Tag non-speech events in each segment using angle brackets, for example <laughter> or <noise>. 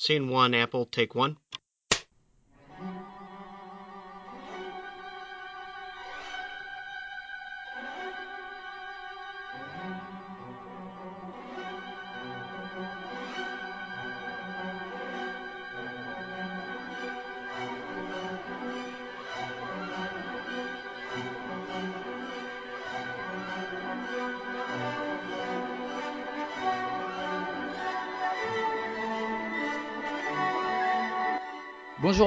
Scene one, Apple, take one.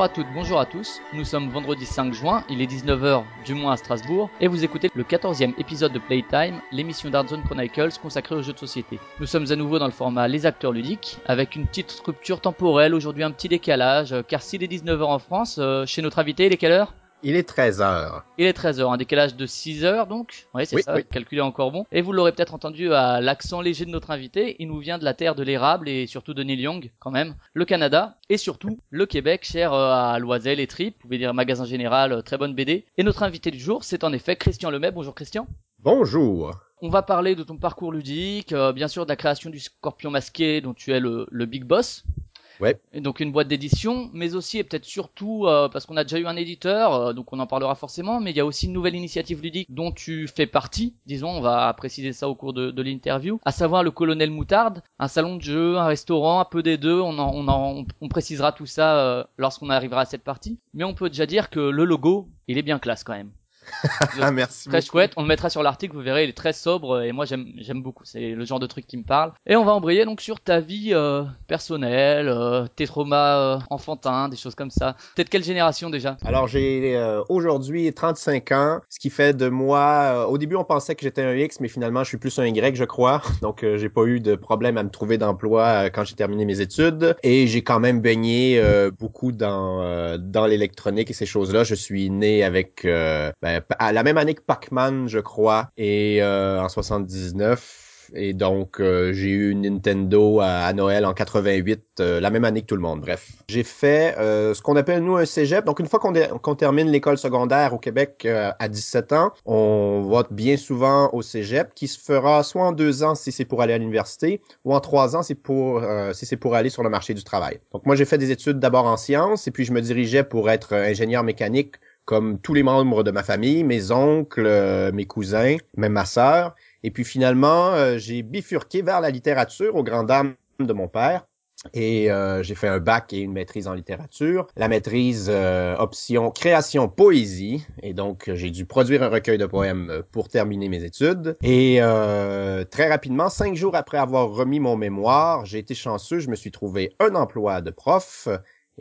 Bonjour à toutes, bonjour à tous. Nous sommes vendredi 5 juin, il est 19h du moins à Strasbourg, et vous écoutez le 14e épisode de Playtime, l'émission d'Art Zone Chronicles consacrée aux jeux de société. Nous sommes à nouveau dans le format Les acteurs ludiques, avec une petite structure temporelle, aujourd'hui un petit décalage, car s'il est 19h en France, euh, chez notre invité, il est quelle heure? Il est 13h. Il est 13h, un décalage de 6 heures donc. Oui, c'est Oui, ça, oui. calculé encore bon. Et vous l'aurez peut-être entendu à l'accent léger de notre invité, il nous vient de la terre de l'érable et surtout de Neil Young quand même, le Canada et surtout le Québec, cher euh, à Loisel et Trip, vous pouvez dire magasin général, euh, très bonne BD. Et notre invité du jour, c'est en effet Christian Lemay. Bonjour Christian. Bonjour. On va parler de ton parcours ludique, euh, bien sûr de la création du Scorpion masqué dont tu es le, le big boss. Ouais. Et donc une boîte d'édition, mais aussi et peut-être surtout euh, parce qu'on a déjà eu un éditeur, euh, donc on en parlera forcément, mais il y a aussi une nouvelle initiative ludique dont tu fais partie, disons, on va préciser ça au cours de, de l'interview, à savoir le Colonel Moutarde, un salon de jeu, un restaurant, un peu des deux, on, en, on, en, on précisera tout ça euh, lorsqu'on arrivera à cette partie, mais on peut déjà dire que le logo, il est bien classe quand même. <laughs> Merci Très beaucoup. chouette, on le mettra sur l'article, vous verrez, il est très sobre et moi j'aime j'aime beaucoup, c'est le genre de truc qui me parle. Et on va embrayer donc sur ta vie euh, personnelle, euh, tes traumas euh, enfantins, des choses comme ça. Peut-être quelle génération déjà? Alors, j'ai aujourd'hui 35 ans, ce qui fait de moi... au début, on pensait que j'étais un X, mais finalement, je suis plus un Y, je crois. <laughs> Donc, j'ai pas eu de problème à me trouver d'emploi quand j'ai terminé mes études. Et j'ai quand même baigné beaucoup dans dans l'électronique et ces choses-là. Je suis né avec... ben, à la même année que Pac-Man, je crois, et euh, en 79... Et donc, euh, j'ai eu Nintendo à, Noël en 88, euh, la même année que tout le monde. Bref, j'ai fait euh, ce qu'on appelle nous un cégep. Donc, une fois qu'on termine l'école secondaire au Québec euh, à 17 ans, on va bien souvent au cégep, qui se fera soit en deux ans si c'est pour aller à l'université, ou en trois ans si pour euh, si c'est pour aller sur le marché du travail. Donc, moi, j'ai fait des études d'abord en sciences, et puis je me dirigeais pour être euh, ingénieur mécanique comme tous les membres de ma famille, mes oncles, euh, mes cousins, même ma sœur. Et puis finalement, euh, j'ai bifurqué vers la littérature aux grandes dames de mon père. Et euh, j'ai fait un bac et une maîtrise en littérature. La maîtrise euh, option création poésie. Et donc, euh, j'ai dû produire un recueil de poèmes pour terminer mes études. Et euh, très rapidement, cinq jours après avoir remis mon mémoire, j'ai été chanceux. Je me suis trouvé un emploi de prof.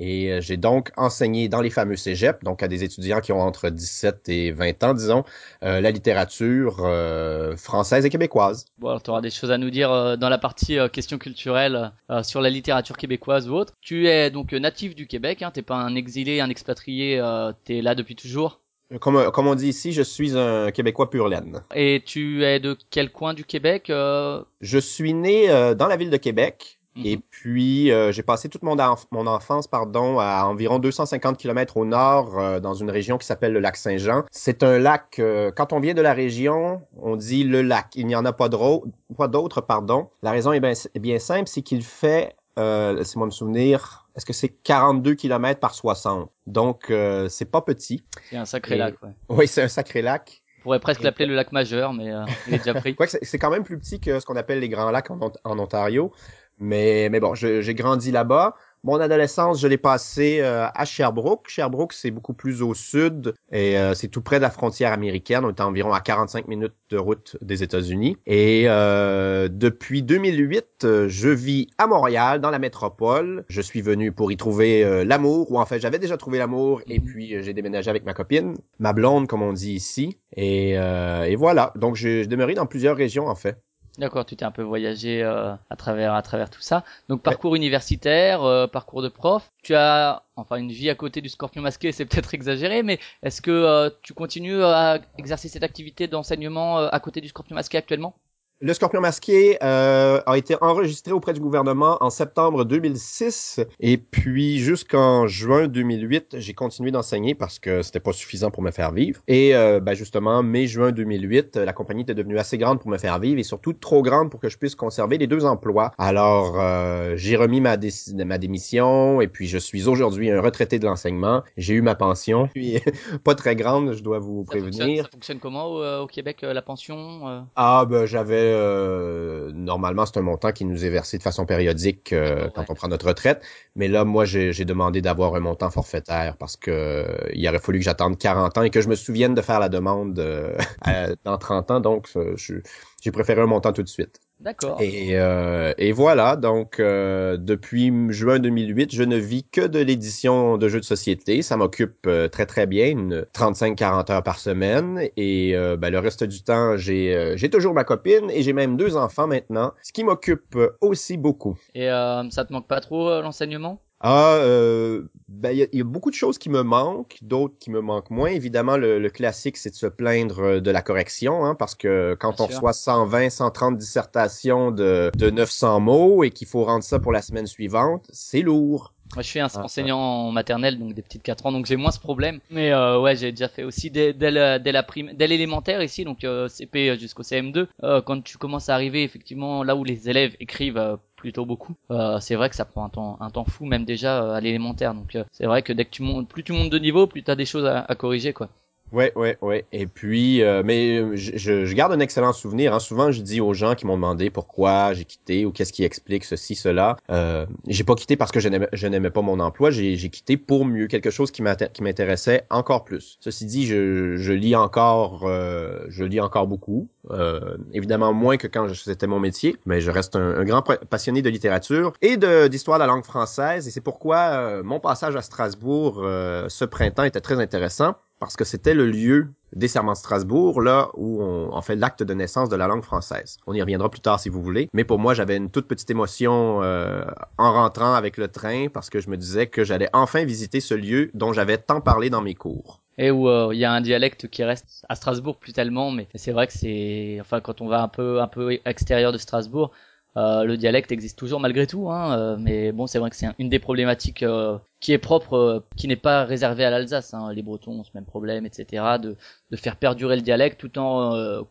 Et euh, j'ai donc enseigné dans les fameux cégeps, donc à des étudiants qui ont entre 17 et 20 ans, disons, euh, la littérature euh, française et québécoise. Bon, tu auras des choses à nous dire euh, dans la partie euh, questions culturelles euh, sur la littérature québécoise ou autre. Tu es donc natif du Québec, hein, t'es pas un exilé, un expatrié, euh, t'es là depuis toujours? Comme, comme on dit ici, je suis un Québécois pur laine. Et tu es de quel coin du Québec euh, Je suis né euh, dans la ville de Québec. Mhm. Et puis, euh, j'ai passé toute mon, enf- mon enfance pardon, à environ 250 km au nord, euh, dans une région qui s'appelle le lac Saint-Jean. C'est un lac, euh, quand on vient de la région, on dit le lac. Il n'y en a pas d'au- pas d'autre, pardon. La raison est bien, est bien simple, c'est qu'il fait, euh, laissez-moi me souvenir, est-ce que c'est 42 km par 60? Donc, euh, c'est pas petit. C'est un sacré Et- lac, ouais. Oui, c'est un sacré lac. On pourrait presque l'appeler le lac majeur, mais euh, il est déjà pris. <laughs> C'est- quand même plus petit que ce qu'on appelle les grands lacs en Ontario. Mais, mais bon, j'ai grandi là-bas. Mon adolescence, je l'ai passée euh, à Sherbrooke. Sherbrooke, c'est beaucoup plus au sud et euh, c'est tout près de la frontière américaine. On est environ à 45 minutes de route des États-Unis. Et euh, depuis 2008, euh, je vis à Montréal, dans la métropole. Je suis venu pour y trouver euh, l'amour, ou en fait, j'avais déjà trouvé l'amour et Mhm. puis j'ai déménagé avec ma copine, ma blonde, comme on dit ici. Et, euh, et voilà. Donc, j'ai j'ai demeuré dans plusieurs régions, en fait. D'accord, tu t'es un peu voyagé euh, à travers à travers tout ça. Donc parcours universitaire, euh, parcours de prof. Tu as enfin une vie à côté du Scorpion masqué, c'est peut-être exagéré, mais est-ce que euh, tu continues à exercer cette activité d'enseignement euh, à côté du Scorpion masqué actuellement? Le Scorpion masqué euh, a été enregistré auprès du gouvernement en septembre 2006 et puis jusqu'en juin 2008, j'ai continué d'enseigner parce que c'était pas suffisant pour me faire vivre. Et euh, ben justement, mai-juin 2008, la compagnie était devenue assez grande pour me faire vivre et surtout trop grande pour que je puisse conserver les deux emplois. Alors euh, j'ai remis ma, ma démission et puis je suis aujourd'hui un retraité de l'enseignement. J'ai eu ma pension, puis <laughs> pas très grande, je dois vous prévenir. ça fonctionne comment au, au Québec la pension Ah ben j'avais euh, normalement, c'est un montant qui nous est versé de façon périodique euh, quand on prend notre retraite. Mais là, moi, j'ai demandé d'avoir un montant forfaitaire parce que euh, il aurait fallu que j'attende 40 ans et que je me souvienne de faire la demande <laughs> dans 30 ans. Donc, j'ai préféré un montant tout de suite. D'accord. Et, euh, et voilà, donc euh, depuis juin 2008, je ne vis que de l'édition de jeux de société. Ça m'occupe euh, très très bien, une 35-40 heures par semaine. Et euh, ben, le reste du temps, j'ai j'ai toujours ma copine et j'ai même deux enfants maintenant, ce qui m'occupe aussi beaucoup. Et ça te manque pas trop l'enseignement? Ah, euh, ben il y, a beaucoup de choses qui me manquent, d'autres qui me manquent moins. Évidemment, le, classique, c'est de se plaindre euh, de la correction, hein, parce que quand on reçoit 120, 130 dissertations de, de 900 mots et qu'il faut rendre ça pour la semaine suivante, c'est lourd. Moi, je suis un ah, enseignant en maternelle, donc des petites 4 ans, donc j'ai moins ce problème. Mais euh, ouais, j'ai déjà fait aussi dès, dès, la, dès la prime, dès l'élémentaire ici, donc euh, CP jusqu'au CM2. Euh, quand tu commences à arriver effectivement là où les élèves écrivent euh, plutôt beaucoup. Euh, c'est vrai que ça prend un temps, un temps fou, même déjà euh, à l'élémentaire. Donc euh, c'est vrai que dès que tu montes, plus tu montes de niveau, plus tu as des choses à, à corriger, quoi. Ouais, ouais, ouais. Et puis, euh, mais je, je, garde un excellent souvenir. Hein. Souvent, je dis aux gens qui m'ont demandé pourquoi j'ai quitté ou qu'est-ce qui explique ceci, cela. Euh, j'ai pas quitté parce que je n'aimais pas mon emploi. J'ai quitté pour mieux, quelque chose qui m'intéressait encore plus. Ceci dit, je, je lis encore, euh, je lis encore beaucoup. Euh, évidemment moins que quand c'était mon métier, mais je reste un, grand passionné de littérature et d'histoire de, la langue française. Et c'est pourquoi euh, mon passage à Strasbourg ce printemps était très intéressant parce que c'était le lieu des serments de Strasbourg, là où on, fait l'acte de naissance de la langue française. On y reviendra plus tard si vous voulez. Mais pour moi, j'avais une toute petite émotion euh, en rentrant avec le train parce que je me disais que j'allais enfin visiter ce lieu dont j'avais tant parlé dans mes cours. Et où euh, il y a un dialecte qui reste à Strasbourg plus tellement, mais c'est vrai que c'est, enfin, quand on va un peu, un peu extérieur de Strasbourg, euh, le dialecte existe toujours malgré tout, hein, euh, mais bon, c'est vrai que c'est une des problématiques euh, qui est propre, qui n'est pas réservée à l'Alsace. Hein. Les Bretons ont ce même problème, etc. De, de faire perdurer le dialecte tout en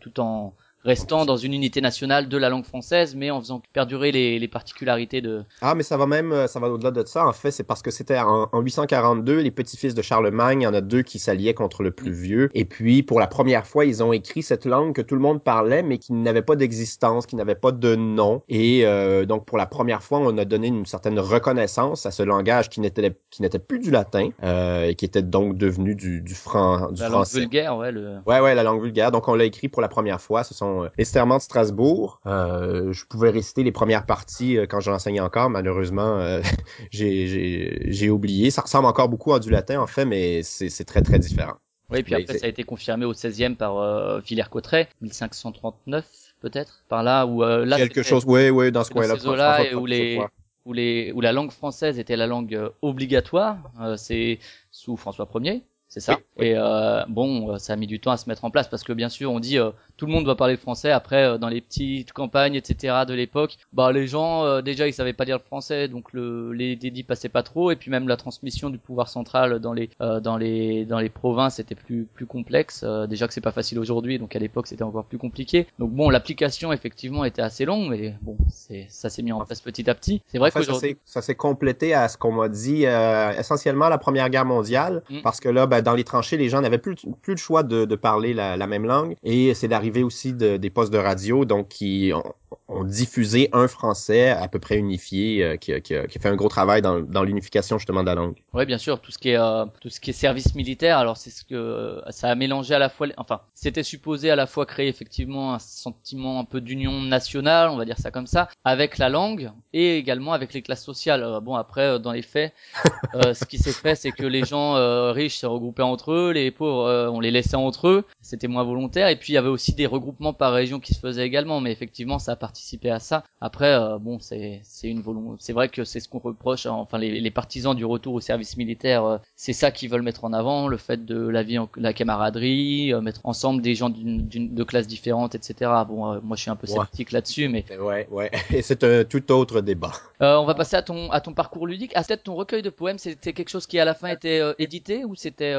tout en restant dans une unité nationale de la langue française, mais en faisant perdurer les, les particularités de. Ah, mais ça va même, euh, ça va au-delà de ça. En fait, c'est parce que c'était en, 842, les petits-fils de Charlemagne, il y en a deux qui s'alliaient contre le plus vieux. Et puis, pour la première fois, ils ont écrit cette langue que tout le monde parlait, mais qui n'avait pas d'existence, qui n'avait pas de nom. Et euh, donc, pour la première fois, on a donné une certaine reconnaissance à ce langage qui n'était qui n'était plus du latin euh, et qui était donc devenu du, du, franc, du la français. Langue vulgaire, ouais. Le... Ouais, ouais, la langue vulgaire. Donc, on l'a écrit pour la première fois. Ce sont euh, les serments de Strasbourg. Euh, je pouvais réciter les premières parties euh, quand j'enseignais encore. Malheureusement, <laughs> j'ai oublié. Ça ressemble encore beaucoup à du latin, en fait, mais c'est très, très différent. Oui, puis après, ça a été confirmé au 16e par euh, Villers-Cotterêts, 1539 peut-être, par là où là quelque chose, oui, oui, dans ce coin-là. où les où les où la langue française était la langue obligatoire, c'est sous François Ier c'est ça. Et euh, bon, euh, ça a mis du temps à se mettre en place parce que bien sûr, on dit euh, tout le monde doit parler français. Après, euh, dans les petites campagnes, etc. de l'époque, bah les gens déjà ils savaient pas dire le français, donc le, les dédits passaient pas trop. Et puis même la transmission du pouvoir central dans les dans les dans les provinces était plus plus complexe. déjà que c'est pas facile aujourd'hui, donc à l'époque c'était encore plus compliqué. Donc bon, l'application effectivement était assez longue, mais bon, c'est ça s'est mis en place petit à petit. C'est vrai que ça s'est complété à ce qu'on m'a dit essentiellement la Première Guerre mondiale, mm. parce que là, ben, dans les tranchées, les gens n'avaient plus, plus le choix de, parler la, même langue. Et c'est l'arrivée aussi de, des postes de radio, donc qui ont diffusé un français à peu près unifié, euh, qui, qui, qui, fait un gros travail dans, dans l'unification justement de la langue. Oui, bien sûr, tout ce qui est euh, tout ce qui est service militaire. Alors c'est ce que ça a mélangé à la fois, enfin c'était supposé à la fois créer effectivement un sentiment un peu d'union nationale, on va dire ça comme ça, avec la langue et également avec les classes sociales. bon après, dans les faits, ce qui s'est fait, c'est que les gens riches se regroupaient entre eux, les pauvres on les laissait entre eux, c'était moins volontaire. Et puis il y avait aussi des regroupements par région qui se faisaient également, mais effectivement ça a participer à ça. Après, euh, bon, c'est c'est une volonté. C'est vrai que c'est ce qu'on reproche. Hein. Enfin, les, les, partisans du retour au service militaire, euh, c'est ça qu'ils veulent mettre en avant, le fait de la vie, en, la camaraderie, euh, mettre ensemble des gens d'une de classes différentes, etc. Bon, moi, je suis un peu sceptique là-dessus, mais ouais, ouais. <laughs> Et c'est un tout autre débat. on va passer à ton à ton parcours ludique. À peut-être ton recueil de poèmes, c'était quelque chose qui à la fin était édité ou c'était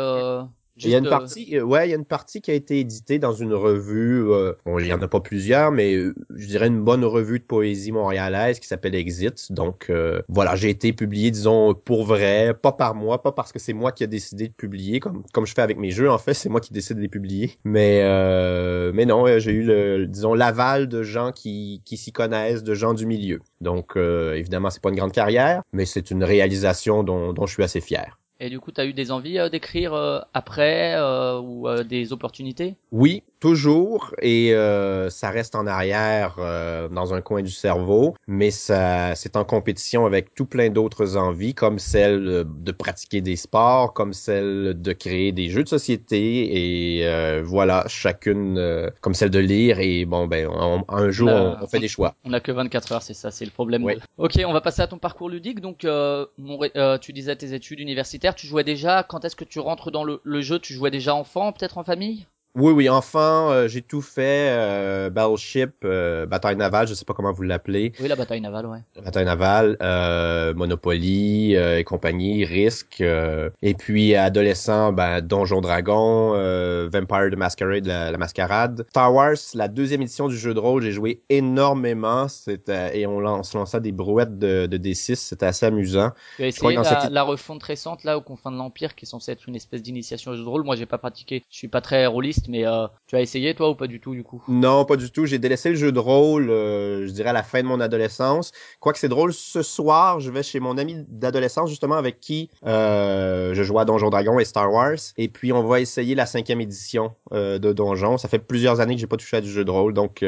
il y a une partie, euh, ouais, il y a une partie qui a été éditée dans une revue. Euh, bon, il y en a pas plusieurs, mais euh, je dirais une bonne revue de poésie montréalaise qui s'appelle Exit. Donc voilà, j'ai été publié, disons pour vrai, pas par moi, pas parce que c'est moi qui a décidé de publier, comme comme je fais avec mes jeux. En fait, c'est moi qui décide de les publier. Mais mais non, j'ai eu le, disons l'aval de gens qui qui s'y connaissent, de gens du milieu. Donc évidemment, c'est pas une grande carrière, mais c'est une réalisation dont dont je suis assez fier. Et du coup, tu as eu des envies euh, d'écrire euh, après euh, ou des opportunités? Oui, toujours et euh, ça reste en arrière euh, dans un coin du cerveau, mais ça c'est en compétition avec tout plein d'autres envies comme celle de pratiquer des sports, comme celle de créer des jeux de société et euh, voilà chacune comme celle de lire et bon ben un jour on, fait des choix. On a que 24 heures, c'est ça, c'est le problème. Ok, on va passer à ton parcours ludique. Donc mon, tu disais tes études universitaires, tu jouais déjà. Quand est-ce que tu rentres dans le, jeu? Tu jouais déjà enfant, peut-être en famille? Oui, oui, enfin, euh, j'ai tout fait. Euh, Battleship, euh, bataille navale, je sais pas comment vous l'appelez. Oui, la bataille navale, ouais. La bataille navale, euh, Monopoly et compagnie, Risk. et puis, adolescent, ben, Donjon Dragon, Vampire the Masquerade, la, la, Mascarade. Star Wars, la deuxième édition du jeu de rôle, j'ai joué énormément. C'était et on, on se lançait des brouettes de, de D6, c'était assez amusant. Tu as essayé la, la, refonte récente, là, au confins de l'Empire, qui est censée être une espèce d'initiation au jeu de rôle. Moi, j'ai pas pratiqué. Je suis pas très rôliste mais euh, tu as essayé toi ou pas du tout du coup? Non, pas du tout. J'ai délaissé le jeu de rôle, euh, je dirais à la fin de mon adolescence. Quoique c'est drôle, ce soir, je vais chez mon ami d'adolescence justement avec qui euh, je joue à Donjon Dragon et Star Wars, et puis on va essayer la cinquième édition de Donjon. Ça fait plusieurs années que j'ai pas touché à du jeu de rôle, donc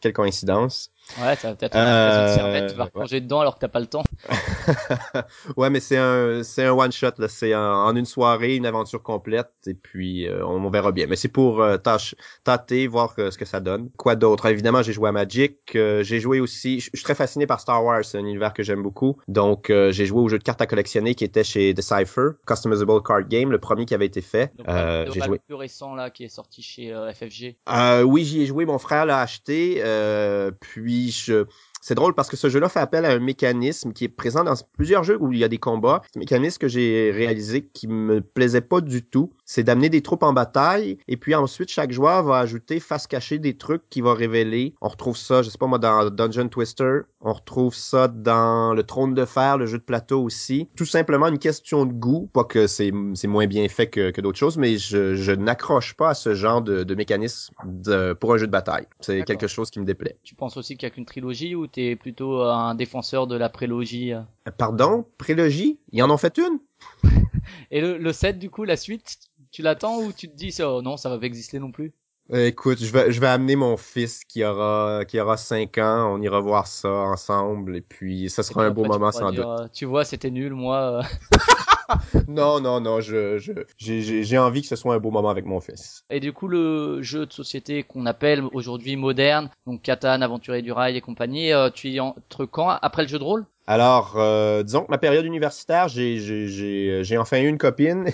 quelle coïncidence. Ouais, ça va peut-être euh, tu vas replonger dedans alors que t'as pas le temps. <laughs> ouais, mais c'est un c'est un one shot là, c'est en une soirée une aventure complète et puis euh, on, verra bien. Mais c'est pour euh, tâche, tâter, voir ce que ça donne. Quoi d'autre? Évidemment, j'ai joué à Magic, euh, j'ai joué aussi. Je suis très fasciné par Star Wars, c'est un univers que j'aime beaucoup. Donc j'ai joué au jeu de cartes à collectionner qui était chez Decipher, Customizable Card Game, le premier qui avait été fait. j'ai joué. Le plus récent là qui est sorti chez FFG. oui, j'y ai joué. Mon frère l'a acheté, puis c'est drôle parce que ce jeu-là fait appel à un mécanisme qui est présent dans plusieurs jeux où il y a des combats. C'est un mécanisme que j'ai réalisé qui me plaisait pas du tout. C'est d'amener des troupes en bataille et puis ensuite chaque joueur va ajouter face cachée des trucs qui va révéler. On retrouve ça, je sais pas moi, dans Dungeon Twister. On retrouve ça dans le Trône de Fer, le jeu de plateau aussi. Tout simplement une question de goût. Pas que c'est, moins bien fait que, d'autres choses, mais je, n'accroche pas à ce genre de, mécanisme pour un jeu de bataille. C'est quelque chose qui me déplaît. Tu penses aussi qu'il y a qu'une trilogie ou t'es plutôt un défenseur de la prélogie euh? Pardon? Prélogie? Ils en ont fait une? <laughs> Et le, le 7, du coup, la suite, tu l'attends ou tu te dis, oh, non, ça va pas exister non plus? Écoute, je vais, je vais amener mon fils qui aura, qui aura 5 ans. On ira voir ça ensemble et puis ça sera un beau moment sans doute. Euh, tu vois, c'était nul, moi. Euh. <laughs> non, non, non, je, je, j'ai envie que ce soit un beau moment avec mon fils. Et du coup, le jeu de société qu'on appelle aujourd'hui moderne, donc Catan, Aventurier du Rail et compagnie, euh, tu y entre quand? Après le jeu de rôle? Alors, euh, disons que ma période universitaire, j'ai, j'ai enfin eu une copine,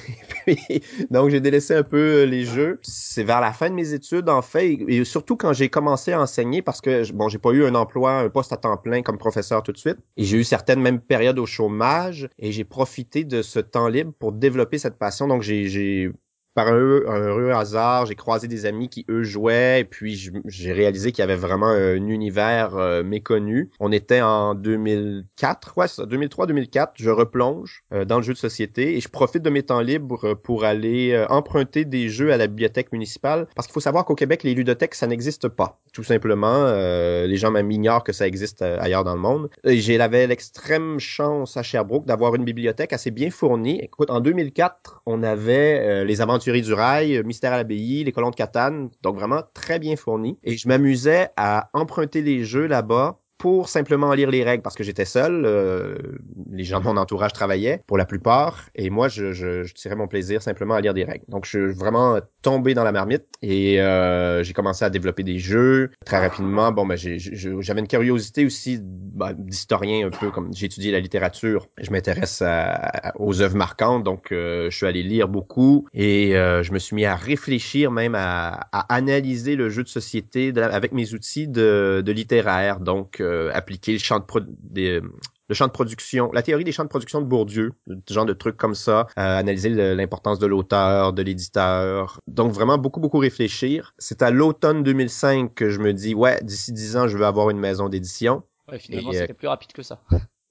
<laughs> donc j'ai délaissé un peu euh, les jeux. C'est vers la fin de mes études, en fait, et surtout quand j'ai commencé à enseigner, parce que bon, j'ai pas eu un emploi, un poste à temps plein comme professeur tout de suite, et j'ai eu certaines mêmes périodes au chômage, et j'ai profité de ce temps libre pour développer cette passion. Donc j'ai par un, heureux hasard, j'ai croisé des amis qui eux jouaient et puis j'ai réalisé qu'il y avait vraiment un univers euh, méconnu. On était en 2004, ouais, 2003-2004. Je replonge euh, dans le jeu de société et je profite de mes temps libres pour aller euh, emprunter des jeux à la bibliothèque municipale parce qu'il faut savoir qu'au Québec les ludothèques ça n'existe pas. Tout simplement, les gens même ignorent que ça existe ailleurs dans le monde. J'ai l'avais l'extrême chance à Sherbrooke d'avoir une bibliothèque assez bien fournie. Écoute, en 2004, on avait les aventures du Rail, Mystère à l'abbaye, les colons de Catane, donc vraiment très bien fourni. Et je m'amusais à emprunter les jeux là-bas pour simplement lire les règles parce que j'étais seul. Euh, les gens de mon entourage travaillaient pour la plupart et moi je, je, je, tirais mon plaisir simplement à lire des règles. Donc je suis vraiment tombé dans la marmite et euh, j'ai commencé à développer des jeux très rapidement. Bon ben j'avais une curiosité aussi ben, d'historien un peu comme j'ai étudié la littérature. Je m'intéresse aux œuvres marquantes donc je suis allé lire beaucoup et je me suis mis à réfléchir même à, à analyser le jeu de société avec mes outils de, de littéraire, donc euh, appliquer le champ de pro des, le champ de production, la théorie des champs de production de Bourdieu, ce genre de trucs comme ça, euh, analyser l'importance de l'auteur, de l'éditeur. Donc vraiment beaucoup beaucoup réfléchir. C'est à l'automne 2005 que je me dis ouais, d'ici dix ans, je veux avoir une maison d'édition. Ouais, finalement, c'était plus rapide que ça.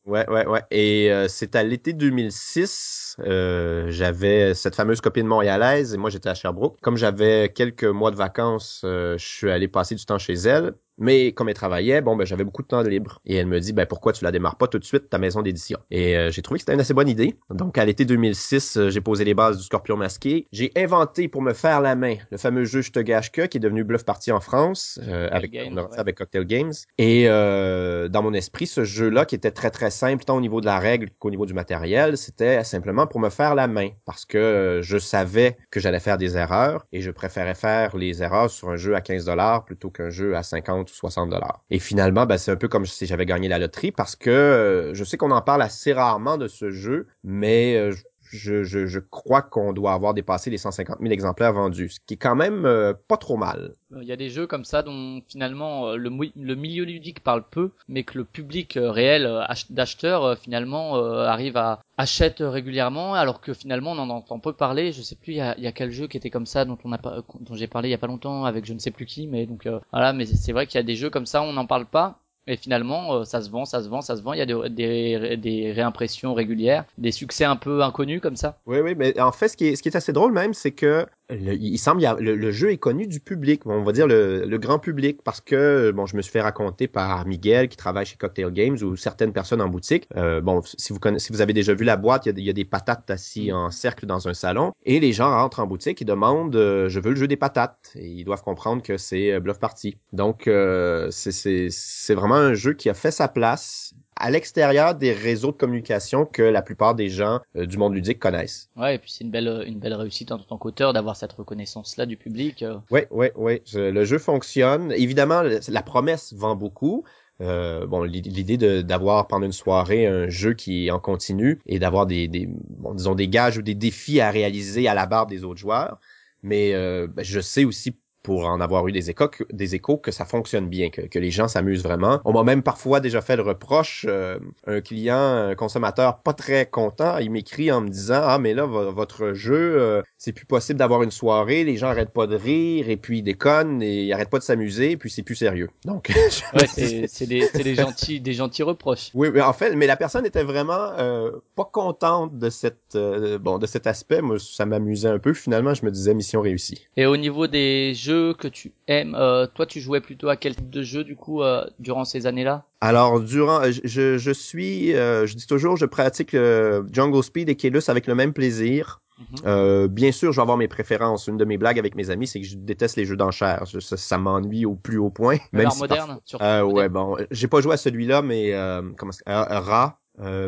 Ouais, ouais, ouais. Et euh, c'est à l'été 2006, euh, j'avais cette fameuse copine montréalaise et moi j'étais à Sherbrooke. Comme j'avais quelques mois de vacances, je suis allé passer du temps chez elle. Mais comme elle travaillait, bon ben j'avais beaucoup de temps libre. Et elle me dit ben pourquoi tu la démarres pas tout de suite ta maison d'édition? Et euh, j'ai trouvé que c'était une assez bonne idée. Donc à l'été 2006, euh, j'ai posé les bases du Scorpion masqué. J'ai inventé pour me faire la main le fameux jeu Je te gâche que qui est devenu Bluff Party en France euh, avec avec Cocktail Games. Et dans mon esprit, ce jeu-là qui était très très simple tant au niveau de la règle qu'au niveau du matériel, c'était simplement pour me faire la main parce que je savais que j'allais faire des erreurs et je préférais faire les erreurs sur un jeu à 15 dollars plutôt qu'un jeu à 50 60 dollars. Et finalement, ben, c'est un peu comme si j'avais gagné la loterie parce que euh, je sais qu'on en parle assez rarement de ce jeu, mais euh, je, je, je, crois qu'on doit avoir dépassé les 150 000 exemplaires vendus, ce qui est quand même euh, pas trop mal. Il y a des jeux comme ça dont finalement le, le milieu ludique parle peu, mais que le public réel d'acheteurs finalement arrive à achète régulièrement, alors que finalement on en entend peu parler. Je sais plus il y a, y a, quel jeu qui était comme ça dont on a dont j'ai parlé il y a pas longtemps avec je ne sais plus qui, mais donc voilà. Mais c'est vrai qu'il y a des jeux comme ça on n'en parle pas et finalement, euh, ça se vend, ça se vend, ça se vend. Il y a des, réimpressions régulières, des succès un peu inconnus comme ça. Oui, oui, mais en fait, ce qui est assez drôle même, c'est que il semble, le, le, jeu est connu du public, on va dire le, le, grand public, parce que bon, je me suis fait raconter par Miguel qui travaille chez Cocktail Games ou certaines personnes en boutique. Euh, bon, si vous connaissez, si vous avez déjà vu la boîte, il y a, il y a des patates assis mm. en cercle dans un salon, et les gens rentrent en boutique et demandent, euh, je veux le jeu des patates, et ils doivent comprendre que c'est Bluff Party. Donc, euh, c'est vraiment un jeu qui a fait sa place à l'extérieur des réseaux de communication que la plupart des gens euh, du monde ludique connaissent. Ouais, et puis c'est une belle une belle réussite en tant qu'auteur d'avoir cette reconnaissance là du public. Ouais, ouais, ouais. Le jeu fonctionne. Évidemment, la promesse vend beaucoup. Euh, bon, l'idée d'avoir pendant une soirée un jeu qui est en continu et d'avoir des, des bon, disons des gages ou des défis à réaliser à la barbe des autres joueurs. Mais euh, ben, je sais aussi pour en avoir eu des échos, des échos que ça fonctionne bien, que, que les gens s'amusent vraiment. On m'a même parfois déjà fait le reproche, euh, un client, un consommateur pas très content, il m'écrit en me disant ah mais là votre jeu euh, c'est plus possible d'avoir une soirée, les gens arrêtent pas de rire et puis ils déconnent et ils arrêtent pas de s'amuser et puis c'est plus sérieux. Donc <laughs> ouais c'est des, des gentils des gentils reproches. Oui mais en fait mais la personne était vraiment euh, pas contente de cette bon de cet aspect. Moi ça m'amusait un peu. Finalement je me disais mission réussie. Et au niveau des jeux que tu aimes. Euh, toi, tu jouais plutôt à quel type de jeu du coup euh, durant ces années-là? Alors, durant, je, je suis, euh, je dis toujours, je pratique Jungle Speed et Keylus avec le même plaisir. Mhm. bien sûr, je vais avoir mes préférences. Une de mes blagues avec mes amis, c'est que je déteste les jeux d'enchères. Ça, m'ennuie au plus haut point. Même si moderne, euh, Ouais, bon, j'ai pas joué à celui-là, mais comment Ra,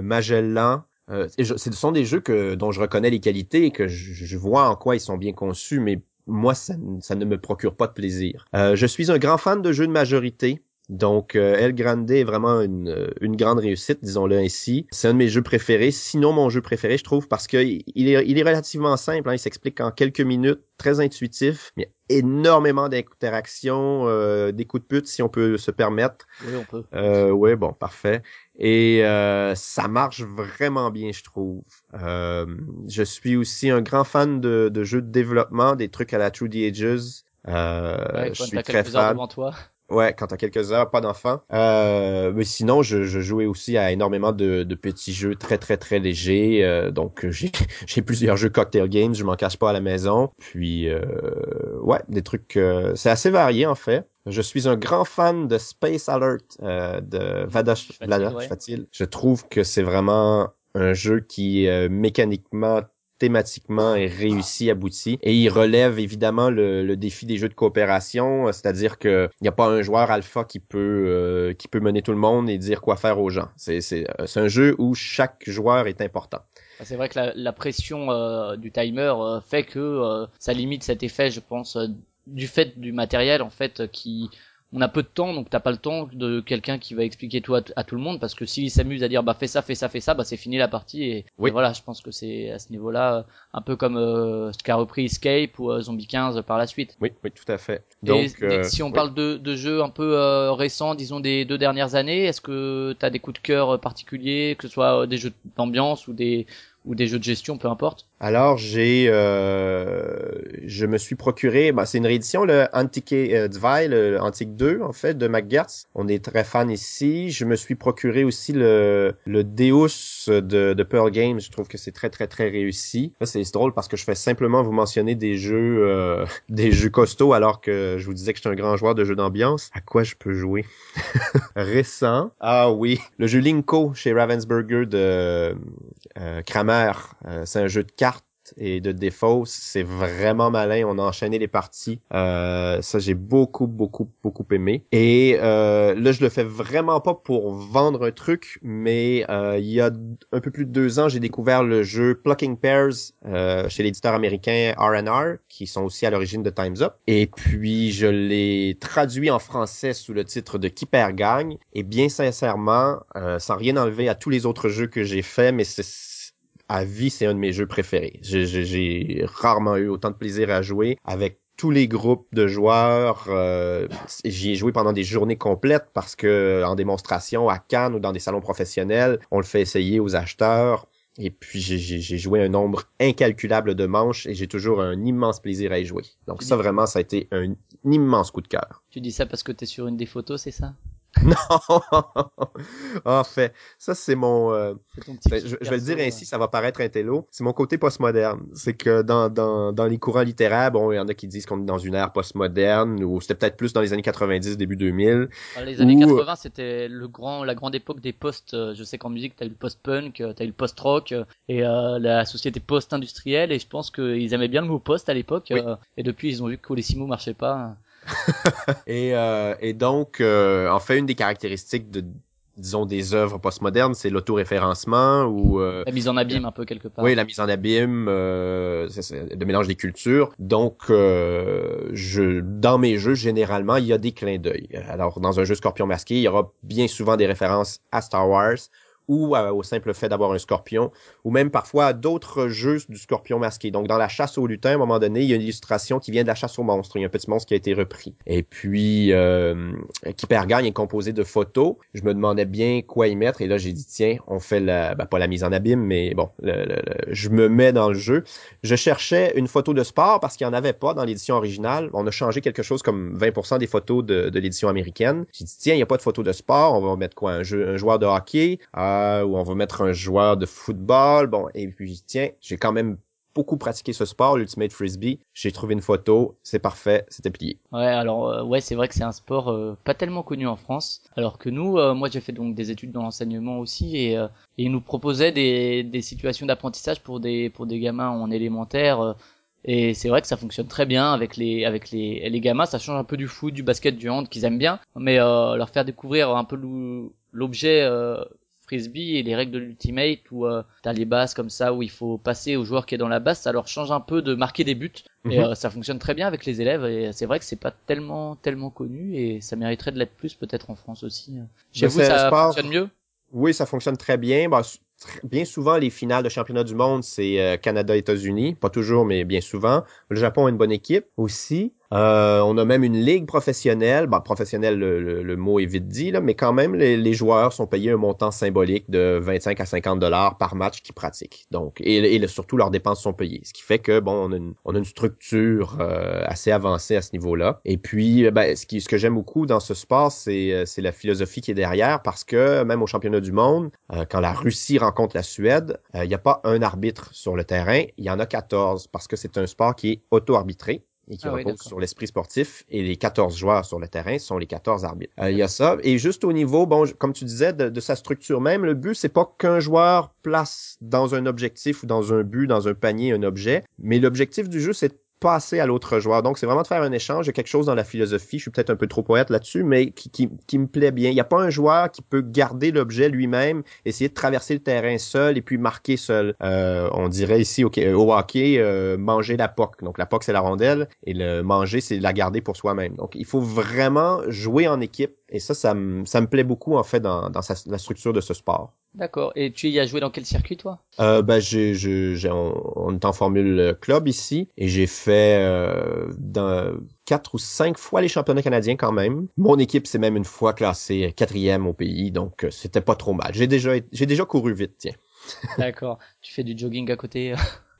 Magellan. ce sont des jeux que dont je reconnais les qualités et que je, je vois en quoi ils sont bien conçus, mais moi, ça, ne me procure pas de plaisir. Euh, je suis un grand fan de jeux de majorité. Donc, euh, El Grande est vraiment une, euh, une grande réussite, disons-le ainsi. C'est un de mes jeux préférés, sinon mon jeu préféré, je trouve, parce que il est, il est relativement simple. Hein, il s'explique en quelques minutes, très intuitif. Il y a énormément d'interactions, euh, des coups de pute, si on peut se permettre. Oui, on peut. Euh, oui, bon, parfait. Et euh, ça marche vraiment bien, je trouve. Euh, je suis aussi un grand fan de, de, jeux de développement, des trucs à la True the Ages. Euh, je suis très fan. Devant toi. Ouais, quand t'as quelques heures, pas d'enfants. Euh, mais sinon, je, je, jouais aussi à énormément de, de petits jeux très très très légers. Euh, donc j'ai <laughs> j'ai plusieurs jeux cocktail games, je m'en cache pas à la maison. Puis euh, ouais, des trucs. Euh, c'est assez varié en fait. Je suis un grand fan de Space Alert euh, de Vadash Vlada Je trouve que c'est vraiment un jeu qui mécaniquement systématiquement est réussi, abouti. Et il relève évidemment le, défi des jeux de coopération, c'est-à-dire qu'il n'y a pas un joueur alpha qui peut euh, qui peut mener tout le monde et dire quoi faire aux gens. C'est c'est un jeu où chaque joueur est important. C'est vrai que la, pression euh, du timer euh, fait que ça limite cet effet, je pense, du fait du matériel en fait qui on a peu de temps, donc t'as pas le temps de quelqu'un qui va expliquer tout à, tout le monde, parce que s'il s'amuse à dire bah fais ça, fais ça, fais ça, bah c'est fini la partie. Et, voilà, je pense que c'est à ce niveau-là un peu comme euh, ce qu'a repris Escape ou euh, Zombie 15 par la suite. Oui, oui, tout à fait. Donc, euh, si on parle de, de jeux un peu récents, disons des deux dernières années, est-ce que t'as des coups de cœur particuliers, que ce soit des jeux d'ambiance ou des ou des jeux de gestion, peu importe Alors j'ai, euh, je me suis procuré, bah, c'est une réédition le Antique euh, le Antique 2 en fait de McGertz. On est très fan ici. Je me suis procuré aussi le le Deus de, de Pearl Games. Je trouve que c'est très très très réussi. c'est drôle parce que je fais simplement vous mentionner des jeux euh, <laughs> des jeux costauds alors que je vous disais que j'étais un grand joueur de jeux d'ambiance. À quoi je peux jouer? <laughs> Récent. Ah oui, le jeu Linko chez Ravensburger de euh, Kramer euh, c'est un jeu de cartes et de défausse. C'est vraiment malin. On a enchaîné les parties. Euh, ça, j'ai beaucoup, beaucoup, beaucoup aimé. Et euh, là, je le fais vraiment pas pour vendre un truc, mais euh, il y a un peu plus de deux ans, j'ai découvert le jeu Plucking Pairs euh, chez l'éditeur américain R&R, qui sont aussi à l'origine de Time's Up. Et puis, je l'ai traduit en français sous le titre de Qui perd gagne. Et bien sincèrement, euh, sans rien enlever à tous les autres jeux que j'ai faits, mais c'est à vie, c'est un de mes jeux préférés. J'ai rarement eu autant de plaisir à jouer avec tous les groupes de joueurs. Euh, J'y ai joué pendant des journées complètes parce que en démonstration à Cannes ou dans des salons professionnels, on le fait essayer aux acheteurs. Et puis j'ai joué un nombre incalculable de manches et j'ai toujours un immense plaisir à y jouer. Donc ça vraiment, ça a été un immense coup de cœur. Tu dis ça parce que tu es sur une des photos, c'est ça? <laughs> Non. en fait, ça c'est mon. Euh, ben, je, vais le dire ainsi, ça va paraître un télo. C'est mon côté postmoderne. C'est que dans, dans, dans les courants littéraires, bon, il y en a qui disent qu'on est dans une ère postmoderne, ou c'était peut-être plus dans les années 90, début 2000. les années 80, c'était le grand, la grande époque des postes. Euh, je sais qu'en musique, t'as eu le post-punk, euh, t'as eu le post-rock, et la société post-industrielle. Et je pense qu'ils aimaient bien le mot post à l'époque. et depuis, ils ont vu que les six mots marchaient pas. <laughs> et, euh, et donc, euh, en fait, une des caractéristiques de disons des œuvres postmodernes, c'est l'autoréférencement ou euh, la mise en abîme un peu quelque part. Oui, la mise en abîme, euh, c'est, de mélange des cultures. Donc, euh, je dans mes jeux généralement, il y a des clins d'œil. Alors, dans un jeu Scorpion masqué, il y aura bien souvent des références à Star Wars, ou euh, au simple fait d'avoir un scorpion, ou même parfois d'autres jeux du scorpion masqué. Donc dans la chasse au lutin, à un moment donné, il y a une illustration qui vient de la chasse au monstre. Il y a un petit monstre qui a été repris. Et puis, euh, qui gagne est composé de photos. Je me demandais bien quoi y mettre, et là j'ai dit tiens, on fait la, ben, pas la mise en abîme, mais bon, je me mets dans le jeu. Je cherchais une photo de sport parce qu'il n'y en avait pas dans l'édition originale. On a changé quelque chose comme 20% des photos de, de l'édition américaine. J'ai dit tiens, il n'y a pas de photo de sport, on va mettre quoi, un, jeu, un joueur de hockey. Euh, où on va mettre un joueur de football. Bon, et puis tiens, j'ai quand même beaucoup pratiqué ce sport, l'Ultimate Frisbee. J'ai trouvé une photo, c'est parfait, c'était plié. Ouais, alors euh, ouais, c'est vrai que c'est un sport euh, pas tellement connu en France, alors que nous, euh, moi j'ai fait donc des études dans l'enseignement aussi et, et ils nous proposaient des, des situations d'apprentissage pour des pour des gamins en élémentaire. et c'est vrai que ça fonctionne très bien avec les avec les les gamins, ça change un peu du foot, du basket, du hand qu'ils aiment bien, mais leur faire découvrir un peu l'objet frisbee et les règles de l'ultimate où euh, t'as les bases comme ça où il faut passer au joueur qui est dans la base, ça leur change un peu de marquer des buts et mhm. euh, ça fonctionne très bien avec les élèves et c'est vrai que c'est pas tellement tellement connu et ça mériterait de l'être plus peut-être en France aussi. J'avoue ça fonctionne mieux? Oui, ça fonctionne très bien. Bah, bien souvent, les finales de championnat du monde, c'est euh, Canada-États-Unis. Pas toujours, mais bien souvent. Le Japon a une bonne équipe aussi. Euh, on a même une ligue professionnelle. Bon, professionnelle, le, mot est vite dit, mais quand même, les, joueurs sont payés un montant symbolique de 25 à 50 dollars par match qu'ils pratiquent. Donc, et, surtout, leurs dépenses sont payées. Ce qui fait que, bon, on a une, structure euh, assez avancée à ce niveau-là. Et puis, ben, ce, qui, ce que j'aime beaucoup dans ce sport, c'est la philosophie qui est derrière, parce que même au championnat du monde, quand la Russie rencontre la Suède, il n'y a pas un arbitre sur le terrain, il y en a 14, parce que c'est un sport qui est auto-arbitré. Et qui Ah repose sur l'esprit sportif et les 14 joueurs sur le terrain sont les 14 arbitres. Euh, il y a ça. Et juste au niveau bon comme tu disais de, de sa structure même, le but c'est pas qu'un joueur place dans un objectif ou dans un but, dans un panier un objet, mais l'objectif du jeu c'est passer à l'autre joueur. Donc, c'est vraiment de faire un échange. Il y a quelque chose dans la philosophie. Je suis peut-être un peu trop poète là-dessus, mais qui, me plaît bien. Il n'y a pas un joueur qui peut garder l'objet lui-même, essayer de traverser le terrain seul et puis marquer seul. Euh, on dirait ici au, au hockey, euh, manger la POC. Donc, la POC, c'est la rondelle et le manger, c'est la garder pour soi-même. Donc, il faut vraiment jouer en équipe. Et ça, ça me, ça me plaît beaucoup, en fait, dans, dans sa- la structure de ce sport. D'accord. Et tu y as joué dans quel circuit, toi? Euh, ben, j'ai, j'ai, j'ai- on, on est en formule club ici et j'ai fait euh, dans quatre ou cinq fois les championnats canadiens quand même. Mon équipe s'est même une fois classée quatrième au pays, donc euh, c'était pas trop mal. J'ai déjà, j'ai déjà couru vite, tiens. D'accord. Tu fais du jogging à côté.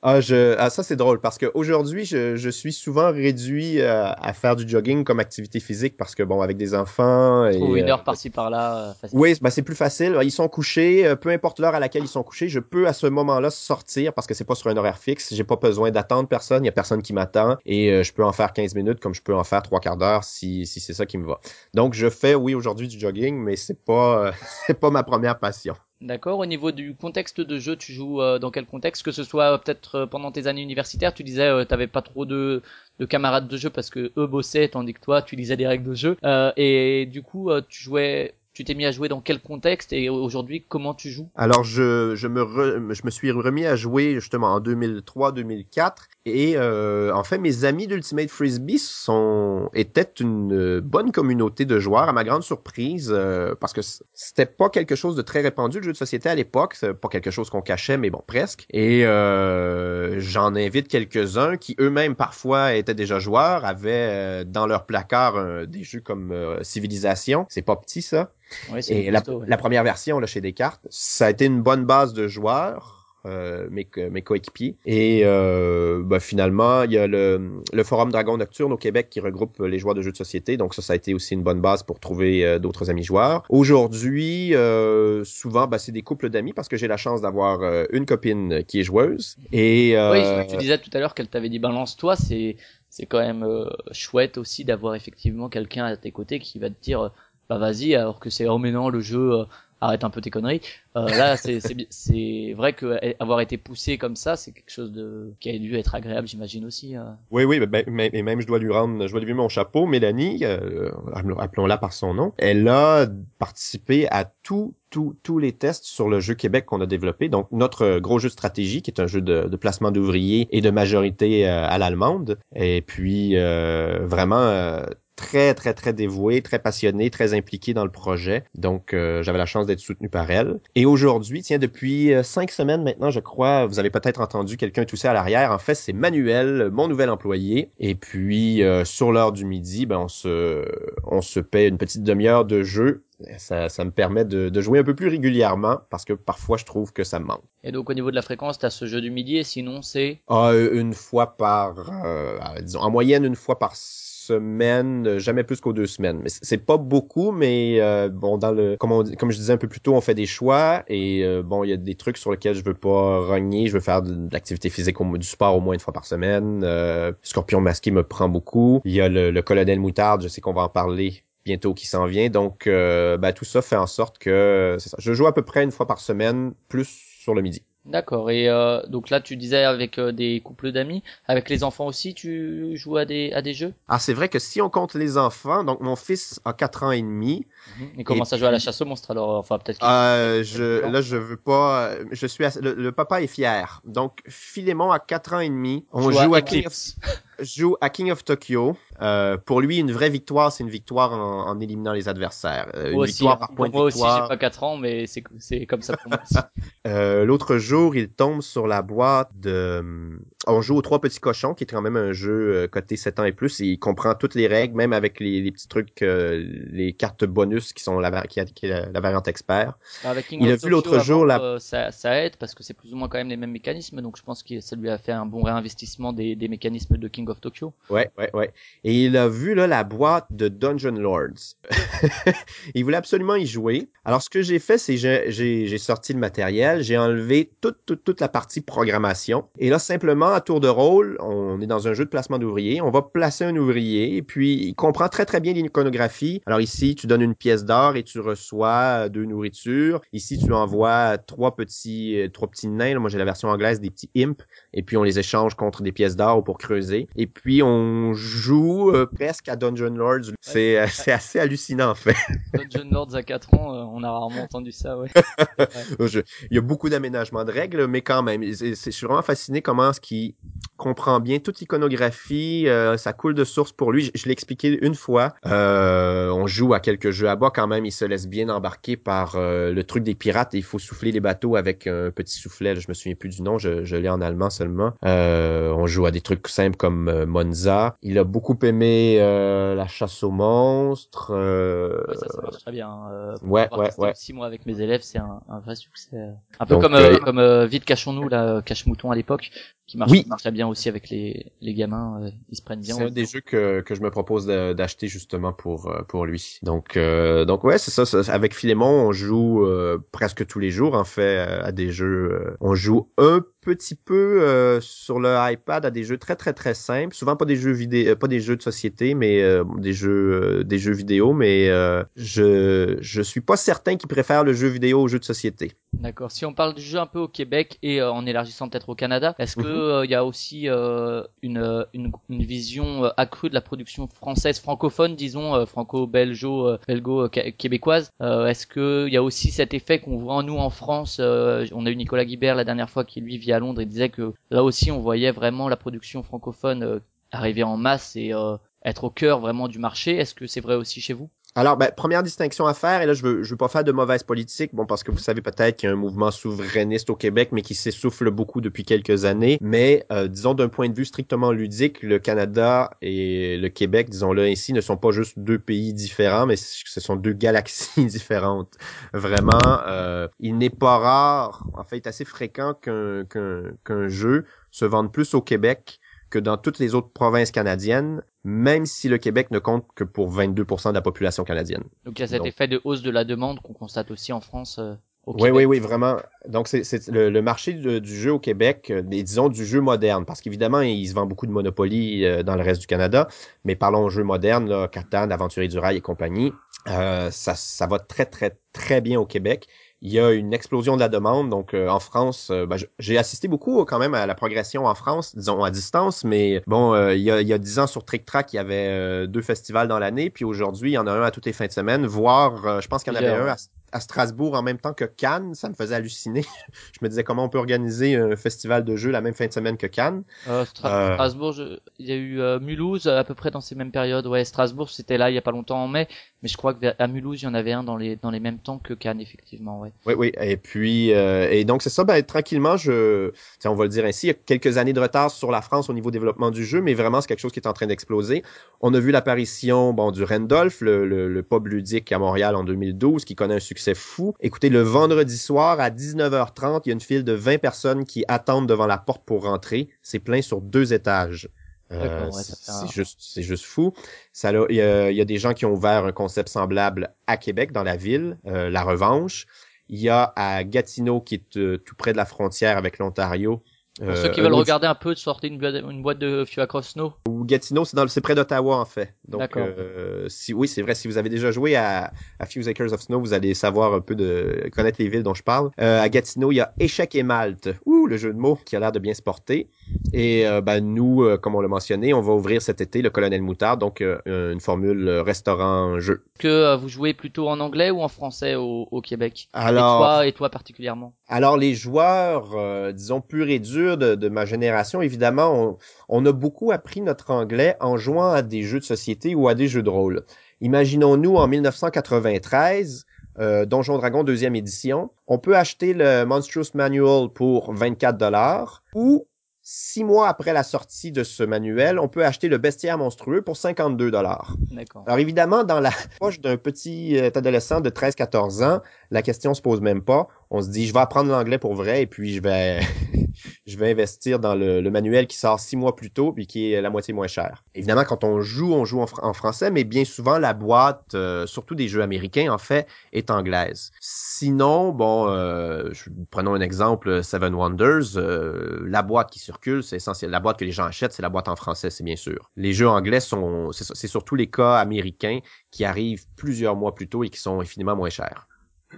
Ah, je, ah ça c'est drôle parce que aujourd'hui je, je suis souvent réduit euh, à faire du jogging comme activité physique parce que bon avec des enfants et Trouve une euh, heure par-ci par-là. euh. Oui, ben c'est plus facile. Ils sont couchés, euh, peu importe l'heure à laquelle ils sont couchés, je peux à ce moment-là sortir parce que c'est pas sur un horaire fixe. J'ai pas besoin d'attendre personne, il y a personne qui m'attend et euh, je peux en faire 15 minutes comme je peux en faire trois quarts d'heure si, si c'est ça qui me va. Donc je fais oui aujourd'hui du jogging, mais c'est pas euh, <laughs> c'est pas ma première passion. D'accord. Au niveau du contexte de jeu, tu joues euh, dans quel contexte? Que ce soit euh, peut-être euh, pendant tes années universitaires, tu disais t'avais pas trop de, de camarades de jeu parce que eux bossaient tandis que toi tu lisais des règles de jeu. Et du coup, tu jouais, tu t'es mis à jouer dans quel contexte Et aujourd'hui, comment tu joues? Alors je, je me re- je me suis remis à jouer justement en 2003-2004 et euh, en fait mes amis d'Ultimate Frisbee sont étaient une bonne communauté de joueurs à ma grande surprise euh, parce que c'était pas quelque chose de très répandu le jeu de société à l'époque, pas quelque chose qu'on cachait mais bon presque. Et euh, j'en invite quelques-uns qui eux-mêmes parfois étaient déjà joueurs, avaient euh, dans leur placard euh, des jeux comme euh, Civilisation, c'est pas petit ça. Ouais, c'est Et la, costaud, ouais. la première version là chez Descartes, ça a été une bonne base de joueurs. Euh, mes, mes coéquipiers et euh, ben, finalement il y a le, le forum Dragon Nocturne au Québec qui regroupe les joueurs de jeux de société donc ça ça a été aussi une bonne base pour trouver euh, d'autres amis joueurs aujourd'hui euh, souvent ben, c'est des couples d'amis parce que j'ai la chance d'avoir euh, une copine qui est joueuse et euh, Oui, tu disais tout à l'heure qu'elle t'avait dit balance-toi, c'est c'est quand même euh, chouette aussi d'avoir effectivement quelqu'un à tes côtés qui va te dire euh, bah vas-y alors que c'est oh mais non le jeu euh, arrête un peu tes conneries. Euh, là <laughs> c'est c'est bi- c'est vrai que eh, avoir été poussé comme ça c'est quelque chose de qui a dû être agréable j'imagine aussi. euh. Oui, oui, ben, et même je dois lui rendre, je dois lui donner mon chapeau. Mélanie, euh, appelons-la par son nom, elle a participé à tout, tout, tous les tests sur le jeu Québec qu'on a développé. Donc notre gros jeu de stratégie, qui est un jeu de, de placement d'ouvriers et de majorité euh, à l'allemande. Et puis euh, vraiment. euh, très très très dévoué, très passionné, très impliqué dans le projet. Donc euh, j'avais la chance d'être soutenu par elle. Et aujourd'hui, tiens, depuis euh, cinq semaines maintenant, je crois, vous avez peut-être entendu quelqu'un tousser à l'arrière. En fait, c'est Manuel, mon nouvel employé. Et puis euh, sur l'heure du midi, ben on se on se paie une petite demi-heure de jeu. Ça, ça me permet de, de jouer un peu plus régulièrement parce que parfois je trouve que ça me manque. Et donc au niveau de la fréquence t'as ce jeu du midi et sinon c'est? Ah, une fois par, euh, disons, en moyenne une fois par semaine, euh, jamais plus qu'aux deux semaines. Mais c'est pas beaucoup, mais euh, bon, dans le, comme, comme je disais un peu plus tôt, on fait des choix et euh, bon, il y a des trucs sur lesquels je veux pas rogner. Je veux faire de, l'activité physique, au, du sport au moins une fois par semaine. Scorpion masqué me prend beaucoup. Il y a le, colonel moutarde, je sais qu'on va en parler bientôt qui s'en vient. Donc, euh, ben, tout ça fait en sorte que ça. Je joue à peu près une fois par semaine, plus sur le midi. D'accord. Et euh, donc là tu disais avec euh, des couples d'amis, avec les enfants aussi tu joues à des à des jeux? Ah, c'est vrai que si on compte les enfants, donc mon fils a quatre ans et demi. Et commence à jouer à la chasse aux monstres alors enfin peut-être. qu'il- Euh, je, là, je veux pas. Je suis. le, le papa est fier. Donc, Philémon a quatre ans et demi. On joue à joue à, Eclipse. <laughs> joue à King of Tokyo. Euh, pour lui, une vraie victoire, c'est une victoire en, en éliminant les adversaires. Euh, une aussi, victoire hein. par point de moi aussi, victoire. j'ai pas 4 ans, mais c'est comme ça pour moi aussi. <laughs> Euh, L'autre jour, il tombe sur la boîte de... On joue aux Trois Petits Cochons, qui est quand même un jeu euh, coté 7 ans et plus. Et il comprend toutes les règles, même avec les, les petits trucs, euh, les cartes bonus qui sont la, qui variante expert. Avec King Il of a vu Tokyo, l'autre jour la- euh, ça, ça aide parce que c'est plus ou moins quand même les mêmes mécanismes, donc je pense que ça lui a fait un bon réinvestissement des, des mécanismes de King of Tokyo. Ouais, ouais, ouais. Et il a vu là la boîte de Dungeon Lords. <laughs> il voulait absolument y jouer. Alors ce que j'ai fait, c'est j'ai sorti le matériel, j'ai enlevé toute toute toute la partie programmation. Et là simplement à tour de rôle, on est dans un jeu de placement d'ouvriers, on va placer un ouvrier, et puis il comprend très très bien l'iconographie. Alors ici, tu donnes une pièce d'or et tu reçois deux nourritures. Ici, tu envoies trois petits euh, trois petits nains. moi, j'ai la version anglaise des petits imps, et puis on les échange contre des pièces d'or pour creuser. Et puis on joue euh, presque à Dungeon Lords. C'est euh, <laughs> c'est assez hallucinant en fait. Dungeon Lords à 4 ans, on a rarement entendu ça, ouais. <laughs> il y a beaucoup d'aménagements de règles, mais quand même, je suis vraiment fasciné comment ce qui comprend bien toute l'iconographie, euh, ça coule de source pour lui. Je, l'ai expliqué une fois. Euh, on joue à quelques jeux à bas quand même, il se laisse bien embarquer par euh, le truc des pirates et il faut souffler les bateaux avec un petit soufflet. je me souviens plus du nom, je, je l'ai en allemand seulement. on joue à des trucs simples comme Monza. Il a beaucoup aimé la chasse aux monstres. Ouais, ça, ça marche très bien. ouais, ouais, ouais. Six mois avec mes élèves, c'est un, un, vrai succès. Un peu comme comme vite cachons-nous là, cache mouton à l'époque qui marche, oui. très bien aussi avec les, les gamins, euh, ils se prennent bien. C'est un des jeux que, que je me propose d'acheter justement pour euh, pour lui. Donc euh, donc ouais, c'est ça, Avec Philémon, on joue presque tous les jours en fait à des jeux. on joue un petit peu sur le iPad à des jeux très très très simples. Souvent pas des jeux vidéo, pas des jeux de société, mais des jeux des jeux vidéo. Mais je je suis pas certain qu'il préfère le jeu vidéo au jeu de société. D'accord. Si on parle du jeu un peu au Québec et en élargissant peut-être au Canada, est-ce que il y a aussi euh, une, une, une, vision euh, accrue de la production française francophone, disons euh, franco-belgeo, belgo-québécoise. Est-ce que il y a aussi cet effet qu'on voit en nous en France On a eu Nicolas Guibert la dernière fois qui lui vit à Londres et disait que là aussi on voyait vraiment la production francophone arriver en masse et être au cœur vraiment du marché. Est-ce que c'est vrai aussi chez vous? Alors, ben, première distinction à faire, et là, je veux, je veux pas faire de mauvaise politique, bon, parce que vous savez peut-être qu'il y a un mouvement souverainiste au Québec, mais qui s'essouffle beaucoup depuis quelques années. Mais, euh, disons, d'un point de vue strictement ludique, le Canada et le Québec, disons-le ainsi, ne sont pas juste deux pays différents, mais ce sont deux galaxies <laughs> différentes. Vraiment, euh, il n'est pas rare, en fait, assez fréquent qu'un jeu se vende plus au Québec que dans toutes les autres provinces canadiennes, même si le Québec ne compte que pour 22% de la population canadienne. Donc il y a cet effet de hausse de la demande qu'on constate aussi en France. Euh, au oui, oui, oui, vraiment. Donc, c'est le, marché du jeu au Québec, euh, disons du jeu moderne, parce qu'évidemment, il se vend beaucoup de Monopoly euh, dans le reste du Canada, mais parlons jeu moderne, là, Catan, Aventurier du Rail et compagnie, ça, ça va très, très, très bien au Québec il y a une explosion de la demande. Donc euh, en France, euh, ben, j'ai assisté beaucoup quand même à la progression en France, disons à distance, mais bon, euh, il, y a, il y a dix ans sur Trick Track, il y avait deux festivals dans l'année, puis aujourd'hui, il y en a un à toutes les fins de semaine, voire je pense qu'il y en avait un. à, à Strasbourg en même temps que Cannes, ça me faisait halluciner. <laughs> je me disais comment on peut organiser un festival de jeux la même fin de semaine que Cannes. Euh, euh Strasbourg, il y a eu euh, Mulhouse à peu près dans ces mêmes périodes. Ouais, Strasbourg, c'était là il y a pas longtemps en mai, mais je crois qu'à Mulhouse, il y en avait un dans les dans les mêmes temps que Cannes effectivement, ouais. Oui, oui. Et puis euh, et donc c'est ça. Ben tranquillement, je, on va le dire ainsi, il y a quelques années de retard sur la France au niveau développement du jeu, mais vraiment c'est quelque chose qui est en train d'exploser. On a vu l'apparition bon du Randolph, le, le, le pub ludique à Montréal en 2012, qui connaît un succès c'est fou. Écoutez, le vendredi soir à 19h30, il y a une file de 20 personnes qui attendent devant la porte pour rentrer. C'est plein sur deux étages. Euh, c'est juste, c'est juste fou. Ça, il y, a, des gens qui ont ouvert un concept semblable à Québec, dans la ville, euh, la Revanche. Il y a à Gatineau, qui est euh, tout près de la frontière avec l'Ontario, pour ceux qui veulent regarder un peu, de sortir une, une boîte de Fio Across Snow. Ou Gatineau, c'est dans c'est près d'Ottawa en fait. Donc euh, si oui, c'est vrai si vous avez déjà joué à, à Few Acres of Snow, vous allez savoir un peu de connaître les villes dont je parle. Euh, à Gatineau, il y a Échec et Malte. Ouh, le jeu de mots qui a l'air de bien se porter. Et euh, ben nous, euh, comme on l'a mentionné, on va ouvrir cet été le Colonel Moutard, donc euh, une formule restaurant jeu. Que vous jouez plutôt en anglais ou en français au, au Québec? Alors, et toi, et toi particulièrement? Alors les joueurs, disons purs et de, ma génération, évidemment, on, a beaucoup appris notre anglais en jouant à des jeux de société ou à des jeux de rôle. Imaginons-nous en 1993, euh, Donjon Dragon deuxième édition, on peut acheter le Monstrous Manual pour 24 dollars ou six mois après la sortie de ce manuel, on peut acheter le bestiaire monstrueux pour 52 dollars. Alors évidemment, dans la poche d'un petit euh, adolescent de 13-14 ans, la question se pose même pas on se dit, je vais apprendre l'anglais pour vrai et puis je vais <laughs> je vais investir dans le, manuel qui sort six mois plus tôt puis qui est la moitié moins cher. Évidemment, quand on joue, on joue en, français, mais bien souvent la boîte, euh, surtout des jeux américains en fait, est anglaise. Sinon, bon, euh, prenons un exemple, Seven Wonders, euh, la boîte qui circule, c'est essentiel. La boîte que les gens achètent, c'est la boîte en français, c'est bien sûr. Les jeux anglais sont, c'est surtout les cas américains qui arrivent plusieurs mois plus tôt et qui sont infiniment moins chers.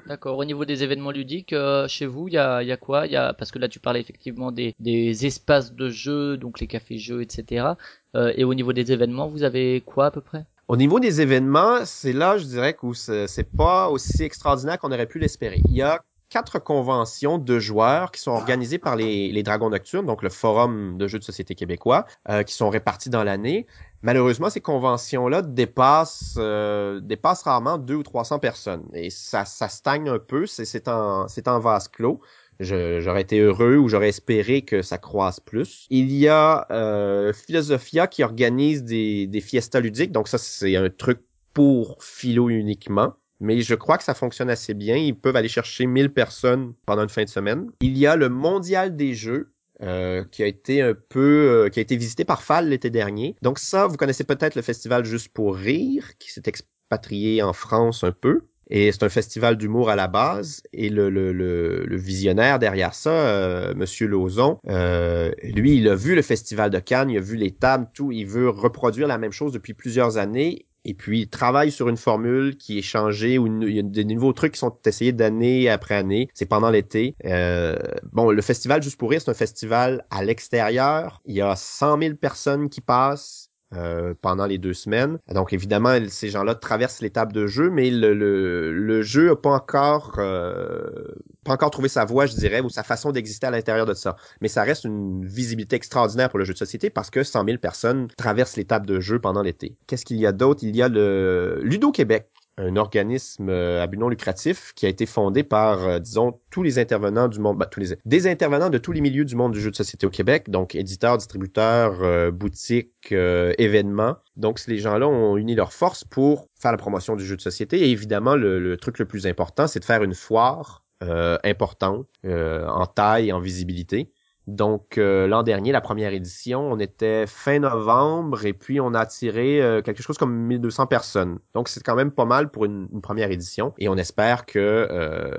D'accord. Au niveau des événements ludiques, euh, chez vous, il y a, y a, quoi? Y a parce que là tu parlais effectivement des, des espaces de jeux, donc les cafés jeux, etc. Euh, et au niveau des événements, vous avez quoi à peu près? Au niveau des événements, c'est là, je dirais que c'est pas aussi extraordinaire qu'on aurait pu l'espérer. Il y a quatre conventions de joueurs qui sont organisées par les, les Dragons Nocturnes, donc le Forum de jeux de société québécois, euh, qui sont répartis dans l'année. Malheureusement, ces conventions-là dépassent, euh, dépassent rarement deux ou 300 personnes. Et ça, ça stagne un peu, c'est en, en vase clos. J'aurais été heureux ou j'aurais espéré que ça croise plus. Il y a euh, Philosophia qui organise des, des fiestas ludiques, donc ça c'est un truc pour philo uniquement mais je crois que ça fonctionne assez bien. Ils peuvent aller chercher 1000 personnes pendant une fin de semaine. Il y a le mondial des jeux. Euh, qui a été un peu euh, qui a été visité par Fall l'été dernier. Donc ça, vous connaissez peut-être le festival Juste pour rire, qui s'est expatrié en France un peu. Et c'est un festival d'humour à la base. Et le, le, le, visionnaire derrière ça, euh, Monsieur Lauzon, euh, lui, il a vu le festival de Cannes, il a vu les tables, tout. Il veut reproduire la même chose depuis plusieurs années et puis travaille sur une formule qui est changée ou il y a des nouveaux trucs qui sont essayés d'année après année. C'est pendant l'été. Euh, bon, le festival Juste pour rire, c'est un festival à l'extérieur. Il y a 100 000 personnes qui passent. Euh, pendant les deux semaines. Donc évidemment, ces gens-là traversent l'étape de jeu, mais le, le, le jeu n'a pas encore euh, pas encore trouvé sa voie, je dirais, ou sa façon d'exister à l'intérieur de ça. Mais ça reste une visibilité extraordinaire pour le jeu de société parce que 100 000 personnes traversent l'étape de jeu pendant l'été. Qu'est-ce qu'il y a d'autre? Il y a le Ludo Québec un organisme euh, à but non lucratif qui a été fondé par, euh, disons, tous les intervenants du monde, bah, tous les des intervenants de tous les milieux du monde du jeu de société au Québec, donc éditeurs, distributeurs, euh, boutiques, événements. Donc, les gens-là ont uni leurs forces pour faire la promotion du jeu de société. Et évidemment, le truc le plus important, c'est de faire une foire importante en taille en visibilité. Donc euh, l'an dernier, la première édition, on était fin novembre et puis on a attiré euh, quelque chose comme 1200 personnes. Donc c'est quand même pas mal pour une, première édition et on espère que euh,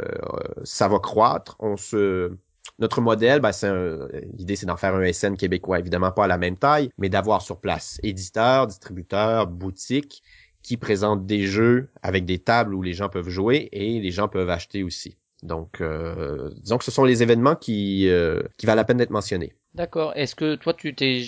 ça va croître. On se notre modèle, ben, l'idée c'est d'en faire un SN québécois, évidemment pas à la même taille, mais d'avoir sur place éditeurs, distributeurs, boutiques qui présentent des jeux avec des tables où les gens peuvent jouer et les gens peuvent acheter aussi. Donc, euh, disons que ce sont les événements qui, euh, qui valent la peine d'être mentionnés. D'accord. Est-ce que toi, tu t'es,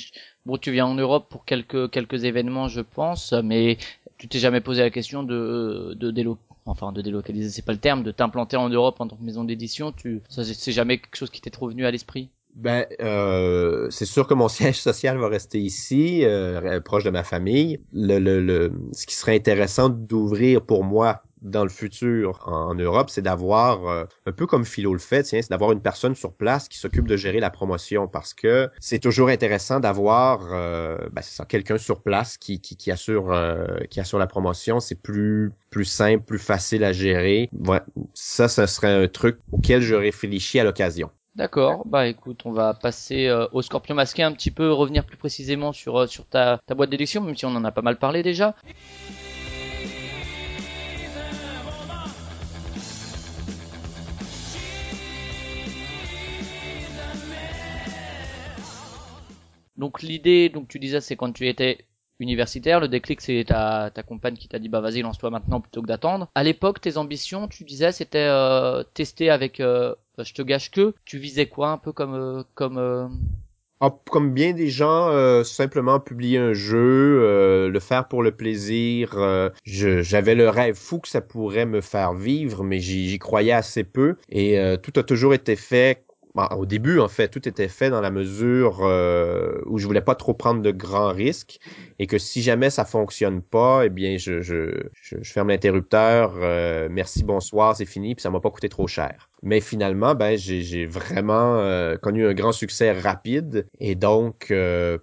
bon, tu viens en Europe pour quelques quelques événements, je pense, mais tu t'es jamais posé la question de de délo enfin de délocaliser, c'est pas le terme, de t'implanter en Europe en tant que maison d'édition. Tu, ça, c'est jamais quelque chose qui t'est trop venu à l'esprit? Ben, euh, c'est sûr que mon <laughs> siège social va rester ici, euh, proche de ma famille. Le, le, le, ce qui serait intéressant d'ouvrir pour moi dans le futur en, Europe, c'est d'avoir, euh, un peu comme Philo le fait, c'est d'avoir une personne sur place qui s'occupe de gérer la promotion parce que c'est toujours intéressant d'avoir euh, ben quelqu'un sur place qui, qui, qui assure euh, qui assure la promotion. C'est plus plus simple, plus facile à gérer. Ouais, ça, ce serait un truc auquel je réfléchis à l'occasion. D'accord, bah écoute, on va passer au scorpion masqué un petit peu, revenir plus précisément sur, sur ta, ta boîte d'élection, même si on en a pas mal parlé déjà. Donc l'idée, donc tu disais, c'est quand tu étais universitaire, le déclic c'est ta, ta compagne qui t'a dit bah vas-y lance-toi maintenant plutôt que d'attendre. À l'époque, tes ambitions, tu disais, c'était euh, tester avec, euh, je te gâche que, tu visais quoi un peu comme euh, comme ah, comme bien des gens, simplement publier un jeu, le faire pour le plaisir. j'avais le rêve fou que ça pourrait me faire vivre, mais j'y croyais assez peu. Et tout a toujours été fait bah, au début, en fait, tout était fait dans la mesure euh, où je voulais pas trop prendre de grands risques et que si jamais ça fonctionne pas, eh bien, je, je, ferme l'interrupteur, euh, merci, bonsoir, c'est fini, puis ça m'a pas coûté trop cher. Mais finalement, ben, j'ai vraiment euh, connu un grand succès rapide et donc,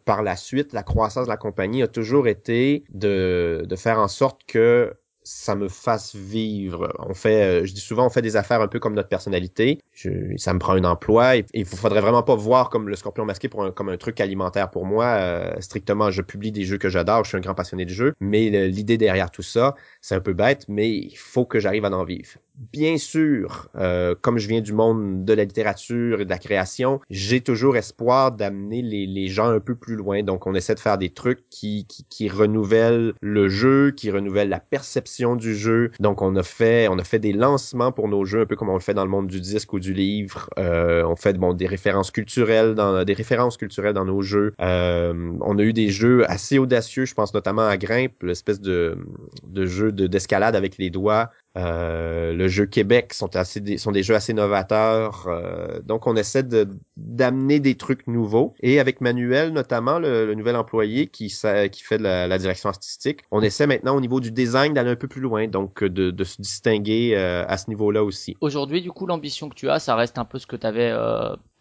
par la suite, la croissance de la compagnie a toujours été de, de faire en sorte que ça me fasse vivre. On fait, euh, je dis souvent, on fait des affaires un peu comme notre personnalité. Je, ça me prend un emploi il faudrait vraiment pas voir comme le Scorpion masqué pour un, comme un truc alimentaire pour moi. Euh, strictement, je publie des jeux que j'adore. Je suis un grand passionné de jeux, mais l'idée derrière tout ça, c'est un peu bête, mais il faut que j'arrive à en vivre. Bien sûr, euh, comme je viens du monde de la littérature et de la création, j'ai toujours espoir d'amener les, les, gens un peu plus loin. Donc, on essaie de faire des trucs qui, qui, qui renouvellent le jeu, qui renouvellent la perception du jeu. Donc, on a fait on a fait des lancements pour nos jeux, un peu comme on le fait dans le monde du disque ou du livre. Euh, on fait bon des références culturelles dans des références culturelles dans nos jeux. Euh, on a eu des jeux assez audacieux. Je pense notamment à Grimpe, l'espèce de de jeu d'escalade avec les doigts euh, le jeu Québec sont assez des, sont des jeux assez novateurs. Euh, donc on essaie de d'amener des trucs nouveaux. Et avec Manuel notamment, le, nouvel employé qui qui fait de la, direction artistique, on essaie maintenant au niveau du design d'aller un peu plus loin, donc de, de se distinguer euh, à ce niveau-là aussi. Aujourd'hui, du coup, l'ambition que tu as, ça reste un peu ce que tu avais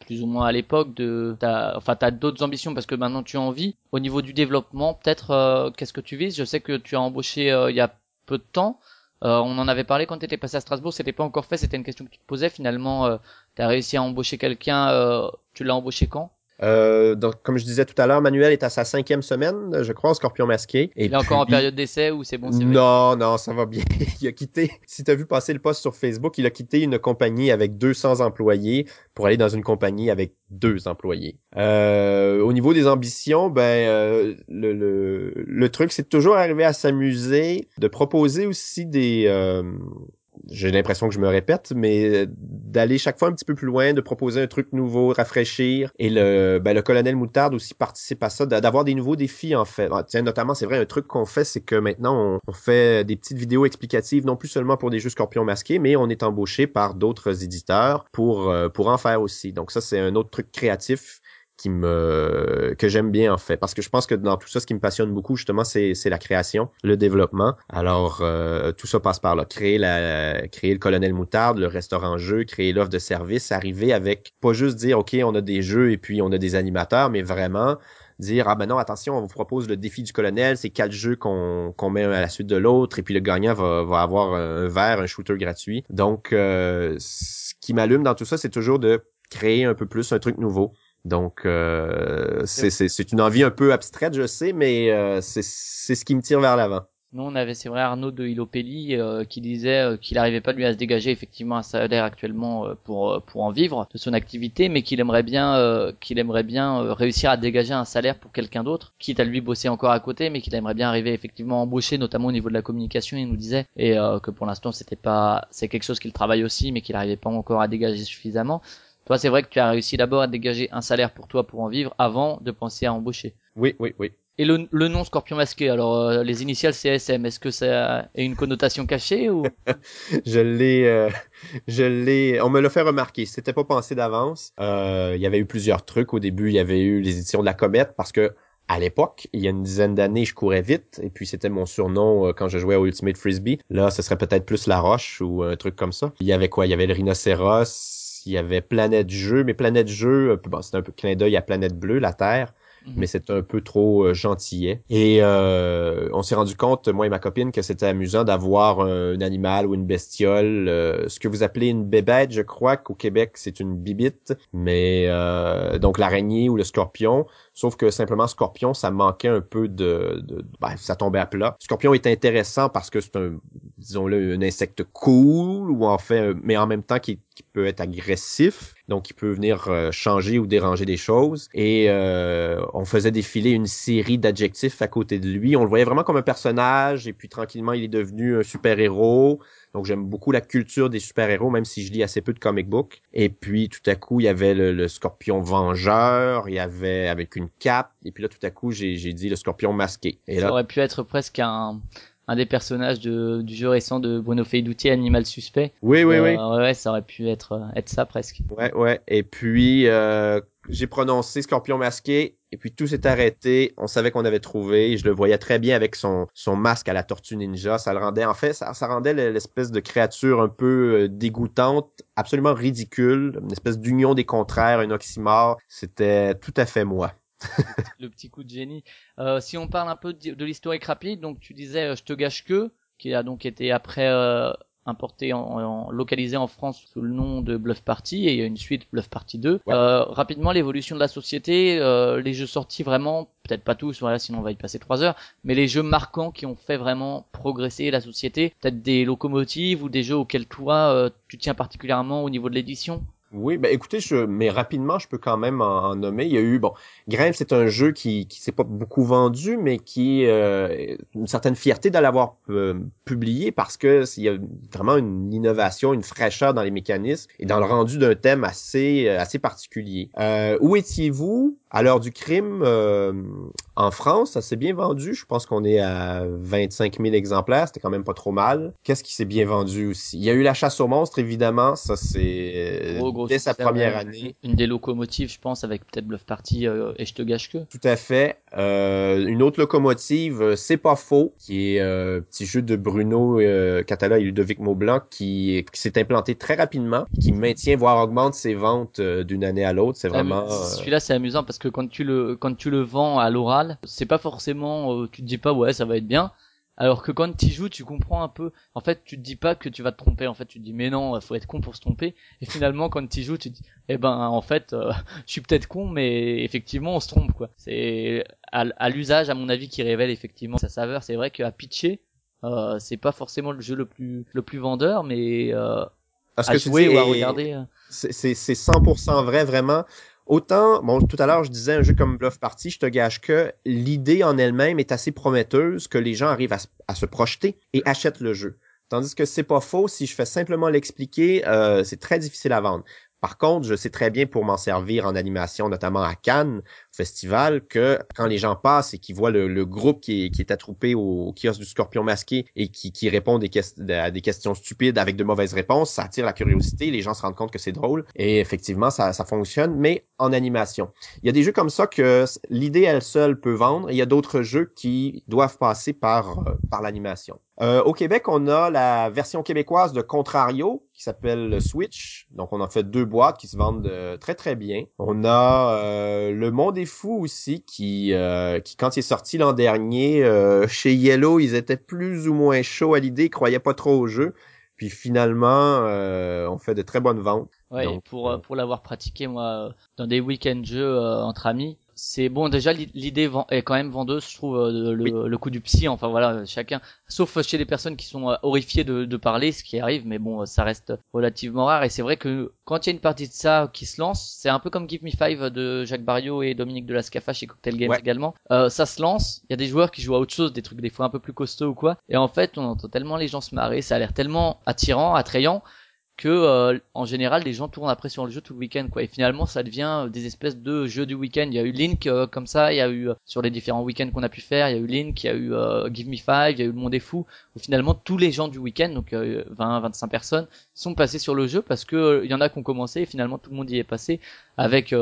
plus ou moins à l'époque de t'as enfin t'as d'autres ambitions parce que maintenant tu as envie au niveau du développement peut-être qu'est-ce que tu vises? Je sais que tu as embauché il y a peu de temps euh, on en avait parlé quand tu étais passé à Strasbourg, c'était pas encore fait, c'était une question que tu te posais. Finalement, euh, tu as réussi à embaucher quelqu'un, euh, tu l'as embauché quand? Euh, donc, comme je disais tout à l'heure, Manuel est à sa cinquième semaine, je crois, en Scorpion masqué. Et il est encore en période d'essai ou c'est bon Non, non, ça va bien. <laughs> il a quitté, si tu as vu passer le post sur Facebook, il a quitté une compagnie avec 200 employés pour aller dans une compagnie avec deux employés. Euh, au niveau des ambitions, ben euh, le, le, le truc, c'est toujours arriver à s'amuser, de proposer aussi des... J'ai l'impression que je me répète, mais d'aller chaque fois un petit peu plus loin, de proposer un truc nouveau, rafraîchir. Et le, ben, le colonel Moutarde aussi participe à ça, d'avoir des nouveaux défis en fait. Ah, tiens, notamment, c'est vrai, un truc qu'on fait, c'est que maintenant on, fait des petites vidéos explicatives, non plus seulement pour des jeux Scorpions masqués, mais on est embauché par d'autres éditeurs pour euh, pour en faire aussi. Donc ça, c'est un autre truc créatif qui me que j'aime bien en fait. Parce que je pense que dans tout ça ce qui me passionne beaucoup justement c'est c'est la création le développement. Alors euh, tout ça passe par là. Créer la créer le colonel moutarde le restaurant jeu créer l'offre de service arriver avec pas juste dire ok on a des jeux et puis on a des animateurs mais vraiment dire ah ben non attention on vous propose le défi du colonel c'est quatre jeux qu'on qu'on met à la suite de l'autre et puis le gagnant va va avoir un verre un shooter gratuit donc euh, ce qui m'allume dans tout ça c'est toujours de créer un peu plus un truc nouveau donc, euh, c'est une envie un peu abstraite, je sais, mais euh, c'est ce qui me tire vers l'avant. Nous, on avait, c'est vrai, Arnaud de Ilopelli euh, qui disait euh, qu'il n'arrivait pas lui à se dégager effectivement un salaire actuellement euh, pour pour en vivre de son activité, mais qu'il aimerait bien qu'il aimerait bien réussir à dégager un salaire pour quelqu'un d'autre, quitte à lui bosser encore à côté, mais qu'il aimerait bien arriver effectivement à embaucher, notamment au niveau de la communication. Il nous disait et que pour l'instant c'était pas c'est quelque chose qu'il travaille aussi, mais qu'il n'arrivait pas encore à dégager suffisamment. Toi, c'est vrai que tu as réussi d'abord à dégager un salaire pour toi pour en vivre avant de penser à embaucher. Oui, oui, oui. Et le, le nom Scorpion masqué, alors euh, les initiales CSM, est-ce que ça a une connotation cachée ou? <laughs> Je l'ai, euh, je l'ai, on me l'a fait remarquer. C'était pas pensé d'avance. Euh, il y avait eu plusieurs trucs. Au début, il y avait eu les éditions de la Comète parce que à l'époque, il y a une dizaine d'années, je courais vite et puis c'était mon surnom quand je jouais au Ultimate Frisbee. Là, ce serait peut-être plus la Roche ou un truc comme ça. Il y avait quoi? Il y avait le rhinocéros il y avait Planète Jeu, mais Planète Jeu, euh, bon, c'était un peu clin d'œil à Planète Bleue, la Terre. Mhm. mais c'est un peu trop euh, gentillet. Et euh, on s'est rendu compte, moi et ma copine, que c'était amusant d'avoir un, animal ou une bestiole, ce que vous appelez une bébête, je crois qu'au Québec c'est une bibite, mais donc l'araignée ou le scorpion, sauf que simplement scorpion, ça manquait un peu de, de ben, ça tombait à plat. Scorpion est intéressant parce que c'est un, disons-le, un insecte cool ou en fait, mais en même temps qui peut être agressif, donc il peut venir euh, changer ou déranger des choses. Et euh, on faisait défiler une série d'adjectifs à côté de lui. On le voyait vraiment comme un personnage, et puis tranquillement il est devenu un super-héros. Donc j'aime beaucoup la culture des super-héros, même si je lis assez peu de comic book. Et puis tout à coup, il y avait le, scorpion vengeur, il y avait avec une cape, et puis là tout à coup, j'ai dit le scorpion masqué. Et Ça aurait pu être presque un un des personnages de, du jeu récent de Bruno Feiduti, Animal Suspect. Oui, oui, oui. Euh, ouais, ça aurait pu être, euh, être ça presque. Ouais, ouais. Et puis, euh, j'ai prononcé Scorpion masqué, et puis tout s'est arrêté. On savait qu'on avait trouvé. Je le voyais très bien avec son, son masque à la tortue ninja. Ça le rendait, en fait, ça, ça rendait l'espèce de créature un peu dégoûtante, absolument ridicule, une espèce d'union des contraires, un oxymore. C'était tout à fait moi. <laughs> le petit coup de génie. Euh, si on parle un peu de, l'historique rapide, donc tu disais euh, je te gâche que, qui a donc été après euh, importé en, en, localisé en France sous le nom de Bluff Party et il y a une suite Bluff Party 2. Ouais. Euh, rapidement l'évolution de la société, euh, les jeux sortis vraiment, peut-être pas tous, voilà, sinon on va y passer trois heures, mais les jeux marquants qui ont fait vraiment progresser la société, peut-être des locomotives ou des jeux auxquels toi euh, tu tiens particulièrement au niveau de l'édition? Oui, ben écoutez, je, mais rapidement, je peux quand même en, en nommer. Il y a eu, bon, Grimes, c'est un jeu qui qui s'est pas beaucoup vendu, mais qui euh, une certaine fierté de l'avoir euh, publié parce que il y a vraiment une innovation, une fraîcheur dans les mécanismes et dans le rendu d'un thème assez euh, assez particulier. Euh, où étiez-vous à l'heure du crime euh, en France? Ça s'est bien vendu. Je pense qu'on est à 25 000 exemplaires. C'était quand même pas trop mal. Qu'est-ce qui s'est bien vendu aussi? Il y a eu la chasse aux monstres, évidemment. Ça c'est gros dès sa première ouais. année. Une des locomotives, je pense, avec peut-être Bluff Party euh, et je te gâche que. Tout à fait. Euh, une autre locomotive, euh, c'est pas faux, qui est euh, petit jeu de Bruno euh, Catala et Ludovic Maublanc, qui, qui s'est implanté très rapidement, qui maintient voire augmente ses ventes euh, d'une année à l'autre. C'est vraiment. Ah, euh, Celui-là, c'est amusant parce que quand tu le quand tu le vends à l'oral, c'est pas forcément, euh, tu te dis pas ouais ça va être bien. Alors que quand tu joues, tu comprends un peu. En fait, tu te dis pas que tu vas te tromper. En fait, tu te dis mais non, faut être con pour se tromper. Et finalement, quand tu joues, tu te dis eh ben en fait, euh, <laughs> je suis peut-être con, mais effectivement, on se trompe quoi. C'est à, l'usage, à mon avis, qui révèle effectivement sa saveur. C'est vrai qu'à pitcher, euh, c'est pas forcément le jeu le plus le plus vendeur, mais euh, à jouer ou à regarder. euh, c'est 100% vrai, vraiment. Autant, bon, tout à l'heure, je disais un jeu comme Bluff Party, je te gage que l'idée en elle-même est assez prometteuse que les gens arrivent à, se- projeter et achètent le jeu. Tandis que c'est pas faux, si je fais simplement l'expliquer, euh, c'est très difficile à vendre. Par contre, je sais très bien pour m'en servir en animation, notamment à Cannes, festival, que quand les gens passent et qu'ils voient le, groupe qui est, attroupé au, kiosque du scorpion masqué et qui, répond à des questions stupides avec de mauvaises réponses, ça attire la curiosité, les gens se rendent compte que c'est drôle et effectivement, ça, fonctionne, mais en animation. Il y a des jeux comme ça que l'idée elle seule peut vendre et il y a d'autres jeux qui doivent passer par, euh, par l'animation. Euh, au Québec, on a la version québécoise de Contrario qui s'appelle le Switch. Donc, on en fait deux boîtes qui se vendent euh, très très bien. On a euh, le Monde est fou aussi qui, euh, qui quand il est sorti l'an dernier euh, chez Yellow, ils étaient plus ou moins chauds à l'idée, ils croyaient pas trop au jeu. Puis finalement, euh, on fait de très bonnes ventes. Ouais, Donc, pour pour l'avoir pratiqué moi dans des week-ends jeux euh, entre amis, c'est bon déjà l'i- l'idée est quand même vendeuse, je trouve euh, le, Oui. le coup du psy, enfin voilà, chacun sauf chez les personnes qui sont euh, horrifiées de, de parler, ce qui arrive mais bon, ça reste relativement rare et c'est vrai que quand il y a une partie de ça qui se lance, c'est un peu comme Give Me Five de Jacques Barriot et Dominique de la Scafa chez Cocktail Games Ouais. également. Euh, ça se lance, il y a des joueurs qui jouent à autre chose, des trucs des fois un peu plus costauds ou quoi et en fait, on entend tellement les gens se marrer, ça a l'air tellement attirant, attrayant que euh, en général les gens tournent après sur le jeu tout le week-end quoi. Et finalement ça devient euh, des espèces de jeux du week-end. Il y a eu Link euh, comme ça. Il y a eu sur les différents week-ends qu'on a pu faire il y a eu Link il y a eu Give Me Five il y a eu le Monde est fou. Où finalement tous les gens du week-end donc euh, 20 25 personnes sont passés sur le jeu parce que il y en a qui ont commencé et finalement tout le monde y est passé avec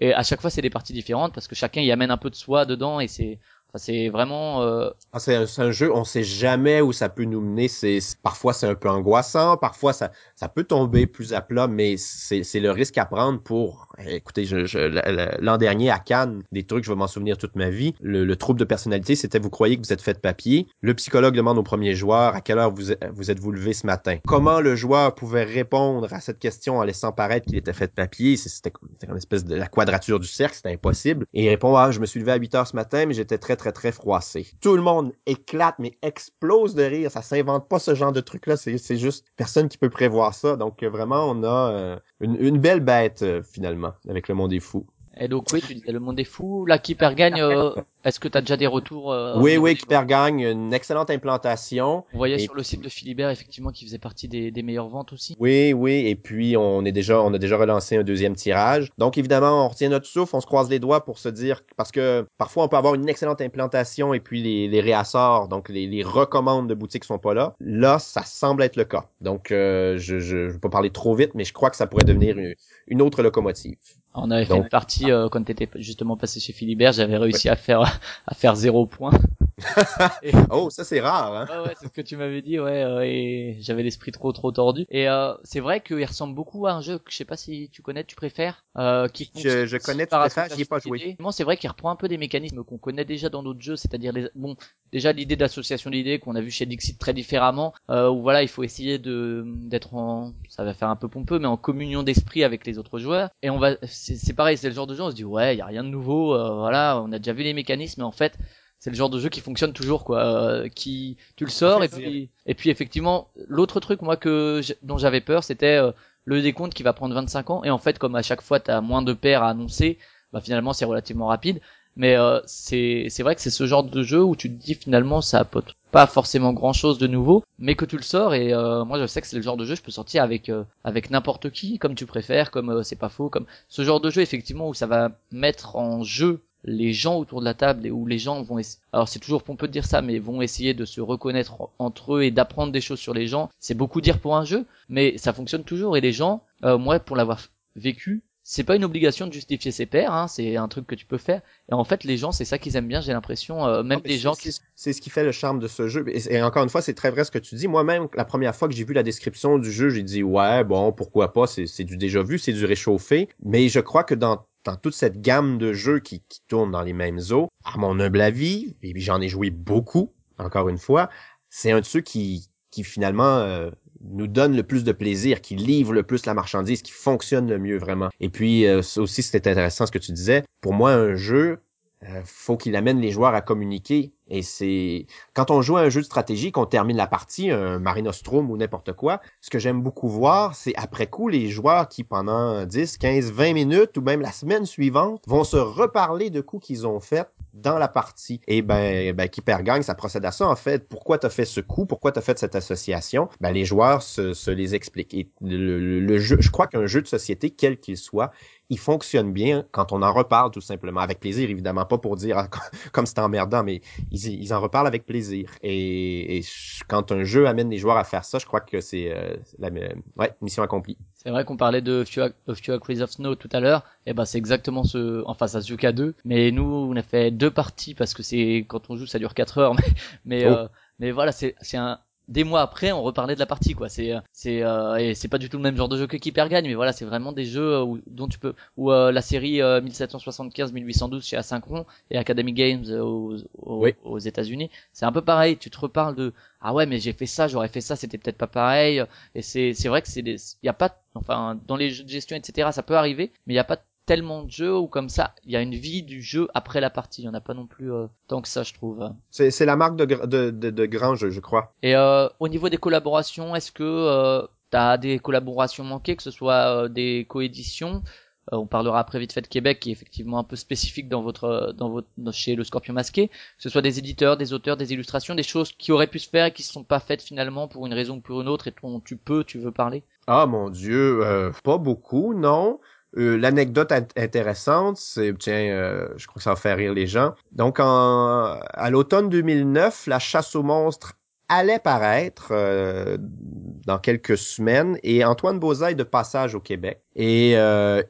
et à chaque fois c'est des parties différentes parce que chacun y amène un peu de soi dedans et c'est c'est vraiment euh, Ah, c'est un, jeu, on sait jamais où ça peut nous mener. C'est parfois c'est un peu angoissant, parfois ça ça peut tomber plus à plat, mais c'est le risque à prendre pour. Écoutez, je, je- l'an dernier à Cannes, des trucs je vais m'en souvenir toute ma vie. Le, le trouble de personnalité, c'était vous croyez que vous êtes fait de papier? Le psychologue demande au premier joueur à quelle heure vous êtes- vous êtes-vous levé ce matin? Comment le joueur pouvait répondre à cette question en laissant paraître qu'il était fait de papier, c'était une espèce de la quadrature du cercle, c'était impossible. Et il répond ah je me suis levé à 8 heures ce matin, mais j'étais très très très froissé. Tout le monde éclate mais explose de rire. Ça s'invente pas ce genre de truc là. C'est juste personne qui peut prévoir ça. Donc vraiment on a euh, une, une belle bête euh, finalement avec le monde des fous. Et donc oui tu disais le monde est fou là qui perd gagne euh, est-ce que t'as déjà des retours euh, oui oui, Kipper gagne une excellente implantation. On voyait Et sur le site de Philibert effectivement qu'il faisait partie des, des meilleures ventes aussi. Oui, oui, et puis on est déjà, on a déjà relancé un deuxième tirage. Donc évidemment, on retient notre souffle, on se croise les doigts pour se dire, parce que parfois on peut avoir une excellente implantation et puis les, les réassorts, donc les, les recommandes de boutiques sont pas là. Là, ça semble être le cas. Donc euh, je, je, je vais pas parler trop vite, mais je crois que ça pourrait devenir une, une autre locomotive. On avait fait une partie euh, quand t'étais justement passé chez Philibert, j'avais réussi à faire <laughs> à faire zéro point. <laughs> oh, ça c'est rare. Hein? ouais, ouais c'est ce que tu m'avais dit, ouais. Euh, et j'avais l'esprit trop trop tordu. Et euh, c'est vrai qu'il ressemble beaucoup à un jeu que je sais pas si tu connais, tu préfères. Euh, qui je, je connais, tu préfères, j'y ai pas joué. C'est vrai qu'il reprend un peu des mécanismes qu'on connaît déjà dans d'autres jeux, c'est-à-dire les bon déjà l'idée d'association d'idées qu'on a vu chez Dixit très différemment, euh, où voilà il faut essayer de d'être en, ça va faire un peu pompeux, mais en communion d'esprit avec les autres joueurs. Et on va, c'est pareil, c'est le genre de jeu on se dit ouais, il y a rien de nouveau, euh, voilà, on a déjà vu les mécanismes, mais en fait c'est le genre de jeu qui fonctionne toujours quoi. Euh, qui tu le sors et puis et puis effectivement l'autre truc moi que dont j'avais peur c'était euh, le décompte qui va prendre 25 ans. Et en fait comme à chaque fois tu as moins de paires à annoncer bah finalement c'est relativement rapide. Mais euh, c'est c'est vrai que c'est ce genre de jeu où tu te dis finalement ça apporte pas forcément grand chose de nouveau mais que tu le sors. Et moi je sais que c'est le genre de jeu je peux sortir avec avec n'importe qui comme tu préfères comme c'est pas faux comme ce genre de jeu effectivement où ça va mettre en jeu les gens autour de la table et où les gens vont alors c'est toujours pompeux de dire ça mais vont essayer de se reconnaître entre eux et d'apprendre des choses sur les gens c'est beaucoup dire pour un jeu mais ça fonctionne toujours et les gens euh, moi pour l'avoir vécu c'est pas une obligation de justifier ses pairs, hein, c'est un truc que tu peux faire. Et en fait, les gens, c'est ça qu'ils aiment bien, j'ai l'impression, euh, même des gens qui... C'est ce qui fait le charme de ce jeu. Et, encore une fois, c'est très vrai ce que tu dis. Moi-même, la première fois que j'ai vu la description du jeu, j'ai dit, ouais, bon, pourquoi pas, c'est du déjà vu, c'est du réchauffé. Mais je crois que dans dans toute cette gamme de jeux qui, qui tournent dans les mêmes eaux, à mon humble avis, et j'en ai joué beaucoup, encore une fois, c'est un de ceux qui, qui finalement euh, nous donne le plus de plaisir, qui livre le plus la marchandise, qui fonctionne le mieux vraiment. Et puis euh, aussi, c'était intéressant ce que tu disais. Pour moi, un jeu, euh, faut qu'il amène les joueurs à communiquer. Et c'est quand on joue un jeu de stratégie, qu'on termine la partie, un Marinostrum ou n'importe quoi, ce que j'aime beaucoup voir, c'est après coup les joueurs qui pendant 10, 15, 20 minutes ou même la semaine suivante vont se reparler de coups qu'ils ont fait dans la partie. Et ben, ben qui perd gagne, ça procède à ça en fait. Pourquoi t'as fait ce coup? Pourquoi t'as fait cette association? Ben les joueurs se, se les expliquent. Et le jeu, je crois qu'un jeu de société, quel qu'il soit, il fonctionne bien quand on en reparle tout simplement. Avec plaisir, évidemment, pas pour dire <laughs> comme c'est emmerdant, mais ils, ils, en reparlent avec plaisir. Et, quand un jeu amène les joueurs à faire ça, je crois que c'est euh, la ouais, mission accomplie. C'est vrai qu'on parlait de Few Crazy of Snow tout à l'heure. Et eh ben c'est exactement ce, enfin qu'à deux. Mais nous, on a fait deux parties parce que c'est quand on joue, ça dure quatre heures. <laughs> Mais mais, oh. euh, mais voilà, c'est c'est un des mois après, on reparlait de la partie, quoi. C'est, c'est, euh, et c'est pas du tout le même genre de jeu que Keeper gagne, mais voilà, c'est vraiment des jeux où, dont tu peux, où euh, la série 1775-1812 euh, chez Asynchron et Academy Games aux, aux, États-Unis, c'est un peu pareil. Tu te reparles de, ah ouais, mais j'ai fait ça, j'aurais fait ça, c'était peut-être pas pareil. Et c'est, c'est vrai que c'est, il y a pas, enfin, dans les jeux de gestion, etc., ça peut arriver, mais il y a pas tellement de jeux où comme ça, il y a une vie du jeu après la partie. Il y en a pas non plus euh, tant que ça, je trouve. C'est, c'est la marque de, de, de, de grand jeu, je crois. Et euh, au niveau des collaborations, est-ce que euh, t'as des collaborations manquées, que ce soit euh, des coéditions? On parlera après vite fait de Québec qui est effectivement un peu spécifique dans votre dans votre chez le Scorpion masqué que ce soit des éditeurs des auteurs des illustrations des choses qui auraient pu se faire et qui ne sont pas faites finalement pour une raison ou pour une autre et dont tu peux tu veux parler? Ah mon dieu pas beaucoup non euh, l'anecdote intéressante, c'est tiens, euh, je crois que ça va faire rire les gens. Donc en, à l'automne 2009, la chasse aux monstres allait paraître euh, dans quelques semaines et Antoine Boza est de passage au Québec et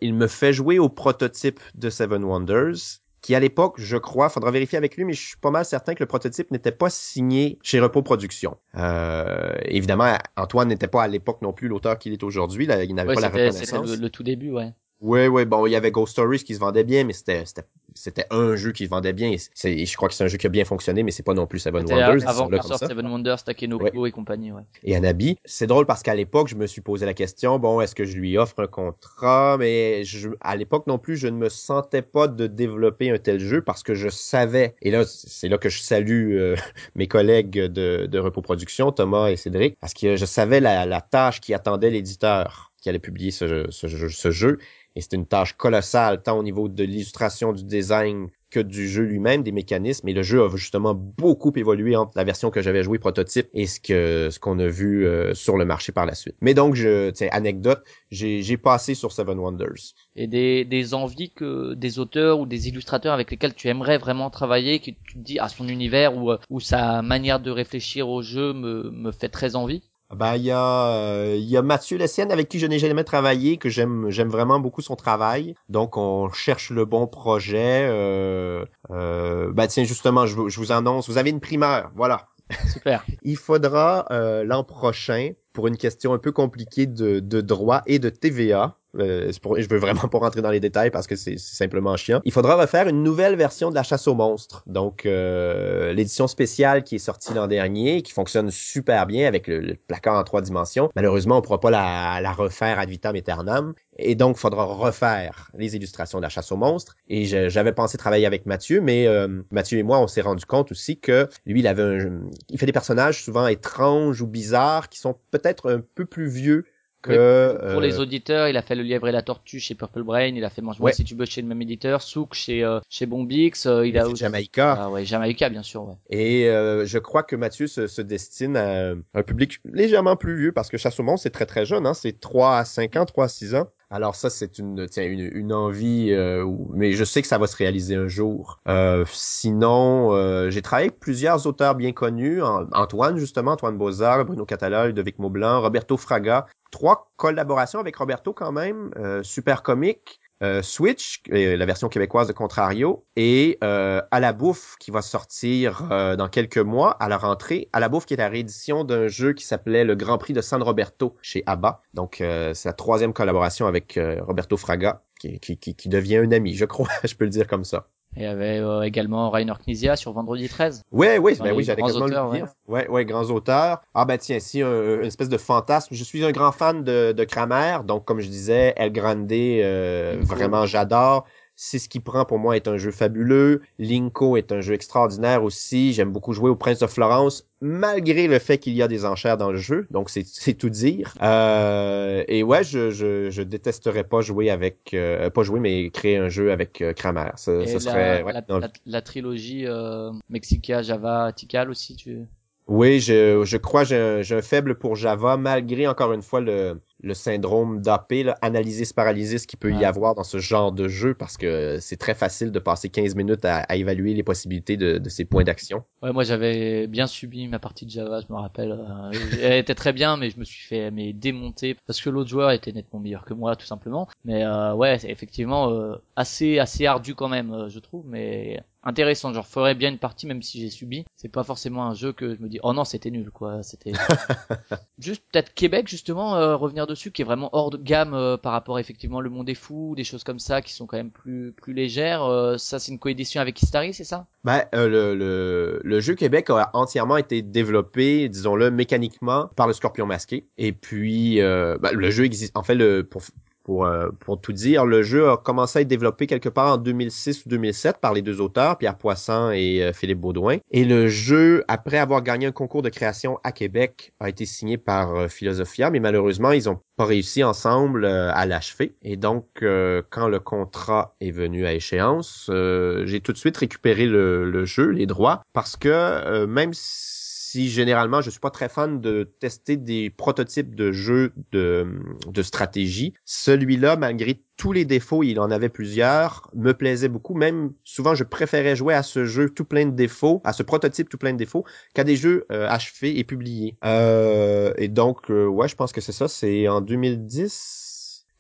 il me fait jouer au prototype de Seven Wonders qui à l'époque, je crois, faudra vérifier avec lui, mais je suis pas mal certain que le prototype n'était pas signé chez Repos Productions. Euh, évidemment, Antoine n'était pas à l'époque non plus l'auteur qu'il est aujourd'hui, il n'avait pas la reconnaissance. Le, le, tout début, ouais. Oui, oui, bon, il y avait Ghost Stories qui se vendait bien, mais c'était c'était un jeu qui se vendait bien. Et, je crois que c'est un jeu qui a bien fonctionné, mais c'est pas non plus Seven Wonders. Avant que sorte Seven Wonders, Takenoko et compagnie, ouais. Et Anabi, c'est drôle parce qu'à l'époque, je me suis posé la question, bon, est-ce que je lui offre un contrat? Mais je, à l'époque non plus, je ne me sentais pas de développer un tel jeu parce que je savais, et là, c'est là que je salue euh, <laughs> mes collègues de, de Repos Production, Thomas et Cédric, parce que je savais la, la tâche qui attendait l'éditeur qui allait publier ce, ce, ce jeu et c'est une tâche colossale, tant au niveau de l'illustration, du design que du jeu lui-même, des mécanismes. Et le jeu a justement beaucoup évolué entre la version que j'avais joué prototype et ce que ce qu'on a vu euh, sur le marché par la suite. Mais donc, je, anecdote, j'ai passé sur Seven Wonders. Et des, des envies que des auteurs ou des illustrateurs avec lesquels tu aimerais vraiment travailler, tu te dis à son univers ou, ou sa manière de réfléchir au jeu me, me fait très envie? Ben il y a il y a Mathieu Lessienne avec qui je n'ai jamais travaillé que j'aime j'aime vraiment beaucoup son travail. Donc on cherche le bon projet. Euh, euh, ben tiens justement je, je vous annonce vous avez une primeur voilà. Super. <laughs> il faudra euh, l'an prochain pour une question un peu compliquée de, de droit et de TVA euh, je veux vraiment pas rentrer dans les détails parce que c'est simplement chiant. Il faudra refaire une nouvelle version de la chasse aux monstres. Donc euh, l'édition spéciale qui est sortie l'an dernier, qui fonctionne super bien avec le, placard en trois dimensions. Malheureusement, on pourra pas la, refaire ad vitam aeternam. Et donc, faudra refaire les illustrations de la chasse aux monstres. Et j'avais pensé travailler avec Mathieu, mais euh, Mathieu et moi, on s'est rendu compte aussi que lui, il avait un, il fait des personnages souvent étranges ou bizarres qui sont peut-être un peu plus vieux que, pour les euh, auditeurs, il a fait le lièvre et la tortue chez Purple Brain, il a fait Mange-moi si tu veux chez le même éditeur, Souk chez euh, chez Bombix, euh, il a aussi Jamaïca. Ah ouais, Jamaïca bien sûr. Ouais. Et je crois que Mathieu se, se, destine à un public légèrement plus vieux parce que Chasse au monde c'est très très jeune, hein, c'est 3 à 5 ans, 3 à 6 ans. Alors ça, c'est une, tiens, une, une envie, euh, mais je sais que ça va se réaliser un jour. Euh, sinon, euh, j'ai travaillé avec plusieurs auteurs bien connus, Antoine justement, Antoine Bozard, Bruno Catala, Ludovic Maublanc, Roberto Fraga. Trois collaborations avec Roberto quand même, super comique. Euh, Switch, euh, la version québécoise de Contrario, et euh, À la bouffe qui va sortir dans quelques mois à la rentrée. À la bouffe qui est la réédition d'un jeu qui s'appelait le Grand Prix de San Roberto chez ABBA. Donc c'est la troisième collaboration avec Roberto Fraga qui, qui, qui devient un ami, je crois, <laughs> je peux le dire comme ça. Et il y avait euh, également Rainer Knizia sur Vendredi 13. Ouais, oui, ben oui, j'allais quasiment le dire. Ouais. ouais, grands auteurs. Ah ben tiens, si une espèce de fantasme. Je suis un grand fan de, de Kramer, donc comme je disais, El Grande, euh, vraiment j'adore. C'est ce qui prend pour moi est un jeu fabuleux. Linko est un jeu extraordinaire aussi. J'aime beaucoup jouer au Prince de Florence, malgré le fait qu'il y a des enchères dans le jeu. Donc c'est tout dire. Euh, et ouais, je, je, je détesterais pas jouer avec, euh, pas jouer mais créer un jeu avec euh, Kramer. Ça, ça serait la, la, la, trilogie euh, Mexica, Java, Tikal aussi. Tu oui, je, je crois j'ai un, faible pour Java, malgré encore une fois le, le syndrome d'AP, analysis paralysis qu'il peut y avoir dans ce genre de jeu, parce que c'est très facile de passer 15 minutes à, évaluer les possibilités de, de ces points d'action. Ouais, moi j'avais bien subi ma partie de Java, je me rappelle. Euh, elle était très bien, mais je me suis fait mais démonter parce que l'autre joueur était nettement meilleur que moi, tout simplement. Mais euh, ouais, c'est effectivement euh, assez assez ardu quand même, euh, je trouve, mais intéressant. Genre, ferais bien une partie même si j'ai subi. C'est pas forcément un jeu que je me dis, oh non, c'était nul, quoi. C'était <laughs> <laughs> juste peut-être Québec justement euh, revenir dessus, qui est vraiment hors de gamme euh, par rapport effectivement le monde est fou, des choses comme ça qui sont quand même plus plus légères. Euh, ça, c'est une coédition avec Istari, c'est ça? Ben le, le, le jeu Québec a entièrement été développé, disons-le, mécaniquement par le Scorpion masqué. Et puis ben, le jeu existe. En fait, le pour pour, euh, pour tout dire, le jeu a commencé à être développé quelque part en 2006 ou 2007 par les deux auteurs, Pierre Poisson et euh, Philippe Baudouin. Et le jeu, après avoir gagné un concours de création à Québec, a été signé par euh, Philosophia, mais malheureusement, ils ont pas réussi ensemble à l'achever. Et donc, quand le contrat est venu à échéance, j'ai tout de suite récupéré le, le, jeu, les droits, parce que même si si généralement je suis pas très fan de tester des prototypes de jeux de, stratégie, celui-là, malgré tous les défauts, il en avait plusieurs, me plaisait beaucoup. Même souvent, je préférais jouer à ce jeu tout plein de défauts, à ce prototype tout plein de défauts, qu'à des jeux euh, achevés et publiés. Euh, et donc, euh, ouais, je pense que c'est ça. C'est en 2010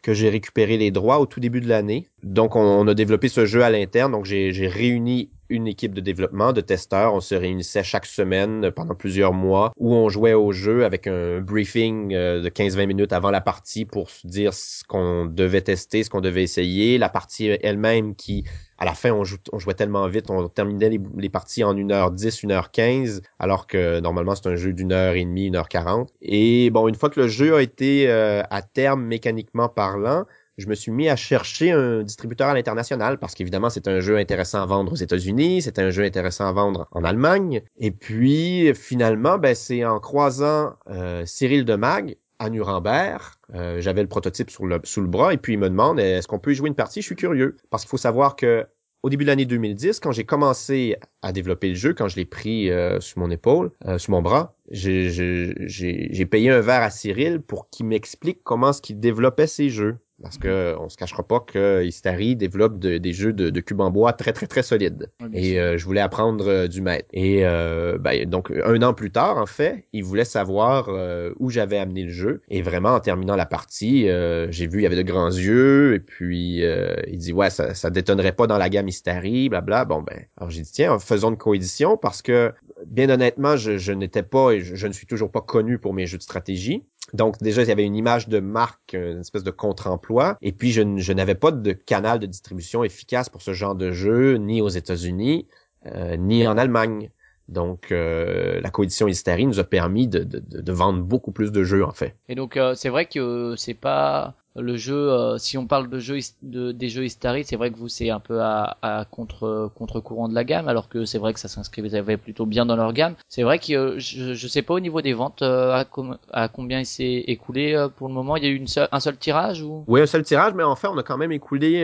que j'ai récupéré les droits au tout début de l'année. Donc, on, a développé ce jeu à l'interne. Donc, j'ai réuni une équipe de développement, de testeurs. On se réunissait chaque semaine pendant plusieurs mois où on jouait au jeu avec un briefing euh, de 15-20 minutes avant la partie pour dire ce qu'on devait tester, ce qu'on devait essayer. La partie elle-même qui, à la fin, on, jouait tellement vite, on terminait les, parties en 1h10, 1h15, alors que normalement c'est un jeu d'une heure et demie, 1h40. Et bon, une fois que le jeu a été euh, à terme mécaniquement parlant, je me suis mis à chercher un distributeur à l'international parce qu'évidemment, c'est un jeu intéressant à vendre aux États-Unis, c'est un jeu intéressant à vendre en Allemagne. Et puis, finalement, ben, c'est en croisant euh, Cyril Demag à Nuremberg. Euh, j'avais le prototype sous le bras et puis il me demande est-ce qu'on peut y jouer une partie Je suis curieux parce qu'il faut savoir que au début de l'année 2010, quand j'ai commencé à développer le jeu, quand je l'ai pris euh, sous mon épaule, euh, sous mon bras, j'ai payé un verre à Cyril pour qu'il m'explique comment est-ce qu'il développait ses jeux. Parce que on se cachera pas que Istari développe des jeux de, de cubes en bois très très très solides. et euh, je voulais apprendre euh, du maître. Et euh, ben, donc un an plus tard, en fait, il voulait savoir où j'avais amené le jeu. Et vraiment, en terminant la partie, j'ai vu il y avait de grands yeux. Et puis il dit ouais, ça, ça détonnerait pas dans la gamme Istari, blabla. Bon ben, alors j'ai dit tiens, faisons une coédition parce que bien honnêtement, je, je n'étais pas et je, je, ne suis toujours pas connu pour mes jeux de stratégie. Donc déjà, il y avait une image de marque, une espèce de contre-emploi. Et puis, je, n'avais pas de canal de distribution efficace pour ce genre de jeu, ni aux États-Unis, euh, ni en Allemagne. Donc, euh, la coédition Hysteri nous a permis de, de, de, vendre beaucoup plus de jeux, en fait. Et donc, euh, c'est vrai que c'est pas le jeu, euh, si on parle de jeux de, des jeux Istari, c'est vrai que vous c'est un peu à, à contre contre courant de la gamme, alors que c'est vrai que ça s'inscrivait plutôt bien dans leur gamme. C'est vrai que euh, je, je sais pas au niveau des ventes euh, à, combien il s'est écoulé pour le moment. Il y a eu une un seul tirage ou? Oui, un seul tirage, mais en fait on a quand même écoulé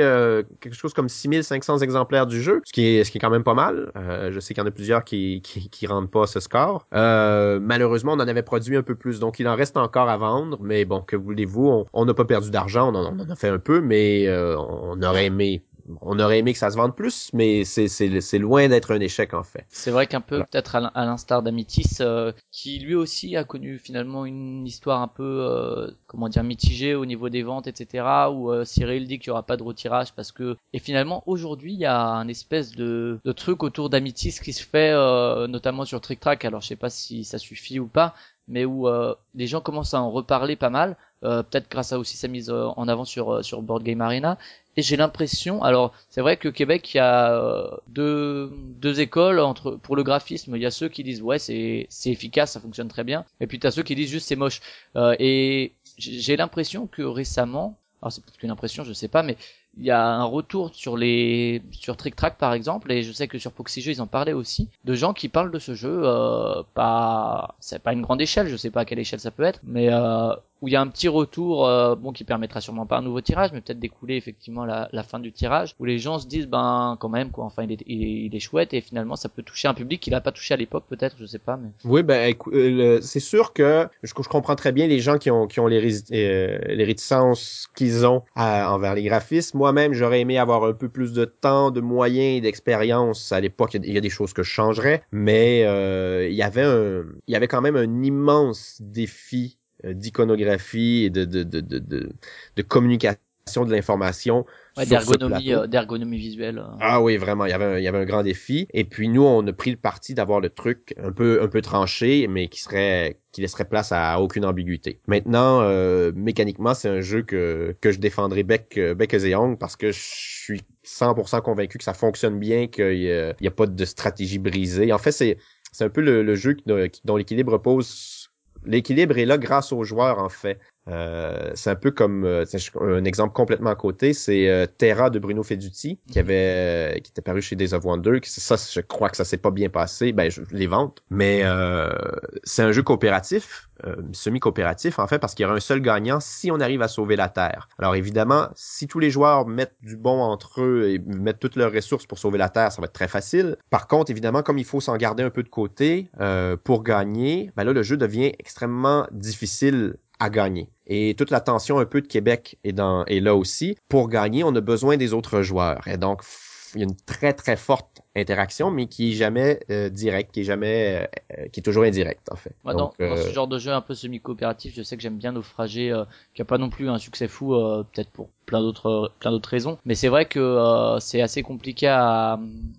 quelque chose comme 6500 exemplaires du jeu, ce qui est ce qui est quand même pas mal. je sais qu'il y en a plusieurs qui qui, qui rendent pas ce score. malheureusement, on en avait produit un peu plus, donc il en reste encore à vendre. Mais bon, que voulez-vous, on n'a pas perdu d'argent, on, en a fait un peu, mais euh, on aurait aimé on aurait aimé que ça se vende plus, mais c'est loin d'être un échec en fait. C'est vrai qu'un peu peut-être à l'instar d'Amitis, euh, qui lui aussi a connu finalement une histoire un peu euh, comment dire mitigée au niveau des ventes, etc. Où Cyril dit qu'il y aura pas de retirage parce que et finalement aujourd'hui il y a un espèce de, de truc autour d'Amitis qui se fait notamment sur Trick Track. Alors je sais pas si ça suffit ou pas, mais où les gens commencent à en reparler pas mal euh, peut-être grâce à aussi sa mise euh, en avant sur euh, sur Board Game Arena. Et j'ai l'impression, alors c'est vrai que Québec, il y a deux deux écoles entre pour le graphisme. Il y a ceux qui disent ouais c'est c'est efficace, ça fonctionne très bien, et puis t'as ceux qui disent juste c'est moche. et j'ai l'impression que récemment, alors c'est peut-être une impression, je sais pas, mais il y a un retour sur les sur Trick Track par exemple et je sais que sur Proxy Jeux ils en parlaient aussi de gens qui parlent de ce jeu euh, pas c'est pas une grande échelle je sais pas à quelle échelle ça peut être mais euh, où il y a un petit retour euh, bon qui permettra sûrement pas un nouveau tirage mais peut-être d'écouler effectivement la, fin du tirage où les gens se disent ben quand même quoi enfin il est, il est, chouette et finalement ça peut toucher un public qu'il a pas touché à l'époque peut-être je sais pas mais oui ben euh, c'est sûr que je, comprends très bien les gens qui ont qui ont les, euh, les réticences qu'ils ont envers les graphismes moi-même, j'aurais aimé avoir un peu plus de temps, de moyens et d'expérience. À l'époque, il y a des choses que je changerais, mais euh, il y avait un, il y avait quand même un immense défi euh, d'iconographie et de, de, de, de, de communication de l'information d'ergonomie euh, d'ergonomie visuelle euh. ah oui vraiment il y avait un, il y avait un grand défi. Et puis nous on a pris le parti d'avoir le truc un peu un peu tranché mais qui serait qui laisserait place à aucune ambiguïté. Maintenant euh, mécaniquement c'est un jeu que que je défendrai bec bec et ongles parce que je suis 100% convaincu que ça fonctionne bien qu'il y, a, y a pas de stratégie brisée. En fait c'est c'est un peu le, le jeu dont l'équilibre repose l'équilibre est là grâce aux joueurs en fait. Euh, c'est un peu comme euh, un exemple complètement à côté, c'est euh, Terra de Bruno Feduti qui mhm. avait qui était paru chez Days of Wonder. Ça, je crois que ça s'est pas bien passé. Ben, je, les ventes, mais c'est un jeu coopératif, semi-coopératif en fait, parce qu'il y aura un seul gagnant si on arrive à sauver la Terre. Alors évidemment, si tous les joueurs mettent du bon entre eux et mettent toutes leurs ressources pour sauver la Terre, ça va être très facile. Par contre, évidemment, comme il faut s'en garder un peu de côté pour gagner, ben là le jeu devient extrêmement difficile à gagner. Et toute la tension un peu de Québec est, dans, est là aussi. Pour gagner, on a besoin des autres joueurs. Et donc, il y a une très très forte interaction, mais qui est jamais euh, direct, qui est jamais, euh, qui est toujours indirect en fait. dans, ce euh, genre de jeu un peu semi-coopératif, je sais que j'aime bien Naufragé, qui a pas non plus un succès fou, peut-être pour plein d'autres plein d'autres raisons. Mais c'est vrai que c'est assez compliqué à.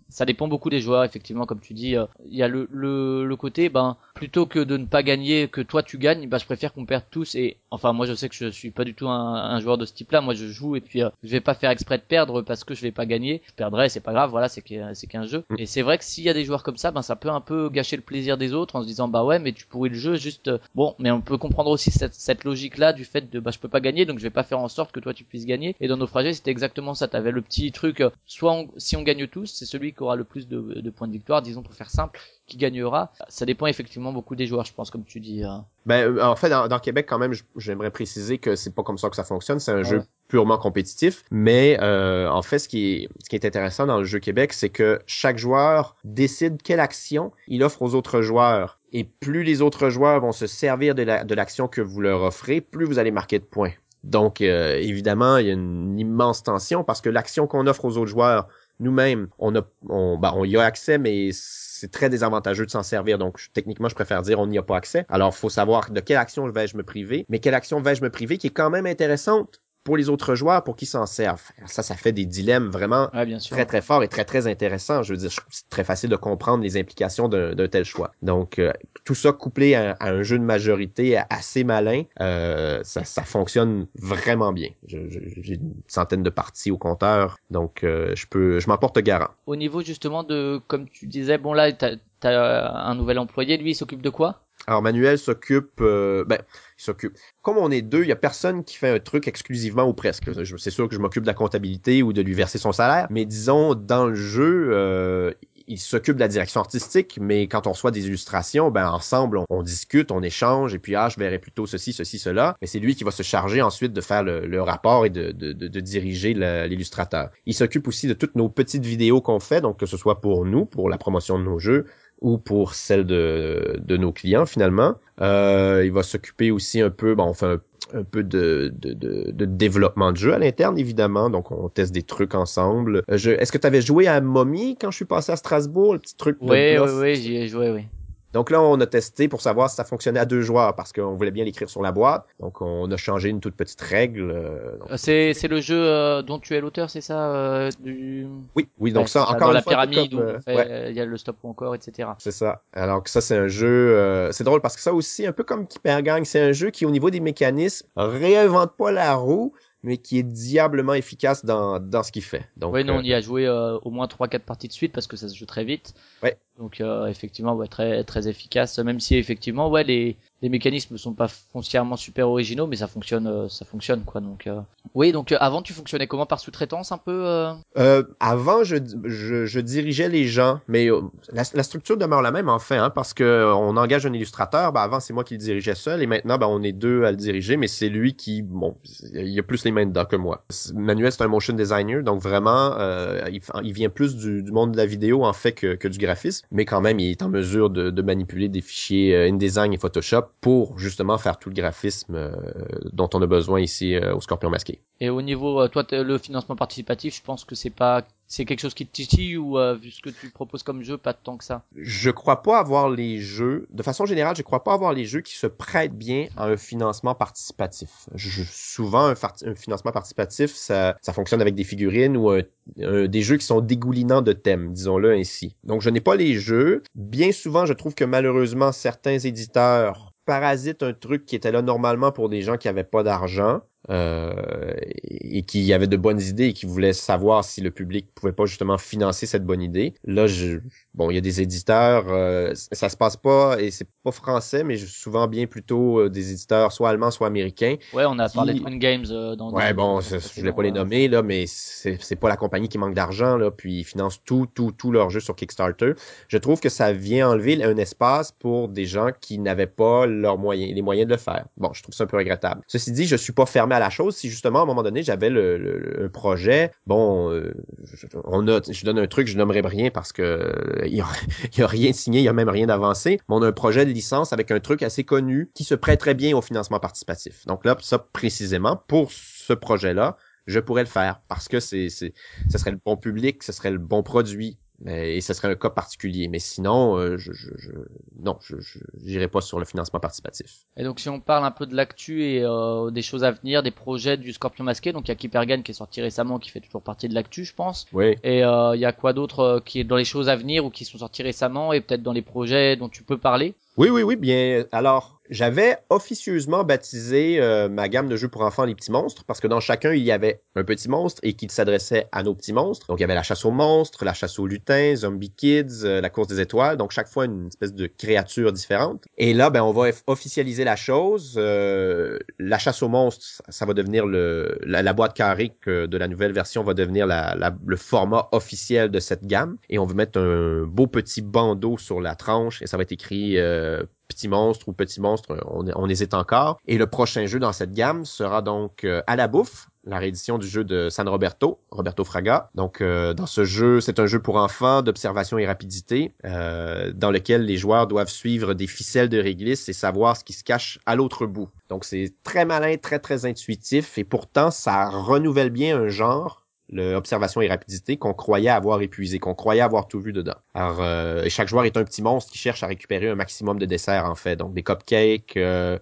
Ça dépend beaucoup des joueurs, effectivement, comme tu dis. Il y a le, le, le côté, ben plutôt que de ne pas gagner, que toi tu gagnes, ben je préfère qu'on perde tous. Et enfin, moi je sais que je suis pas du tout un, un joueur de ce type-là. Moi je joue et puis je vais pas faire exprès de perdre parce que je vais pas gagner. Je perdrai, c'est pas grave. Voilà, c'est c'est qu'un jeu. Mm. Et c'est vrai que s'il y a des joueurs comme ça, ben ça peut un peu gâcher le plaisir des autres en se disant bah ouais mais tu pourris le jeu juste euh, bon mais on peut comprendre aussi cette, cette logique là du fait de bah je peux pas gagner donc je vais pas faire en sorte que toi tu puisses gagner. Et dans Naufragé c'était exactement ça. T'avais le petit truc euh, soit si on gagne tous c'est celui qui aura le plus de, de points de victoire disons pour faire simple qui gagnera. Ça dépend effectivement beaucoup des joueurs, je pense, comme tu dis. Hein. Ben, en fait, dans, Québec, quand même, j'aimerais préciser que c'est pas comme ça que ça fonctionne. C'est un jeu purement compétitif. Mais euh, en fait, ce qui, est, ce qui est intéressant dans le jeu Québec, c'est que chaque joueur décide quelle action il offre aux autres joueurs. Et plus les autres joueurs vont se servir de l'action que vous leur offrez, plus vous allez marquer de points. Donc, évidemment, il y a une immense tension parce que l'action qu'on offre aux autres joueurs, nous-mêmes, on a, on, bah, on y a accès, mais c'est très désavantageux de s'en servir. Donc, techniquement, je préfère dire on n'y a pas accès. Alors, faut savoir de quelle action vais-je me priver, mais quelle action vais-je me priver qui est quand même intéressante? Pour les autres joueurs pour qu'ils s'en servent. Ça, ça fait des dilemmes vraiment très très forts et très très intéressants. Je veux dire, c'est très facile de comprendre les implications d'un tel choix. Donc, euh, tout ça couplé à, un jeu de majorité assez malin, euh, ça, ça, fonctionne vraiment bien. J'ai une centaine de parties au compteur, donc euh, je peux, je m'en porte garant. Au niveau justement de, comme tu disais, bon là, t'as as un nouvel employé, lui, il s'occupe de quoi? Alors Manuel s'occupe, euh, ben, il s'occupe. Comme on est deux, il y a personne qui fait un truc exclusivement ou presque. C'est sûr que je m'occupe de la comptabilité ou de lui verser son salaire, mais disons dans le jeu, euh, il s'occupe de la direction artistique, mais quand on reçoit des illustrations, ben ensemble on, discute, on échange, et puis ah je verrais plutôt ceci, ceci, cela. Mais c'est lui qui va se charger ensuite de faire le, rapport et de, de, de, diriger l'illustrateur. Il s'occupe aussi de toutes nos petites vidéos qu'on fait, donc que ce soit pour nous, pour la promotion de nos jeux, ou pour celle de, de nos clients finalement. Euh, il va s'occuper aussi un peu, bon, on fait un, peu de, de, de, développement de jeu à l'interne évidemment, donc on teste des trucs ensemble. Euh, est-ce que tu avais joué à Mommy quand je suis passé à Strasbourg, le petit truc de Oui, oui, oui, j'y ai joué, oui. Donc là, on a testé pour savoir si ça fonctionnait à deux joueurs parce qu'on voulait bien l'écrire sur la boîte. Donc on a changé une toute petite règle. Euh, c'est c'est le jeu euh, dont tu es l'auteur, c'est ça euh, du... Oui, oui. Donc ça, encore dans la pyramide où il y a le stop ou encore, etc. C'est ça. Alors que ça, c'est un jeu. c'est drôle parce que ça aussi, un peu comme Keeper Gang, c'est un jeu qui, au niveau des mécanismes, réinvente pas la roue, mais qui est diablement efficace dans, dans ce qu'il fait. Donc, oui, non, on y a joué au moins 3-4 parties de suite parce que ça se joue très vite. Ouais. Donc euh, effectivement, ouais, très très efficace. Même si effectivement, ouais, les les mécanismes sont pas foncièrement super originaux, mais ça fonctionne, euh, ça fonctionne quoi. Donc euh, oui, donc avant tu fonctionnais comment par sous-traitance un peu Avant, je, je, je dirigeais les gens, mais la, la, structure demeure la même en fait, hein, parce que on engage un illustrateur. Ben, avant c'est moi qui le dirigeais seul, et maintenant ben, on est deux à le diriger, mais c'est lui qui, bon, il a plus les mains dedans que moi. Manuel c'est un motion designer, donc vraiment, il, il, vient plus du, du, monde de la vidéo en fait que, que du graphisme mais quand même, il est en mesure de, manipuler des fichiers euh, InDesign et Photoshop pour justement faire tout le graphisme euh, dont on a besoin ici euh, au Scorpion Masqué. Et au niveau, toi, le financement participatif, je pense que c'est pas c'est quelque chose qui te titille ou vu ce que tu proposes comme jeu, pas tant que ça? Je crois pas avoir les jeux, de façon générale, je crois pas avoir les jeux qui se prêtent bien à un financement participatif. Je, souvent, un, financement participatif, ça, ça fonctionne avec des figurines ou des jeux qui sont dégoulinants de thèmes, disons-le ainsi. Donc, je n'ai pas les jeux. Bien souvent, je trouve que malheureusement, certains éditeurs parasitent un truc qui était là normalement pour des gens qui avaient pas d'argent euh, et qui avait de bonnes idées et qui voulait savoir si le public pouvait pas justement financer cette bonne idée. Là, je, bon, il y a des éditeurs, euh, ça se passe pas et c'est pas français, mais souvent bien plutôt euh, des éditeurs soit allemands, soit américains. Ouais, on a parlé de Twin Games dans. Ouais, bon, je voulais pas les nommer là, mais c'est c'est pas la compagnie qui manque d'argent là, puis ils financent tout, tout, tout leur jeu sur Kickstarter. Je trouve que ça vient enlever un espace pour des gens qui n'avaient pas leurs moyens, les moyens de le faire. Bon, je trouve ça un peu regrettable. Ceci dit, je suis pas fermé la chose. Si justement à un moment donné j'avais le, projet, bon, euh, on a, je donne un truc, je nommerai rien parce que euh, il y, a, <laughs> rien signé, il y a même rien d'avancé. Mais on a un projet de licence avec un truc assez connu qui se prête très bien au financement participatif. Donc là, ça précisément pour ce projet-là, je pourrais le faire parce que c'est, c'est, ce serait le bon public, ce serait le bon produit, et ce serait un cas particulier. Mais sinon, euh, je, je, je, non, je n'irai pas sur le financement participatif. Et donc, si on parle un peu de l'actu et euh, des choses à venir, des projets du Scorpion Masqué, donc il y a Kipergan qui est sorti récemment, qui fait toujours partie de l'actu, je pense. Oui. Et euh, il y a quoi d'autre qui est dans les choses à venir ou qui sont sortis récemment et peut-être dans les projets dont tu peux parler? Oui, oui, oui, bien. Alors, j'avais officieusement baptisé euh, ma gamme de jeux pour enfants les petits monstres parce que dans chacun il y avait un petit monstre et qui s'adressait à nos petits monstres. Donc il y avait la chasse aux monstres, la chasse aux lutins, Zombie Kids, euh, la course des étoiles. Donc chaque fois une espèce de créature différente. Et là ben on va officialiser la chose. Euh, la chasse aux monstres, ça va devenir le la, boîte carrée de la nouvelle version va devenir la, le format officiel de cette gamme. Et on va mettre un beau petit bandeau sur la tranche et ça va être écrit Petit Monstre ou Petit Monstre, on, hésite encore. Et le prochain jeu dans cette gamme sera donc À la bouffe, la réédition du jeu de San Roberto, Roberto Fraga. Donc, euh, dans ce jeu, c'est un jeu pour enfants d'observation et rapidité, euh, dans lequel les joueurs doivent suivre des ficelles de réglisse et savoir ce qui se cache à l'autre bout. Donc, c'est très malin, très très intuitif, et pourtant, ça renouvelle bien un genre l'observation et rapidité qu'on croyait avoir épuisé, qu'on croyait avoir tout vu dedans. Alors, euh, chaque joueur est un petit monstre qui cherche à récupérer un maximum de desserts en fait, donc des cupcakes,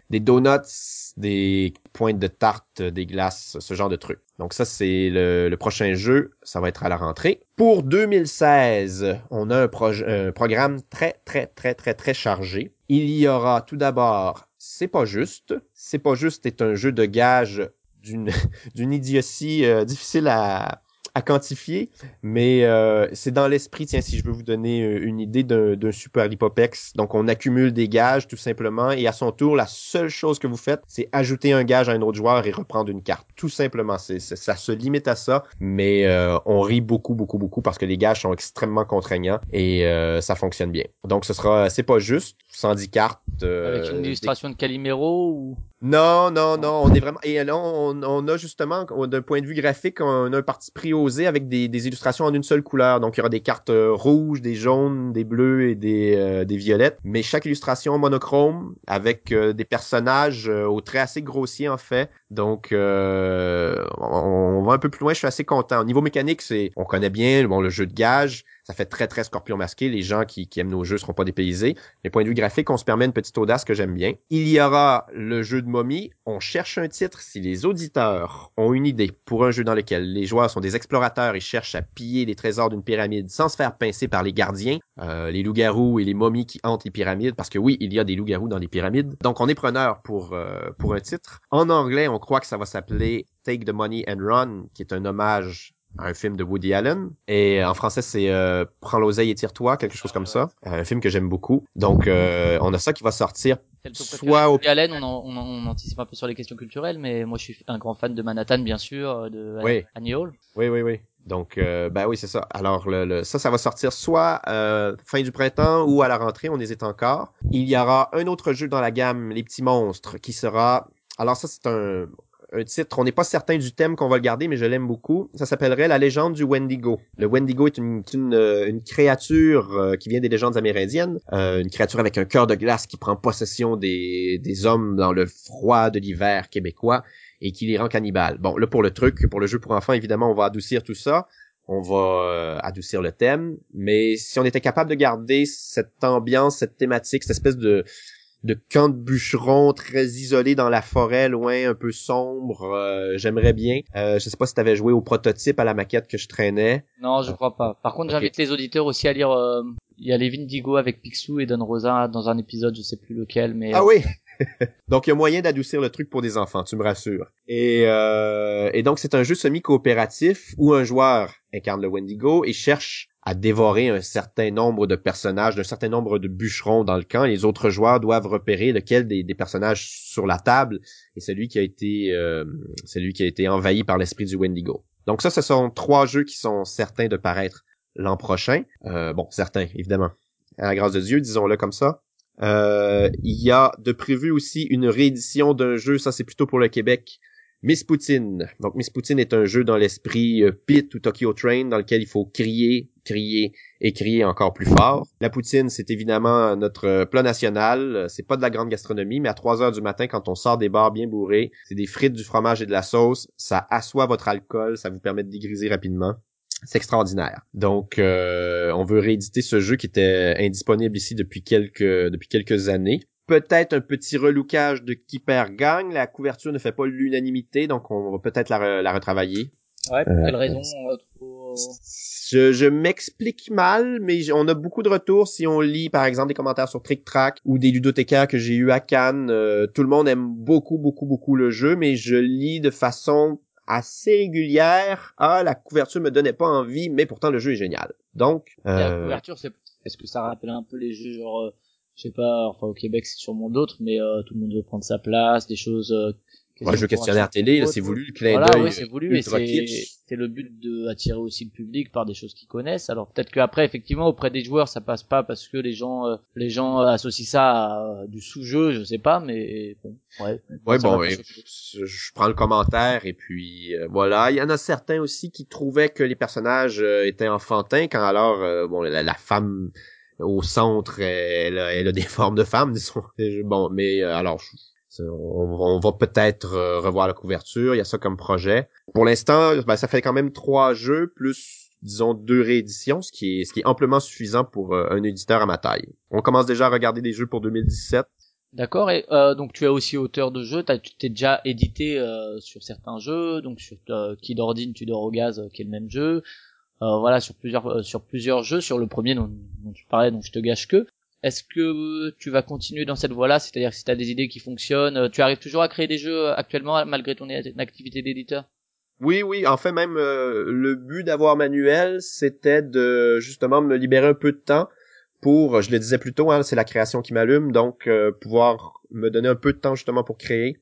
des donuts, des pointes de tarte, des glaces, ce genre de trucs. Donc ça, c'est le, prochain jeu. Ça va être à la rentrée. Pour 2016, on a un, un programme très, très, très, très, très chargé. Il y aura tout d'abord C'est pas juste. C'est pas juste est un jeu de gage d'une <laughs> d'une idiotie euh, difficile à, à quantifier, mais euh, c'est dans l'esprit, tiens, si je veux vous donner euh, une idée d'un super lipopex. Donc, on accumule des gages tout simplement, et à son tour, la seule chose que vous faites, c'est ajouter un gage à un autre joueur et reprendre une carte. Tout simplement, c'est ça se limite à ça, mais euh, on rit beaucoup, beaucoup, beaucoup parce que les gages sont extrêmement contraignants et ça fonctionne bien. Donc, ce sera, c'est pas juste, 110 cartes. Avec une illustration de Calimero ou? Non, non, non, on est vraiment et là on, on a justement d'un point de vue graphique, on a un parti pris osé avec des, des, illustrations en une seule couleur. Donc il y aura des cartes euh, rouges, des jaunes, des bleus et des, euh, des violettes, mais chaque illustration monochrome avec euh, des personnages au trait assez grossier en fait. Donc on, on, va un peu plus loin, je suis assez content. Au niveau mécanique, c'est on connaît bien bon le jeu de gage, ça fait très très scorpion masqué. Les gens qui, qui aiment nos jeux seront pas dépaysés. Mais point de vue graphique, on se permet une petite audace que j'aime bien. Il y aura le jeu de momie. On cherche un titre si les auditeurs ont une idée pour un jeu dans lequel les joueurs sont des explorateurs et cherchent à piller les trésors d'une pyramide sans se faire pincer par les gardiens, euh, les loups-garous et les momies qui hantent les pyramides, parce que oui, il y a des loups-garous dans les pyramides. Donc on est preneur pour, euh, pour un titre. En anglais, on croit que ça va s'appeler Take the Money and Run, qui est un hommage un film de Woody Allen. Et en français, c'est euh, Prends l'oseille et tire-toi, quelque chose comme ça. Un film que j'aime beaucoup. Donc, euh, on a ça qui va sortir soit au... Woody Allen, on, on, on, anticipe un peu sur les questions culturelles, mais moi, je suis un grand fan de Manhattan, bien sûr, de oui. Annie Hall. Oui, oui, oui. Donc, euh, ben oui, c'est ça. Alors, le, ça, ça va sortir soit euh, fin du printemps ou à la rentrée, on hésite encore. Il y aura un autre jeu dans la gamme, Les Petits Monstres, qui sera... Alors ça, c'est un un titre, on n'est pas certain du thème qu'on va le garder, mais je l'aime beaucoup. Ça s'appellerait La légende du Wendigo. Le Wendigo est une, euh, créature euh, qui vient des légendes amérindiennes, euh, une créature avec un cœur de glace qui prend possession des, des hommes dans le froid de l'hiver québécois et qui les rend cannibales. Bon, là pour le truc, pour le jeu pour enfants, évidemment, on va adoucir tout ça. On va adoucir le thème, mais si on était capable de garder cette ambiance, cette thématique, cette espèce de de camp de bûcherons très isolé dans la forêt, loin, un peu sombre. Euh, j'aimerais bien. Euh, je sais pas si t'avais joué au prototype à la maquette que je traînais. Non, je crois pas. Par contre, j'invite les auditeurs aussi à lire. Euh, il y a les Vindigo avec Picsou et Don Rosa dans un épisode, je sais plus lequel, mais. Ah oui. <laughs> donc il y a moyen d'adoucir le truc pour des enfants, tu me rassures. Et, et donc c'est un jeu semi-coopératif où un joueur incarne le Wendigo et cherche à dévorer un certain nombre de personnages, un certain nombre de bûcherons dans le camp. Les autres joueurs doivent repérer lequel des, personnages sur la table est celui qui a été euh, celui qui a été envahi par l'esprit du Wendigo. Donc ça, ce sont trois jeux qui sont certains de paraître l'an prochain. Euh, bon, certains, évidemment. À la grâce de Dieu, disons-le comme ça. Euh, il y a de prévu aussi une réédition d'un jeu, ça c'est plutôt pour le Québec, Miss Poutine. Donc Miss Poutine est un jeu dans l'esprit euh, Pit ou Tokyo Train dans lequel il faut crier, crier et crier encore plus fort. La poutine, c'est évidemment notre plat national. C'est pas de la grande gastronomie, mais à 3 heures du matin, quand on sort des bars bien bourrés, c'est des frites, du fromage et de la sauce. Ça assoit votre alcool, ça vous permet de dégriser rapidement. C'est extraordinaire. Donc, euh, on veut rééditer ce jeu qui était indisponible ici depuis quelques depuis quelques années peut-être un petit relookage de qui perd gagne. La couverture ne fait pas l'unanimité, donc on va peut-être la, retravailler. Ouais, pour quelle euh, raison Je, je m'explique mal, mais on a beaucoup de retours si on lit par exemple des commentaires sur Trick Track ou des ludothécaires que j'ai eu à Cannes. Euh, tout le monde aime beaucoup, beaucoup, beaucoup le jeu, mais je lis de façon assez régulière. Ah, la couverture me donnait pas envie, mais pourtant le jeu est génial. Donc, la euh, couverture, c'est est-ce que ça rappelle un peu les jeux genre je sais pas, enfin au Québec c'est sûrement d'autres, mais euh, tout le monde veut prendre sa place, des choses euh, Ouais, jeu questionnaire télé, c'est voulu le clin voilà, oui, c'est voulu, mais c'est c'est le but de attirer aussi le public par des choses qu'ils connaissent. Alors peut-être qu'après, effectivement, auprès des joueurs, ça passe pas parce que les gens, euh, les gens associent ça à euh, du sous-jeu, je sais pas, mais bon, ouais. Ouais, bon, je prends le commentaire et puis euh, voilà. Il y en a certains aussi qui trouvaient que les personnages étaient enfantins quand alors, bon, la, femme au centre, elle, elle, a des <laughs> formes de femme, disons. Bon, mais alors, on, va peut-être euh, revoir la couverture, il y a ça comme projet. Pour l'instant, ben, ça fait quand même trois jeux plus disons deux rééditions, ce qui est ce qui est amplement suffisant pour euh, un éditeur à ma taille. On commence déjà à regarder des jeux pour 2017. D'accord. Et euh, donc tu es aussi auteur de jeux. Tu t'es déjà édité sur certains jeux, donc sur Kid Ordine, Tudor au gaz, qui est le même jeu. Voilà sur plusieurs sur plusieurs jeux. Sur le premier dont, dont tu parlais, donc je te gâche que. Est-ce que tu vas continuer dans cette voie-là? C'est-à-dire si tu as des idées qui fonctionnent, euh, tu arrives toujours à créer des jeux actuellement malgré ton activité d'éditeur? Oui, oui. En fait, même euh, le but d'avoir manuel, c'était de justement me libérer un peu de temps pour, je le disais plus tôt, hein, c'est la création qui m'allume, donc euh, pouvoir me donner un peu de temps justement pour créer.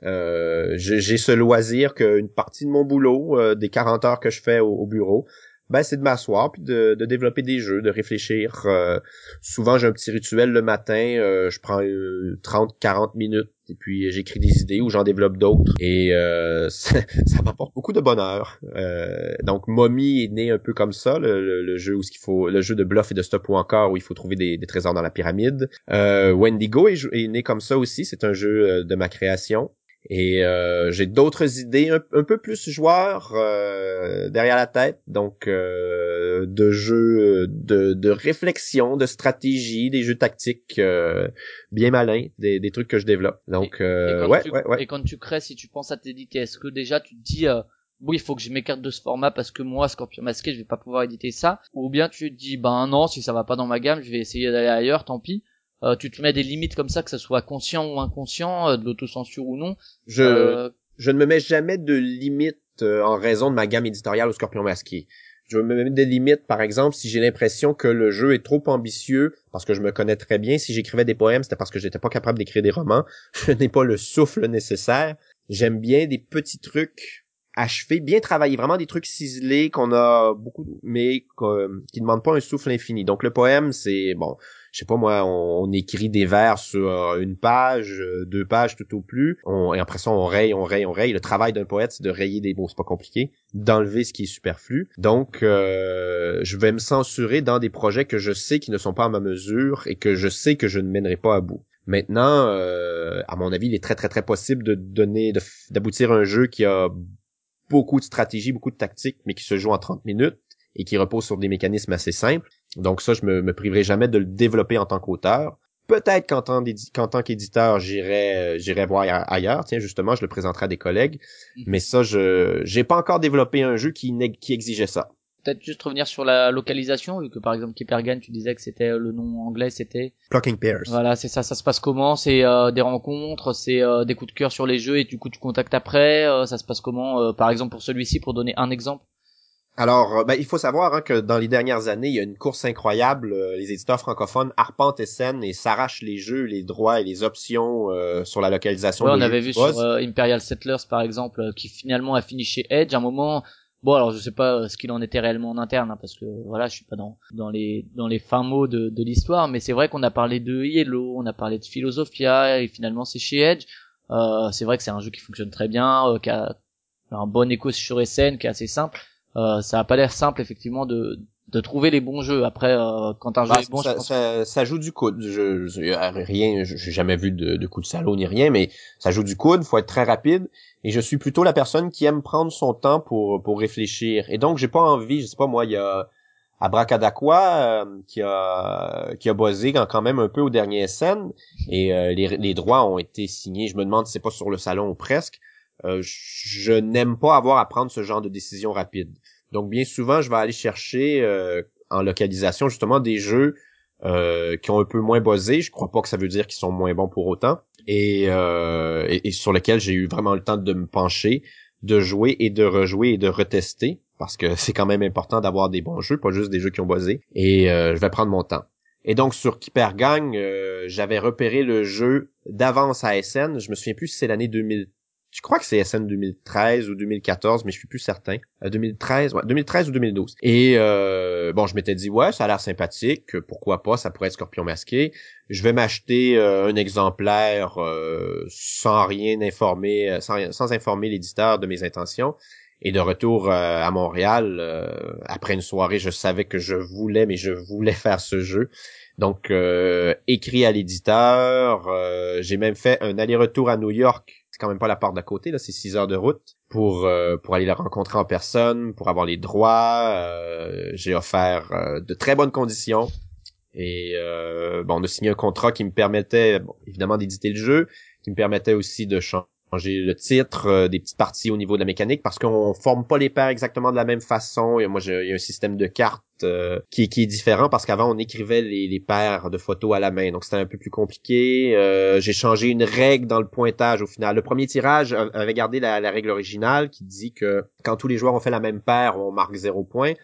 j'ai ce loisir qu'une partie de mon boulot, des 40 heures que je fais au bureau, ben c'est de m'asseoir puis de, de, développer des jeux, de réfléchir. Euh, souvent j'ai un petit rituel le matin, euh, je prends 30-40 minutes et puis j'écris des idées ou j'en développe d'autres et euh, <laughs> ça, m'apporte beaucoup de bonheur. donc Mommy est né un peu comme ça, le, jeu où il faut, le jeu de bluff et de stop ou encore où il faut trouver des, trésors dans la pyramide. Wendigo est, est né comme ça aussi, c'est un jeu de ma création. Et euh, j'ai d'autres idées un, peu plus joueurs euh, derrière la tête, donc euh, de jeux de, de réflexion, de stratégie, des jeux tactiques bien malins, des, des trucs que je développe. Donc ouais, ouais, ouais. Et quand tu crées, si tu penses à t'éditer, est-ce que déjà tu te dis oui, il faut que je m'écarte de ce format parce que moi, Scorpion Masqué, je vais pas pouvoir éditer ça? Ou bien tu te dis, ben non, si ça va pas dans ma gamme, je vais essayer d'aller ailleurs, tant pis. Euh, tu te mets des limites comme ça, que ce soit conscient ou inconscient, euh, de l'autocensure ou non. Je, euh, je ne me mets jamais de limites en raison de ma gamme éditoriale au Scorpion Masqué. Je me mets des limites, par exemple, si j'ai l'impression que le jeu est trop ambitieux, parce que je me connais très bien. Si j'écrivais des poèmes, c'était parce que j'étais pas capable d'écrire des romans. <laughs> Je n'ai pas le souffle nécessaire. J'aime bien des petits trucs achevés, bien travaillés, vraiment des trucs ciselés qu'on a beaucoup, mais qui demandent pas un souffle infini. Donc le poème, c'est bon, je sais pas moi, on, écrit des vers sur euh, une page, euh, deux pages tout au plus, on, et après ça on raye, on raye, on raye. Le travail d'un poète, c'est de rayer des mots, c'est pas compliqué, d'enlever ce qui est superflu. Donc, euh, je vais me censurer dans des projets que je sais qui ne sont pas à ma mesure et que je sais que je ne mènerai pas à bout. Maintenant, à mon avis, il est très très très possible de donner, d'aboutir à un jeu qui a beaucoup de stratégie, beaucoup de tactique, mais qui se joue en 30 minutes et qui repose sur des mécanismes assez simples. Donc ça, je me, me priverai jamais de le développer en tant qu'auteur. Peut-être qu'en tant, tant qu'éditeur, j'irai, euh, j'irai voir ailleurs. Tiens, justement, je le présenterai à des collègues. Mhm. Mais ça, je, j'ai pas encore développé un jeu qui, qui exigeait ça. Peut-être juste revenir sur la localisation, vu que par exemple Kipergan, tu disais que c'était euh, le nom anglais, c'était Plucking Pears. Voilà, c'est ça. Ça se passe comment? C'est euh, des rencontres, c'est des coups de cœur sur les jeux et du coup tu contactes après. ça se passe comment Par exemple pour celui-ci, pour donner un exemple? Alors, euh, ben, il faut savoir hein, que dans les dernières années, il y a une course incroyable. Euh, les éditeurs francophones arpentent et scènent et s'arrachent les jeux, les droits et les options euh, sur la localisation. Ouais, on avait vu sur Imperial Settlers, par exemple, qui finalement a fini chez Edge. À un moment, bon, alors je sais pas ce qu'il en était réellement en interne, hein, parce que voilà, je suis pas dans dans les dans les fins mots de, de l'histoire, mais c'est vrai qu'on a parlé de Yellow, on a parlé de Philosophia, et finalement c'est chez Edge. c'est vrai que c'est un jeu qui fonctionne très bien, qui a un bon écho sur SN, qui est assez simple euh, ça a pas l'air simple effectivement de de trouver les bons jeux. Après euh, quand un jeu bah, est bon ça, ça, ça, joue du coude je, je rien j'ai jamais vu de, de coup de salaud ni rien mais ça joue du coude faut être très rapide. Et je suis plutôt la personne qui aime prendre son temps pour pour réfléchir. Et donc j'ai pas envie je sais pas moi il y a Abracadaqua euh, qui a qui a buzzé quand même un peu au dernier scène et euh, les, les droits ont été signés. Je me demande si c'est pas sur le salon ou presque. Euh, je n'aime pas avoir à prendre ce genre de décision rapide. Donc bien souvent, je vais aller chercher euh, en localisation justement des jeux euh, qui ont un peu moins buzzé. Je crois pas que ça veut dire qu'ils sont moins bons pour autant. Et, et, sur lesquels j'ai eu vraiment le temps de me pencher, de jouer et de rejouer et de retester. Parce que <laughs> c'est quand même important d'avoir des bons jeux, pas juste des jeux qui ont buzzé. Et je vais prendre mon temps. Et donc sur Keeper Gang, j'avais repéré le jeu d'avance à SN. Je me souviens plus si c'est l'année 2000 je crois que c'est SN 2013 ou 2014, mais je suis plus certain. 2013, ouais, 2013 ou 2012. Et euh, bon, je m'étais dit ouais, ça a l'air sympathique, pourquoi pas, ça pourrait être Scorpion masqué. Je vais m'acheter euh, un exemplaire euh, sans rien informer, sans, sans informer l'éditeur de mes intentions. Et de retour à Montréal, après une soirée, je savais que je voulais, mais je voulais faire ce jeu. Donc, écrit à l'éditeur, j'ai même fait un aller-retour à New York c'est quand même pas la porte d'à côté, là, c'est six heures de route pour euh, pour aller la rencontrer en personne, pour avoir les droits. Euh, j'ai offert euh, de très bonnes conditions et bon, on a signé un contrat qui me permettait, évidemment, d'éditer le jeu, qui me permettait aussi de changer changer le titre, euh, des petites parties au niveau de la mécanique parce qu'on forme pas les paires exactement de la même façon. Et moi, il y a un système de cartes euh, qui, qui est différent parce qu'avant on écrivait les, paires de photos à la main, donc c'était un peu plus compliqué. Euh, j'ai changé une règle dans le pointage au final. Le premier tirage avait gardé la, la règle originale qui dit que quand tous les joueurs ont fait la même paire, on marque zéro point.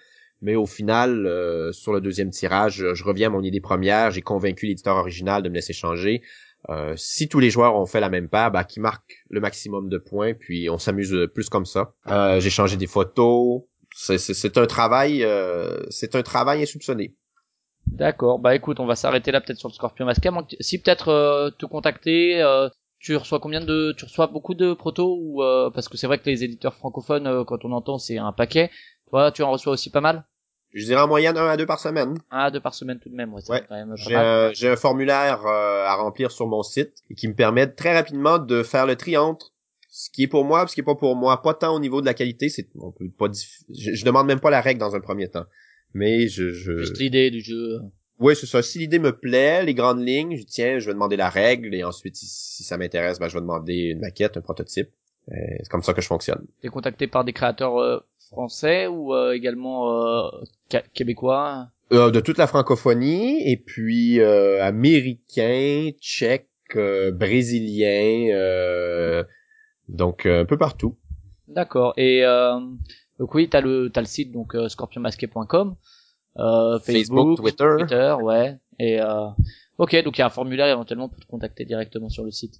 Mais au final, sur le deuxième tirage, je reviens à mon idée première. J'ai convaincu l'éditeur original de me laisser changer. Euh, si tous les joueurs ont fait la même paire, bah, qui marque le maximum de points, puis on s'amuse plus comme ça. Euh, j'ai changé des photos. C'est un travail, euh, c'est un travail insoupçonné. D'accord. Bah écoute, on va s'arrêter là peut-être sur le Scorpion masqué. Si peut-être te contacter, tu reçois combien de, tu reçois beaucoup de protos ou parce que c'est vrai que les éditeurs francophones, quand on entend, c'est un paquet. Toi, tu en reçois aussi pas mal? Je dirais en moyenne un à deux par semaine. Un à deux par semaine tout de même, ouais. ouais. J'ai un, un, formulaire euh, à remplir sur mon site qui me permet très rapidement de faire le tri entre ce qui est pour moi, ce qui est pas pour moi. Pas tant au niveau de la qualité, c'est on peut pas. Je, je, demande même pas la règle dans un premier temps, mais je. je... Juste l'idée du jeu. Oui, c'est ça. Si l'idée me plaît, les grandes lignes, je tiens, je vais demander la règle et ensuite, si, ça m'intéresse, ben, je vais demander une maquette, un prototype. C'est comme ça que je fonctionne. T'es contacté par des créateurs euh, français ou euh, également euh, québécois? Euh, De toute la francophonie et puis euh, américain, tchèque, brésilien, donc un peu partout. D'accord. Et donc oui, t'as le t'as le site donc scorpionmasqué.com, Facebook, Facebook, Twitter. Twitter, ouais. Et ok, donc il y a un formulaire éventuellement pour te contacter directement sur le site.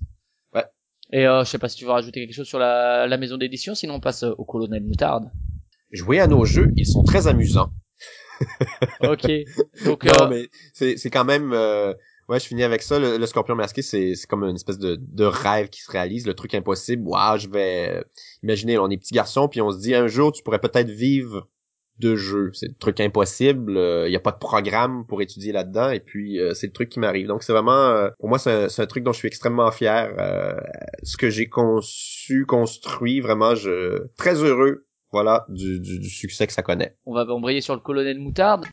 Ouais. Et je sais pas si tu veux rajouter quelque chose sur la, la maison d'édition, sinon on passe au colonel Moutarde jouer à nos jeux, ils sont très amusants. ok. Donc, <laughs> non, euh, mais c'est, c'est quand même, euh, ouais, je finis avec ça. Le, Scorpion masqué, c'est, c'est comme une espèce de, de rêve qui se réalise, le truc impossible. Waouh, je vais, imaginez, on est petits garçons, puis on se dit un jour, tu pourrais peut-être vivre de jeu. C'est le truc impossible. Il euh, n'y a pas de programme pour étudier là-dedans. Et puis, c'est le truc qui m'arrive. Donc, c'est vraiment... pour moi, c'est un, truc dont je suis extrêmement fier. ce que j'ai conçu, construit, vraiment, je très heureux voilà, du, du, du succès que ça connaît. On va embrayer sur le colonel Moutarde.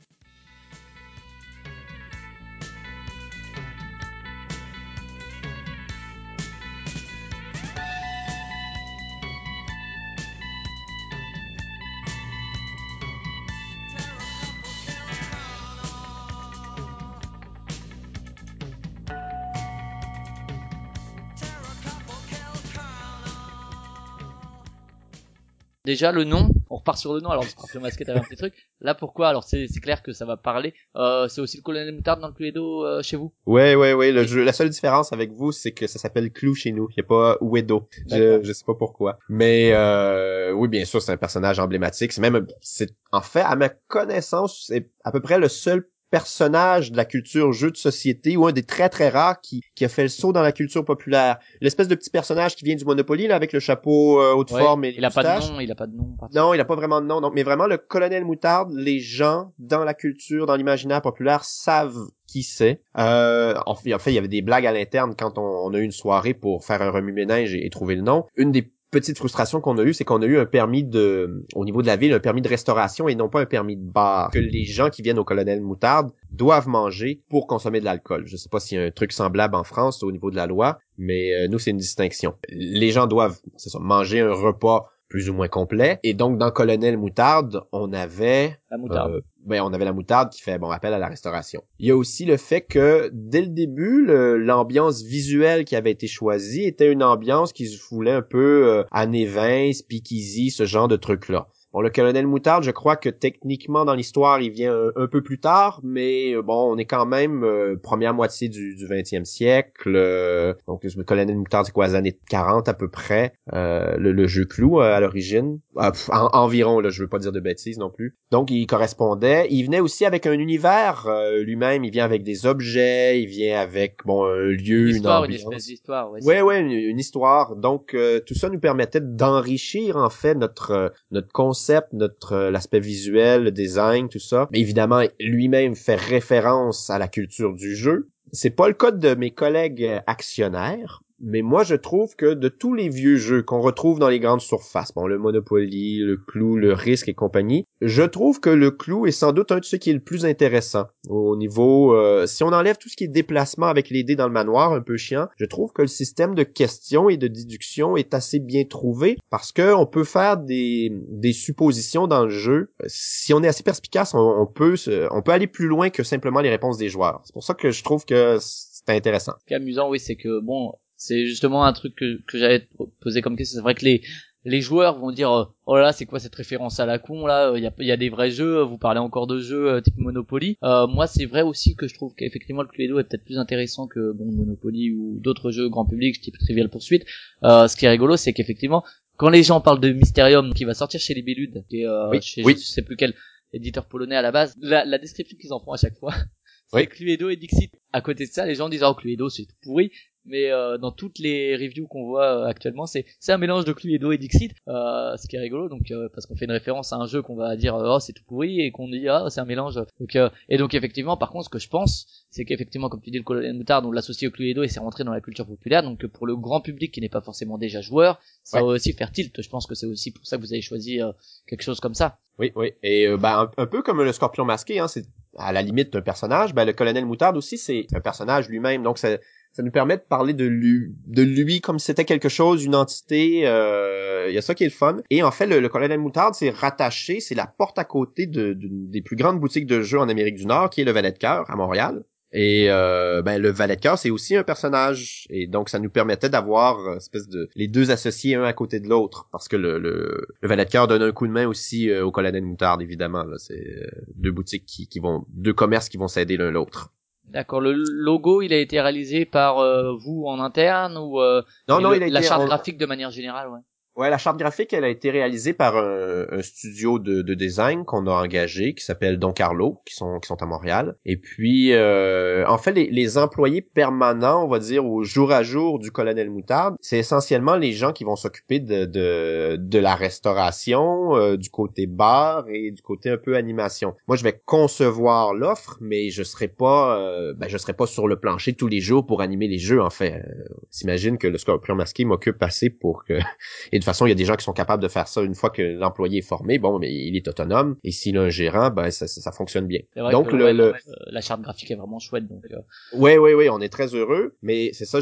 Déjà le nom, on repart sur le nom. Alors Scorpion masqué, t'avais un petit truc. Là pourquoi? Alors c'est clair que ça va parler. Euh, c'est aussi le colonel Moutarde dans le Cluedo euh, chez vous? Ouais ouais ouais. Le jeu, la seule différence avec vous, c'est que ça s'appelle Clou chez nous. Il y a pas Uedo. Je, je sais pas pourquoi. Mais euh, oui, bien sûr, c'est un personnage emblématique. C'est même, c'est en fait à ma connaissance, c'est à peu près le seul personnage de la culture jeu de société ou un des très très rares qui, qui a fait le saut dans la culture populaire. L'espèce de petit personnage qui vient du Monopoly là avec le chapeau euh, haute forme et il a pas de nom, il a pas de nom. Non, il a pas vraiment de nom, non, mais vraiment le colonel Moutarde, les gens dans la culture, dans l'imaginaire populaire savent qui c'est. Euh, en fait, il y avait des blagues à l'interne quand on, a eu une soirée pour faire un remue-ménage et, et trouver le nom. Une des petite frustration qu'on a eu, c'est qu'on a eu un permis de, au niveau de la ville, un permis de restauration et non pas un permis de bar. Que les gens qui viennent au colonel Moutarde doivent manger pour consommer de l'alcool. Je sais pas s'il y a un truc semblable en France au niveau de la loi, mais euh, nous c'est une distinction. Les gens doivent, c'est ça, manger un repas plus ou moins complet. Et donc, dans Colonel Moutarde, on avait... La moutarde. Euh, ben, on avait la moutarde qui fait bon appel à la restauration. Il y a aussi le fait que, dès le début, l'ambiance visuelle qui avait été choisie était une ambiance qui se voulait un peu euh, années 20, speakeasy, ce genre de truc-là. Bon, le colonel Moutarde, je crois que techniquement dans l'histoire, il vient un, peu plus tard, mais euh, bon, on est quand même euh, première moitié du, du 20e siècle. Euh, donc le colonel Moutarde, c'est quoi, les années 40 à peu près. Le, jeu clou à l'origine. Ah, environ, là, je veux pas dire de bêtises non plus. Donc il correspondait. Il venait aussi avec un univers lui-même. Il vient avec des objets, il vient avec bon un lieu, une, histoire, une espèce d'histoire. Ouais, ouais, une, histoire. Donc tout ça nous permettait d'enrichir en fait notre notre concept, notre euh, l'aspect visuel, le design, tout ça. Mais évidemment, lui-même fait référence à la culture du jeu. C'est pas le cas de mes collègues actionnaires, mais moi je trouve que de tous les vieux jeux qu'on retrouve dans les grandes surfaces, bon le Monopoly, le Clou, le Risque et compagnie, je trouve que le Clou est sans doute un de ceux qui est le plus intéressant au niveau euh, si on enlève tout ce qui est déplacement avec les dés dans le manoir un peu chiant, je trouve que le système de questions et de déduction est assez bien trouvé parce que on peut faire des des suppositions dans le jeu. Si on est assez perspicace, on, peut on peut aller plus loin que simplement les réponses des joueurs. C'est pour ça que je trouve que c'est intéressant. Ce qui est amusant, oui, c'est que bon, c'est justement un truc que, que j'avais posé comme question. C'est vrai que les, les joueurs vont dire oh là c'est quoi cette référence à la con là il y a, y a des vrais jeux vous parlez encore de jeux euh, type Monopoly. Euh, moi c'est vrai aussi que je trouve qu'effectivement le Cluedo est peut-être plus intéressant que bon Monopoly ou d'autres jeux grand public type Trivial Pursuit. Euh, ce qui est rigolo c'est qu'effectivement quand les gens parlent de Mysterium qui va sortir chez les Béludes est euh, chez je sais plus quel éditeur polonais à la base la, la description qu'ils en font à chaque fois <laughs> c'est Cluedo et Dixit. À côté de ça les gens disent oh Cluedo c'est tout pourri mais euh, dans toutes les reviews qu'on voit euh, actuellement, c'est c'est un mélange de Cluedo et Dixit, euh, ce qui est rigolo, donc euh, parce qu'on fait une référence à un jeu qu'on va dire oh c'est tout pourri et qu'on dit ah c'est un mélange. Donc et donc effectivement, par contre, ce que je pense, c'est qu'effectivement, comme tu dis, le colonel Moutard, on l'associe au Cluedo et c'est rentré dans la culture populaire, donc pour le grand public qui n'est pas forcément déjà joueur, ça va aussi faire tilt. Je pense que c'est aussi pour ça que vous avez choisi quelque chose comme ça. Oui, oui, et bah un, peu comme le Scorpion masqué, hein, c'est à la limite d'un personnage. Ben le colonel Moutarde aussi, c'est un personnage lui-même, donc c'est ça nous permet de parler de lui, de lui comme si c'était quelque chose, une entité. Euh, il y a ça qui est le fun. Et en fait, le, colonel Moutarde, c'est rattaché, c'est la porte à côté de, des plus grandes boutiques de jeux en Amérique du Nord, qui est le Valet de Cœur à Montréal. Et euh, ben le valet de cœur c'est aussi un personnage et donc ça nous permettait d'avoir euh, espèce de les deux associés un à côté de l'autre parce que le, le, le valet de cœur donne un coup de main aussi au colonel Moutarde évidemment c'est deux boutiques qui, qui vont deux commerces qui vont s'aider l'un l'autre. D'accord. Le logo, il a été réalisé par euh, vous en interne ou euh, non, non, il a la charte graphique de manière générale, ouais. Ouais, la charte graphique, elle a été réalisée par un, studio de, de design qu'on a engagé, qui s'appelle Don Carlo, qui sont qui sont à Montréal. Et puis, euh, en fait, les, les, employés permanents, on va dire, au jour à jour du colonel Moutarde, c'est essentiellement les gens qui vont s'occuper de, de, de la restauration, euh, du côté bar et du côté un peu animation. Moi, je vais concevoir l'offre, mais je serai pas, euh, ben, je serai pas sur le plancher tous les jours pour animer les jeux. En fait, euh, s'imagine que le Scorpion masqué m'occupe assez pour que <laughs> façon, il y a des gens qui sont capables de faire ça une fois que l'employé est formé. Bon, mais il est autonome. Et s'il a un gérant, ben ça, ça, fonctionne bien. donc le, euh, la charte graphique est vraiment chouette. Donc. Euh. Oui, oui, oui, on est très heureux. Mais c'est ça,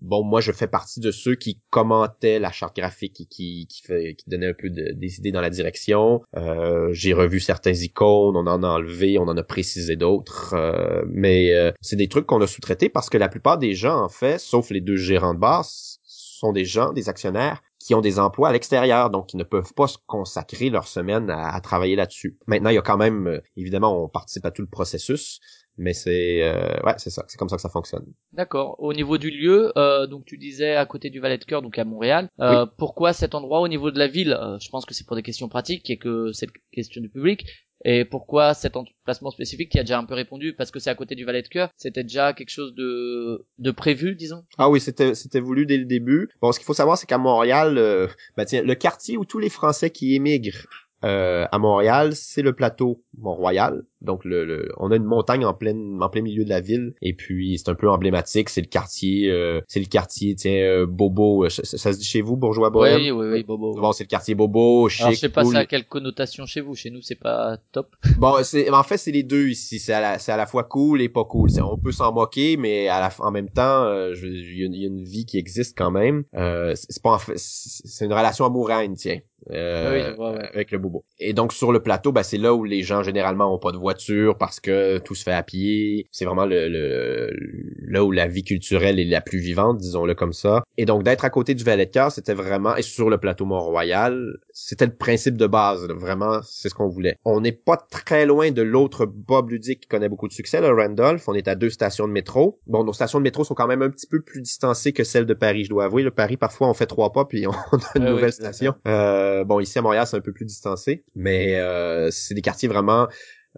bon, moi je fais partie de ceux qui commentaient la charte graphique et qui qui fait qui donnait un peu de, des idées dans la direction. Euh, j'ai revu certains icônes, on en a enlevé, on en a précisé d'autres. Euh, mais c'est des trucs qu'on a sous-traités parce que la plupart des gens, en fait, sauf les deux gérants de base, sont des gens, des actionnaires qui ont des emplois à l'extérieur, donc qui ne peuvent pas se consacrer leur semaine à, travailler là-dessus. Maintenant, il y a quand même, euh, évidemment, on participe à tout le processus, mais c'est euh, ouais, c'est ça, c'est comme ça que ça fonctionne. D'accord. Au niveau du lieu, euh, donc tu disais à côté du Valet de Cœur, donc à Montréal. Euh, Pourquoi cet endroit au niveau de la ville? Je pense que c'est pour des questions pratiques et que c'est une question du public. Et pourquoi cet emplacement spécifique qui a déjà un peu répondu? Parce que c'est à côté du Valet de Cœur. C'était déjà quelque chose de, de prévu, disons? Ah oui, c'était c'était voulu dès le début. Bon, ce qu'il faut savoir, c'est qu'à Montréal, euh, ben tiens, le quartier où tous les Français qui émigrent euh, à Montréal, c'est le plateau Mont-Royal. Donc le, on a une montagne en plein en plein milieu de la ville et puis c'est un peu emblématique, c'est le quartier euh, c'est le quartier tiens euh, Bobo, ça, se dit chez vous bourgeois bohème? Oui oui oui Bobo. Bon, c'est le quartier Bobo, chic. Alors, je sais pas ça a quelle connotation chez vous, chez nous c'est pas top. Bon, c'est en fait c'est les deux ici, c'est à la c'est à la fois cool et pas cool. On peut s'en moquer mais à la en même temps il y, a une vie qui existe quand même. c'est pas en fait c'est une relation amoureuse tiens. Euh, avec le bobo. Et donc sur le plateau, ben, c'est là où les gens généralement ont pas de voiture voiture parce que tout se fait à pied. C'est vraiment le, le, là où la vie culturelle est la plus vivante, disons-le comme ça. Et donc d'être à côté du Valet de Cœur, c'était vraiment et sur le plateau Mont-Royal, c'était le principe de base. Vraiment, c'est ce qu'on voulait. On n'est pas très loin de l'autre Bob ludique qui connaît beaucoup de succès, le Randolph. On est à deux stations de métro. Bon, nos stations de métro sont quand même un petit peu plus distancées que celles de Paris, je dois avouer. Le Paris, parfois, on fait trois pas puis <laughs> on a une nouvelle station. Euh, bon, ici à Montréal, c'est un peu plus distancé, mais euh, c'est des quartiers vraiment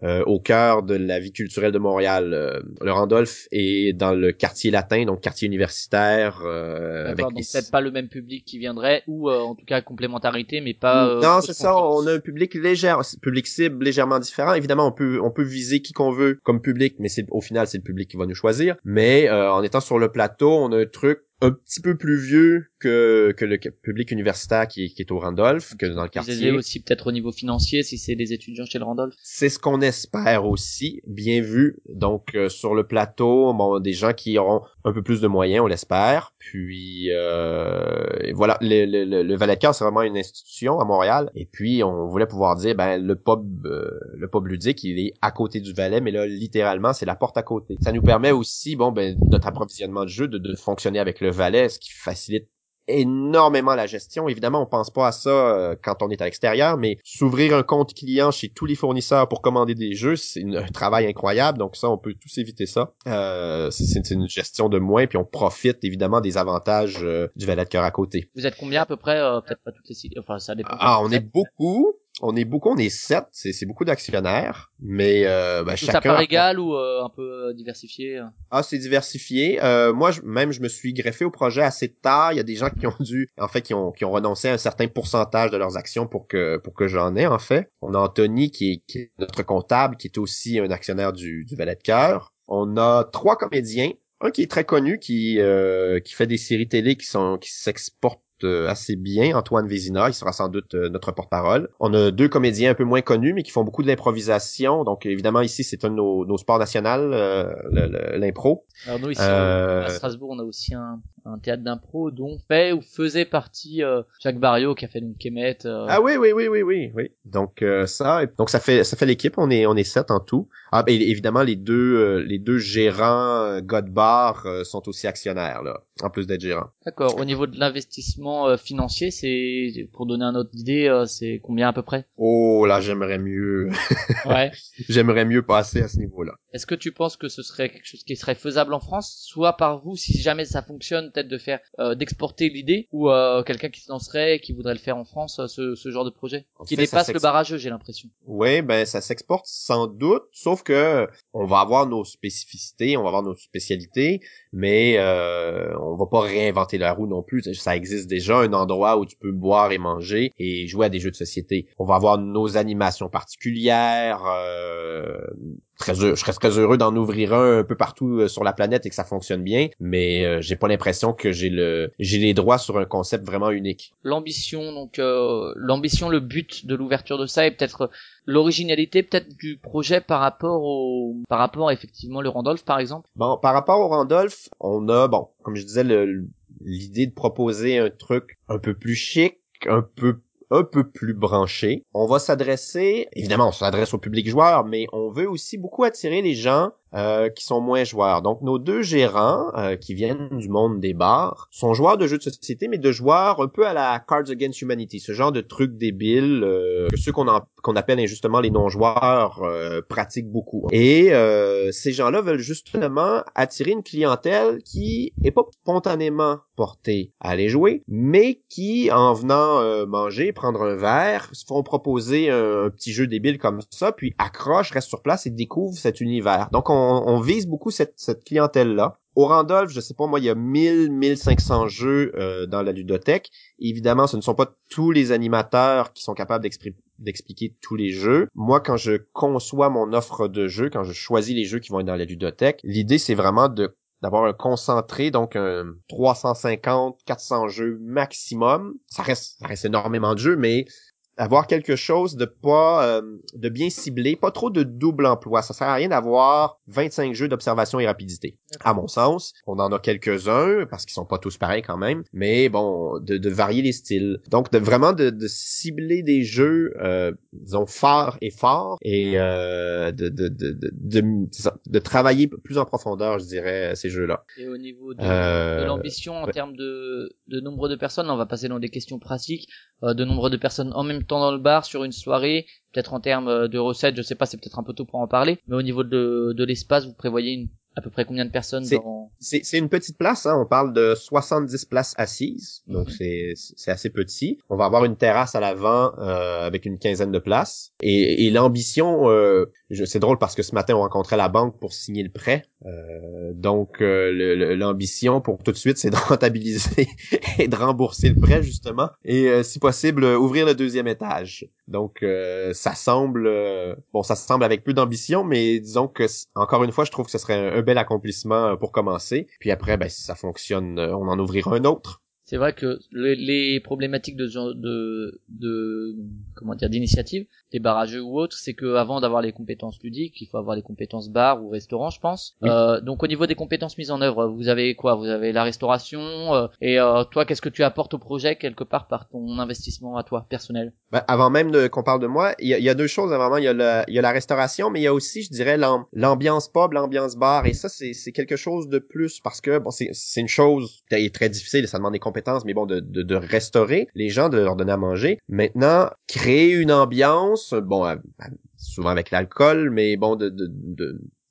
euh, au cœur de la vie culturelle de Montréal. Euh, le Randolph est dans le quartier latin, donc quartier universitaire. Euh, avec donc peut-être pas le même public qui viendrait, ou en tout cas complémentarité, mais pas. non, c'est ça. On a un public légère, public cible légèrement différent. Évidemment, on peut on peut viser qui qu'on veut comme public, mais c'est au final c'est le public qui va nous choisir. Mais en étant sur le plateau, on a un truc un petit peu plus vieux que, que le public universitaire qui, qui est au Randolph, que dans le quartier. aussi peut-être au niveau financier si c'est des étudiants chez le Randolph. C'est ce qu'on espère aussi, bien vu. Donc euh, sur le plateau, bon, des gens qui auront un peu plus de moyens, on l'espère. Puis euh, voilà, le, le, le Valet de c'est vraiment une institution à Montréal. Et puis on voulait pouvoir dire, ben le pub, euh, le pub ludique, il est à côté du Valais, mais là littéralement c'est la porte à côté. Ça nous permet aussi, bon ben notre approvisionnement de jeu de, de fonctionner avec le Valais, ce qui facilite énormément la gestion. Évidemment, on pense pas à ça euh, quand on est à l'extérieur, mais s'ouvrir un compte client chez tous les fournisseurs pour commander des jeux, c'est un travail incroyable. Donc ça, on peut tous éviter ça. Euh, c'est une gestion de moins, puis on profite évidemment des avantages euh, du valet de cœur à côté. Vous êtes combien à peu près Peut-être pas toutes les enfin ça dépend. Ah, on est beaucoup on est beaucoup, on est sept, c'est beaucoup d'actionnaires, mais euh, ben, chacun. Ça part égal ou euh, un peu euh, diversifié Ah, c'est diversifié. Euh, moi, je, même, je me suis greffé au projet assez tard. Il y a des gens qui ont dû, en fait, qui ont qui ont renoncé à un certain pourcentage de leurs actions pour que pour que j'en ai en fait. On a Anthony qui est, qui est, notre comptable, qui est aussi un actionnaire du du Valet de cœur. On a trois comédiens. Un qui est très connu, qui qui fait des séries télé qui sont qui s'exportent assez bien, Antoine Vézina, il sera sans doute euh, notre porte-parole. On a deux comédiens un peu moins connus, mais qui font beaucoup de l'improvisation. Donc évidemment ici c'est un de nos, sports nationaux, euh, l'impro. Alors nous ici à Strasbourg on a aussi un, un théâtre d'impro dont fait ou faisait partie Jacques Barriot qui a fait une quémette. Ah oui oui oui oui oui oui. Donc ça donc ça fait ça fait l'équipe. On est on est sept en tout. Ah ben évidemment les deux les deux gérants Godbar sont aussi actionnaires là en plus d'être gérants. D'accord. Au niveau de l'investissement euh, financier, c'est pour donner un autre idée, euh, c'est combien à peu près? Oh là, j'aimerais mieux. <laughs> ouais. J'aimerais mieux passer à ce niveau-là. Est-ce que tu penses que ce serait quelque chose qui serait faisable en France, soit par vous, si jamais ça fonctionne, peut-être de faire euh, d'exporter l'idée, ou quelqu'un qui se lancerait, qui voudrait le faire en France, ce, ce genre de projet, qui dépasse le barrageux, j'ai l'impression. Oui, ben ça s'exporte sans doute, sauf que on va avoir nos spécificités, on va avoir nos spécialités, mais euh, on va pas réinventer la roue non plus. Ça existe déjà un endroit où tu peux boire et manger et jouer à des jeux de société. On va avoir nos animations particulières. Euh, très je serais très heureux d'en ouvrir un un peu partout euh, sur la planète et que ça fonctionne bien, mais euh, j'ai pas l'impression que j'ai le j'ai les droits sur un concept vraiment unique. L'ambition donc euh, l'ambition le but de l'ouverture de ça est peut-être l'originalité peut-être du projet par rapport au par rapport effectivement le Randolph par exemple? Bon, par rapport au Randolph, on a bon, comme je disais l'idée de proposer un truc un peu plus chic, un peu un peu plus branché. On va s'adresser, évidemment, on s'adresse au public joueur, mais on veut aussi beaucoup attirer les gens euh, qui sont moins joueurs. Donc nos deux gérants euh, qui viennent du monde des bars sont joueurs de jeux de société, mais de joueurs un peu à la Cards Against Humanity, ce genre de trucs débiles euh, que ceux qu'on qu'on appelle injustement les non-joueurs pratiquent beaucoup. Et ces gens-là veulent justement attirer une clientèle qui est pas spontanément portée à aller jouer, mais qui, en venant manger, prendre un verre, se font proposer un, un, petit jeu débile comme ça, puis accrochent, restent sur place et découvrent cet univers. Donc on on, vise beaucoup cette, clientèle-là. Au Randolph, je sais pas moi, il y a 1000, 1500 jeux euh, dans la ludothèque. Évidemment, ce ne sont pas tous les animateurs qui sont capables d'expliquer tous les jeux. Moi, quand je conçois mon offre de jeux, quand je choisis les jeux qui vont être dans la ludothèque, l'idée c'est vraiment de d'avoir un concentré, donc un 350, 400 jeux maximum. Ça reste, ça reste énormément de jeux, mais avoir quelque chose de pas euh, de bien ciblé, pas trop de double emploi. Ça sert à rien d'avoir 25 jeux d'observation et rapidité. À mon sens, on en a quelques-uns parce qu'ils sont pas tous pareils quand même, mais bon, de, de varier les styles. Donc de vraiment de, de cibler des jeux euh, disons forts et forts et euh, de, de, de, de, de, travailler plus en profondeur, je dirais, ces jeux-là. Et au niveau de, euh, l'ambition en termes de, de nombre de personnes, on va passer dans des questions pratiques, euh, de nombre de personnes en même temps dans le bar sur une soirée, peut-être en termes euh, de recettes, je sais pas, c'est peut-être un peu tôt pour en parler, mais au niveau de, de l'espace, vous prévoyez une à peu près combien de personnes dans... C'est une petite place, hein. on parle de 70 places assises, donc mhm. c'est assez petit. On va avoir une terrasse à l'avant euh, avec une quinzaine de places. Et, et l'ambition, euh, c'est drôle parce que ce matin on rencontrait la banque pour signer le prêt. Euh, donc euh, l'ambition pour tout de suite, c'est de <laughs> rentabiliser et de rembourser le prêt justement. Et euh, si possible, ouvrir le deuxième étage. Donc ça semble bon, ça semble avec peu d'ambition, mais disons que encore une fois, je trouve que ce serait un bel accomplissement pour commencer. Puis après, ben, si ça fonctionne, on en ouvrira un autre. C'est vrai que les, problématiques de, de, de comment dire d'initiative, des barrages ou autres, c'est que avant d'avoir les compétences ludiques, il faut avoir les compétences bar ou restaurant, je pense. Euh, donc au niveau des compétences mises en œuvre, vous avez quoi? Vous avez la restauration euh, et euh, toi, qu'est-ce que tu apportes au projet quelque part par ton investissement à toi personnel? Ben, Avant même qu'on parle de moi, il y a, deux choses. Vraiment, il y a, la, il y a la restauration, mais il y a aussi, je dirais, l'ambiance pub, l'ambiance bar, et ça, c'est quelque chose de plus parce que bon, c'est une chose qui est très difficile, ça demande des compétences, mais bon, de, de, restaurer les gens, de leur donner à manger. Maintenant, créer une ambiance, bon, souvent avec l'alcool, mais bon, de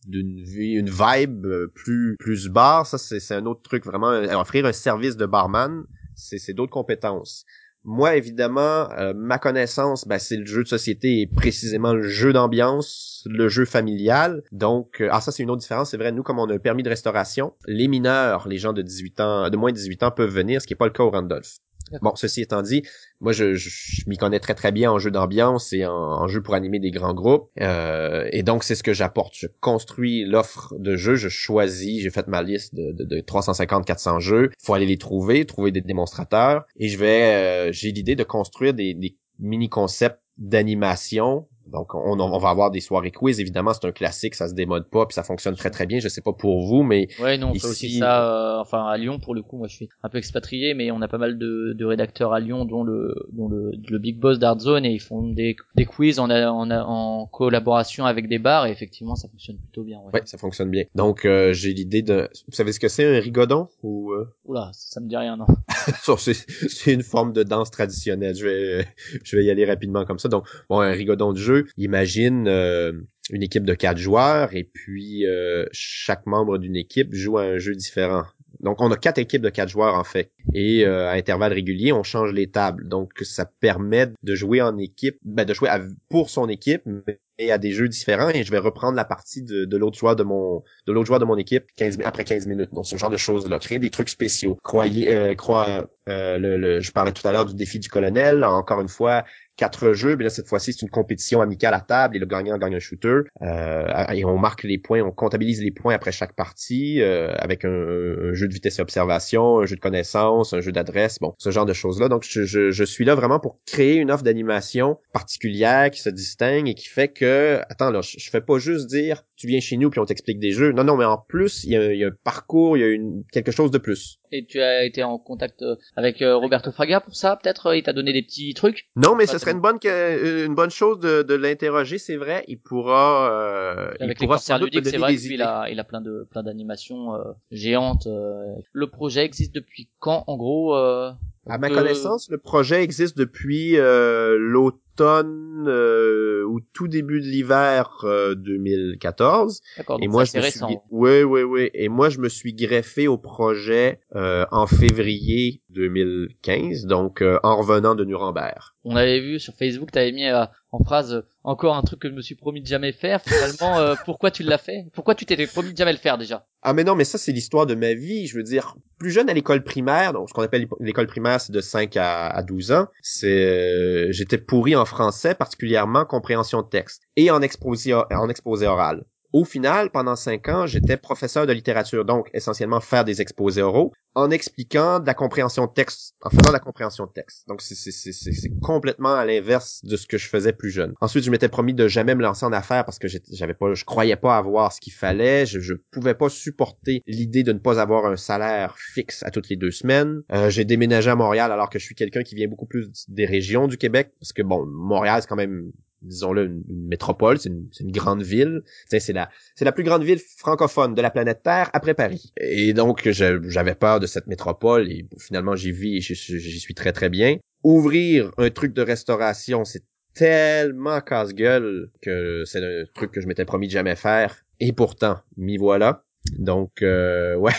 d'une vie, une vibe euh, plus plus bar, ça c'est un autre truc vraiment. Euh, offrir un service de barman, c'est d'autres compétences. Moi, évidemment, ma connaissance, ben, c'est le jeu de société et précisément le jeu d'ambiance, le jeu familial. Donc, ah ça c'est une autre différence. C'est vrai, nous comme on a un permis de restauration, les mineurs, les gens de 18 ans, de moins de 18 ans peuvent venir, ce qui est pas le cas au Randolph. Bon, ceci étant dit, moi je, je, m'y connais très très bien en jeu d'ambiance et en, jeu pour animer des grands groupes. Euh, et donc c'est ce que j'apporte. Je construis l'offre de jeux, je choisis, j'ai fait ma liste de, de, de 350-400 jeux. Faut aller les trouver, trouver des démonstrateurs. Et je vais, euh, j'ai l'idée de construire des, des mini concepts d'animation donc, on, on, va avoir des soirées quiz. Évidemment, c'est un classique, ça se démode pas, puis ça fonctionne très très bien. Je sais pas pour vous, mais ouais, non, on fait aussi ça. Euh, enfin, à Lyon, pour le coup, moi, je suis un peu expatrié, mais on a pas mal de, de rédacteurs à Lyon, dont le dont le, le big boss d'Art Zone, et ils font des, des quiz en, en, en collaboration avec des bars, et effectivement, ça fonctionne plutôt bien. Ouais, ça fonctionne bien. Donc, euh, j'ai l'idée de. Vous savez ce que c'est un rigodon? Ou euh? Oula, ça me dit rien, non. <laughs> c'est une forme de danse traditionnelle. Je vais je vais y aller rapidement comme ça. Donc, bon, un rigodon de jeu imagine euh, une équipe de quatre joueurs et puis euh, chaque membre d'une équipe joue à un jeu différent. Donc on a quatre équipes de quatre joueurs en fait. Et euh, à intervalles réguliers, on change les tables. Donc ça permet de jouer en équipe, ben, de jouer pour son équipe, mais à des jeux différents. Et je vais reprendre la partie de, l'autre joueur de mon de l'autre joueur de mon équipe 15, après 15 minutes. Donc ce genre de choses là, créer des trucs spéciaux. Croyez, crois, le, je parlais tout à l'heure du défi du colonel. Encore une fois, quatre jeux, mais là cette fois-ci c'est une compétition amicale à table et le gagnant gagne un shooter euh, et on marque les points, on comptabilise les points après chaque partie euh, avec un, jeu de vitesse et observation, un jeu de connaissance, un jeu d'adresse, bon ce genre de choses là. Donc je, je, suis là vraiment pour créer une offre d'animation particulière qui se distingue et qui fait que attends là je, je fais pas juste dire tu viens chez nous puis on t'explique des jeux. Non non mais en plus il y a, y a un parcours, il y a une quelque chose de plus. Et tu as été en contact euh, avec Roberto Fraga pour ça peut-être Il t'a donné des petits trucs? Non mais ça serait une bonne une bonne chose de, de l'interroger, c'est vrai. Il pourra euh, avec il pourra les ludiques, c'est vrai qu'il a il a plein de plein d'animations euh, géantes. Euh. Le projet existe depuis quand en gros euh, À ma connaissance, le projet existe depuis l'automne automne euh, ou tout début de l'hiver 2014. Euh, D'accord, et moi je me récent. suis oui oui oui et moi je me suis greffé au projet euh, en février 2015 donc en revenant de Nuremberg. On avait vu sur Facebook tu avais mis en phrase encore un truc que je me suis promis de jamais faire. Finalement, <laughs> pourquoi tu l'as fait? Pourquoi tu t'étais promis de jamais le faire déjà? Ah mais non, mais ça c'est l'histoire de ma vie. Je veux dire, plus jeune à l'école primaire, donc ce qu'on appelle l'école primaire, c'est de 5 à, à 12 ans. C'est, j'étais pourri en français, particulièrement compréhension de texte, et en exposé, en exposé oral. Au final, pendant cinq ans, j'étais professeur de littérature, donc essentiellement faire des exposés oraux, en expliquant de la compréhension de texte, en faisant de la compréhension de texte. Donc c'est complètement à l'inverse de ce que je faisais plus jeune. Ensuite, je m'étais promis de jamais me lancer en affaires parce que j'avais pas, je croyais pas avoir ce qu'il fallait. Je, je pouvais pas supporter l'idée de ne pas avoir un salaire fixe à toutes les deux semaines. Euh, j'ai déménagé à Montréal alors que je suis quelqu'un qui vient beaucoup plus des régions du Québec parce que bon, Montréal c'est quand même disons-le, une, métropole, c'est une, une, grande ville. C'est la, c'est la plus grande ville francophone de la planète Terre après Paris. Et donc, j'avais peur de cette métropole et finalement, j'y vis et j'y suis très très bien. Ouvrir un truc de restauration, c'est tellement casse-gueule que c'est un truc que je m'étais promis de jamais faire. Et pourtant, m'y voilà. Donc, euh, ouais,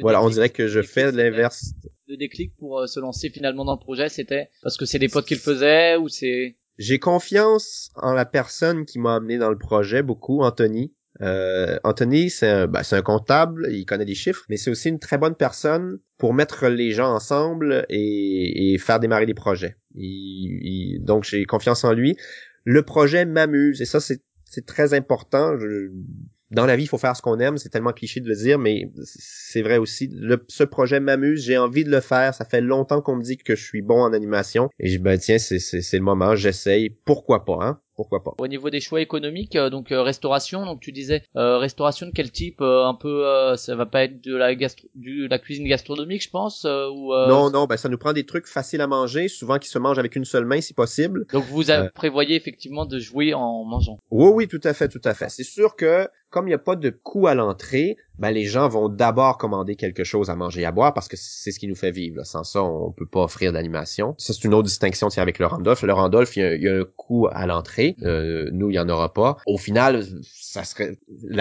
voilà, on dirait que je fais l'inverse. Le déclic pour euh, se lancer finalement dans le projet, c'était parce que c'est des potes qui le faisaient ou c'est j'ai confiance en la personne qui m'a amené dans le projet beaucoup, Anthony. Euh, Anthony, c'est un, ben, un comptable, il connaît les chiffres, mais c'est aussi une très bonne personne pour mettre les gens ensemble et, et faire démarrer les projets. Il, donc j'ai confiance en lui. Le projet m'amuse et ça c'est très important. Dans la vie, il faut faire ce qu'on aime. C'est tellement cliché de le dire, mais c'est vrai aussi. Le, ce projet m'amuse. J'ai envie de le faire. Ça fait longtemps qu'on me dit que je suis bon en animation. Et je ben tiens, c'est le moment. J'essaye. Pourquoi pas, hein? pourquoi pas. Au niveau des choix économiques, euh, donc euh, restauration, donc tu disais euh, restauration de quel type Un peu, ça va pas être de la gastro de la cuisine gastronomique, je pense ou Non, non, ben ça nous prend des trucs faciles à manger, souvent qui se mangent avec une seule main si possible. Donc vous prévoyez effectivement de jouer en mangeant. Oui, oui, tout à fait, tout à fait. C'est sûr que comme il n'y a pas de coût à l'entrée, ben les gens vont d'abord commander quelque chose à manger et à boire parce que c'est ce qui nous fait vivre. Sans ça, on peut pas offrir d'animation. Ça, c'est une autre distinction avec le Randolph. Le Randolph, il y a, un coût à l'entrée. Euh, nous, il y en aura pas. Au final, ça serait,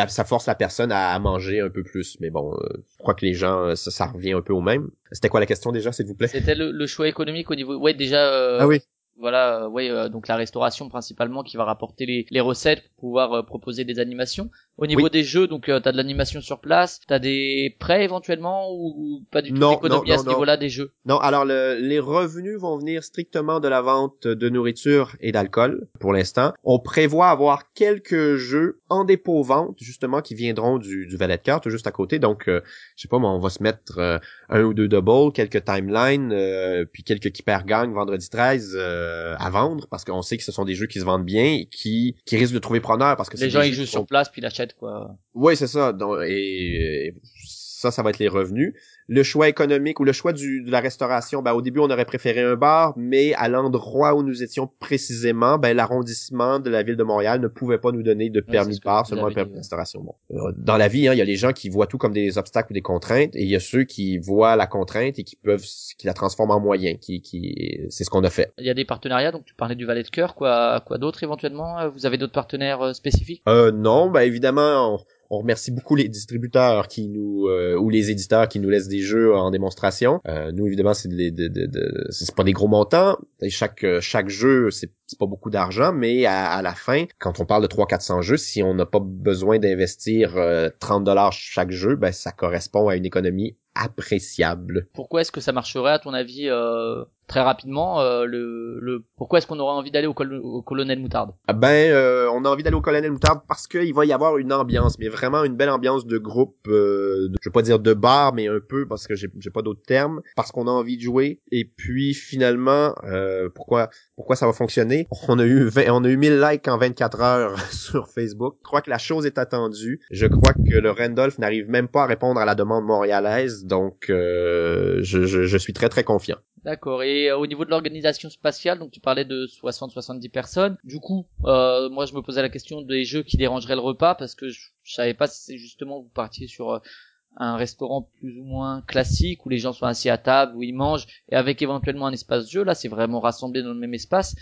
ça force la personne à, manger un peu plus. Mais bon, euh, je crois que les gens, ça, ça revient un peu au même. C'était quoi la question déjà, s'il vous plaît? C'était le, choix économique au niveau. Ouais, déjà. Euh, ah oui voilà, euh, ouais, euh, donc la restauration principalement qui va rapporter les, les recettes pour pouvoir euh, proposer des animations. Au niveau des jeux, donc t'as de l'animation sur place, t'as des prêts éventuellement ou, pas du tout d'économie à ce niveau-là des jeux? Non, alors le, les revenus vont venir strictement de la vente de nourriture et d'alcool pour l'instant. On prévoit avoir quelques jeux en dépôt vente justement qui viendront du, du valet de carte juste à côté. Donc, je sais pas, on va se mettre un ou deux doubles, quelques timelines, puis quelques keeper gang vendredi 13 euh, à vendre parce qu'on sait que ce sont des jeux qui se vendent bien et qui qui risquent de trouver preneur parce que les gens ils jouent sur place puis ils l'achètent quoi. Oui, c'est ça. Donc, et, ça, ça va être les revenus le choix économique ou le choix du, de la restauration, ben, au début, on aurait préféré un bar, mais à l'endroit où nous étions précisément, ben, l'arrondissement de la ville de Montréal ne pouvait pas nous donner de permis de bar, seulement un permis de restauration. Bon. Euh, dans la vie, hein, il y a les gens qui voient tout comme des obstacles ou des contraintes, et il y a ceux qui voient la contrainte et qui peuvent, qui la transforment en moyen, qui, qui, c'est ce qu'on a fait. Il y a des partenariats, donc tu parlais du Valet de Cœur, quoi, quoi d'autre éventuellement? Vous avez d'autres partenaires euh, spécifiques? Euh, non, ben, évidemment, on remercie beaucoup les distributeurs qui nous euh, ou les éditeurs qui nous laissent des jeux en démonstration. Euh, nous évidemment c'est de, de, c'est pas des gros montants. Chaque chaque jeu c'est pas beaucoup d'argent, mais à, la fin, quand on parle de 300-400 jeux, si on n'a pas besoin d'investir 30 euh, dollars chaque jeu, ben ça correspond à une économie appréciable. Pourquoi est-ce que ça marcherait à ton avis euh, très rapidement euh, le, le pourquoi est-ce qu'on aurait envie d'aller au, au, colonel moutarde? Ah Ben euh, on a envie d'aller au colonel moutarde parce qu'il va y avoir une ambiance, mais vraiment une belle ambiance de groupe. Euh, je vais pas dire de bar, mais un peu parce que j'ai pas d'autres termes, parce qu'on a envie de jouer. Et puis finalement, euh, pourquoi pourquoi ça va fonctionner? On a eu on a eu 1000 likes en 24 heures <laughs> sur Facebook. Je crois que la chose est attendue. Je crois que le Randolph n'arrive même pas à répondre à la demande montréalaise, donc je, je, je suis très très confiant. D'accord. Et euh, au niveau de l'organisation spatiale, donc tu parlais de 60-70 personnes. Du coup, euh, moi je me posais la question des jeux qui dérangeraient le repas parce que je, savais pas si c'est justement vous partiez sur euh, un restaurant plus ou moins classique où les gens sont assis à table, où ils mangent et avec éventuellement un espace jeu. Là, c'est vraiment rassemblé dans le même espace.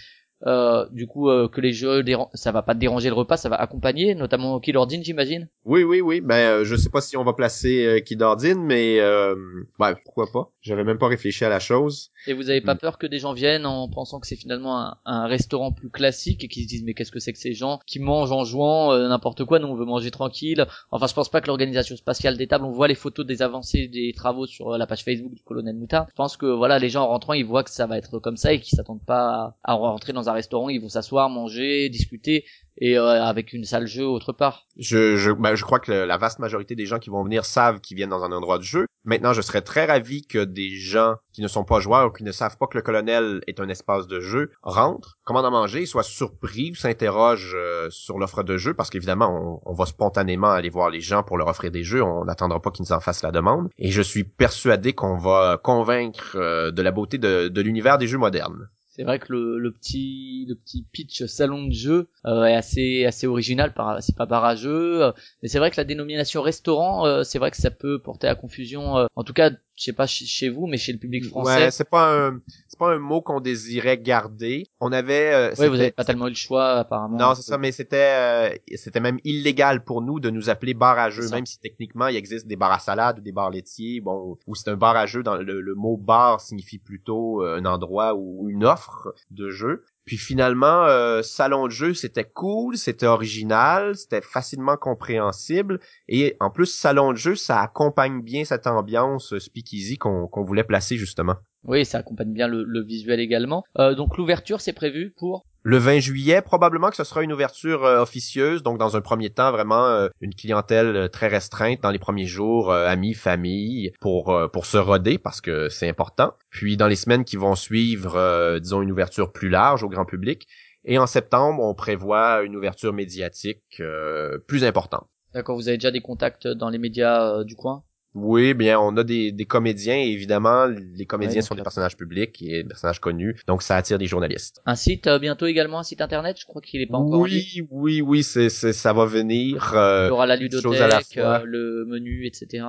Euh, du coup euh, que les jeux ça va pas déranger le repas ça va accompagner notamment Killordine j'imagine? Oui oui oui. Ben euh, je sais pas si on va placer euh, Killordine mais euh, ben, pourquoi pas. J'avais même pas réfléchi à la chose. Et vous avez pas mm. peur que des gens viennent en pensant que c'est finalement un, un, restaurant plus classique et qu'ils se disent mais qu'est-ce que c'est que ces gens qui mangent en jouant n'importe quoi nous on veut manger tranquille. Enfin je pense pas que l'organisation spatiale des tables on voit les photos des avancées des travaux sur la page Facebook du colonel Moutard je pense que voilà les gens en rentrant ils voient que ça va être comme ça et qu'ils s'attendent pas à, à rentrer dans restaurant, ils vont s'asseoir, manger, discuter et euh, avec une salle jeu autre part. Je, je, ben, je crois que la vaste majorité des gens qui vont venir savent qu'ils viennent dans un endroit de jeu. Maintenant, je serais très ravi que des gens qui ne sont pas joueurs ou qui ne savent pas que le colonel est un espace de jeu rentrent, commandent à manger, soient surpris ou s'interrogent euh, sur l'offre de jeu parce qu'évidemment, on, va spontanément aller voir les gens pour leur offrir des jeux. On n'attendra pas qu'ils nous en fassent la demande. Et je suis persuadé qu'on va convaincre euh, de la beauté de l'univers des jeux modernes. C'est vrai que le, petit le petit pitch salon de jeu euh, est assez assez original, c'est pas barrageux. Euh, mais c'est vrai que la dénomination restaurant, euh, c'est vrai que ça peut porter à confusion. En tout cas, je sais pas chez vous, mais chez le public français. Ouais, c'est pas un c'est pas un mot qu'on désirait garder. On avait. Euh, oui, vous avez pas tellement eu le choix apparemment. Non, c'est ça, mais c'était c'était même illégal pour nous de nous appeler bar à jeu, même si techniquement il existe des bars à salade ou des bars laitiers, bon, ou c'est un bar à jeu. Dans le, le mot bar signifie plutôt un endroit ou une offre de jeu. Puis finalement, euh, salon de jeu, c'était cool, c'était original, c'était facilement compréhensible. Et en plus, salon de jeu, ça accompagne bien cette ambiance speakeasy qu'on voulait placer justement. Oui, ça accompagne bien le, visuel également. Euh, donc l'ouverture, c'est prévu pour le 20 juillet, probablement que ce sera une ouverture euh, officieuse, donc dans un premier temps, vraiment euh, une clientèle euh, très restreinte dans les premiers jours, amis, famille, pour pour se roder parce que c'est important. Puis dans les semaines qui vont suivre, disons une ouverture plus large au grand public. Et en septembre, on prévoit une ouverture médiatique plus importante. D'accord, vous avez déjà des contacts dans les médias du coin? Oui, bien, on a des, des comédiens et évidemment, les comédiens sont des personnages publics et des personnages connus, donc ça attire des journalistes. Un site euh, bientôt également un site internet, je crois qu'il est pas encore. Oui, oui, oui, c'est, ça va venir. Euh, Il y aura la ludothèque, euh, le menu, etc.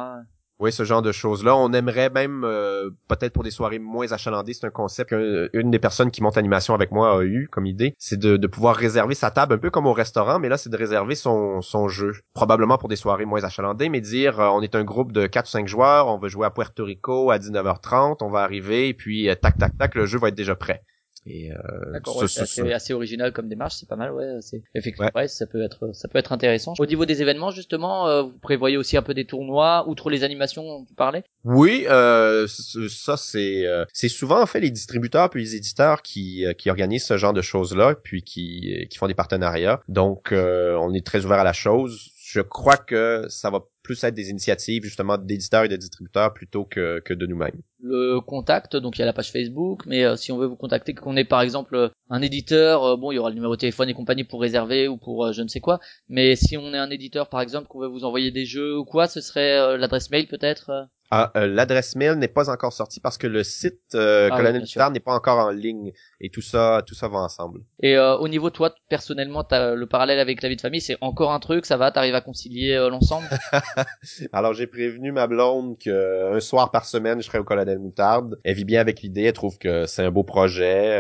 Oui, ce genre de choses-là. On aimerait même, euh, peut-être pour des soirées moins achalandées, c'est un concept qu'une des personnes qui monte l'animation avec moi a eu comme idée, c'est de, de, pouvoir réserver sa table un peu comme au restaurant, mais là, c'est de réserver son, son jeu. Probablement pour des soirées moins achalandées, mais dire, euh, on est un groupe de 4 ou 5 joueurs, on veut jouer à Puerto Rico à 19h30, on va arriver, et puis euh, tac, tac, tac, le jeu va être déjà prêt. Et euh, c'est assez, original comme démarche, c'est pas mal, ouais. C'est effectivement, ouais. ça peut être, ça peut être intéressant. Au niveau des événements, justement, euh, vous prévoyez aussi un peu des tournois, outre les animations dont tu parlais? Oui, euh, ça c'est, euh, c'est souvent en fait les distributeurs puis les éditeurs qui euh, qui organisent ce genre de choses là, puis qui qui font des partenariats. Donc on est très ouvert à la chose. Je crois que ça va plus être des initiatives justement d'éditeurs et de distributeurs plutôt que, que de nous-mêmes. Le contact, donc il y a la page Facebook, mais euh, si on veut vous contacter, qu'on est par exemple euh, un éditeur, euh, bon il y aura le numéro de téléphone et compagnie pour réserver ou pour je ne sais quoi, mais si on est un éditeur par exemple qu'on veut vous envoyer des jeux ou quoi, ce serait l'adresse mail peut-être ah, euh, l'adresse mail n'est pas encore sortie parce que le site euh, ah Colonel n'est pas encore en ligne et tout ça, tout ça va ensemble. Et euh, au niveau toi personnellement, as le parallèle avec la vie de famille, c'est encore un truc, ça va, t'arrives à concilier euh, l'ensemble? <laughs> Alors j'ai prévenu ma blonde que euh, un soir par semaine, je serai au Colonel Moutarde. Elle vit bien avec l'idée, elle trouve que c'est un beau projet,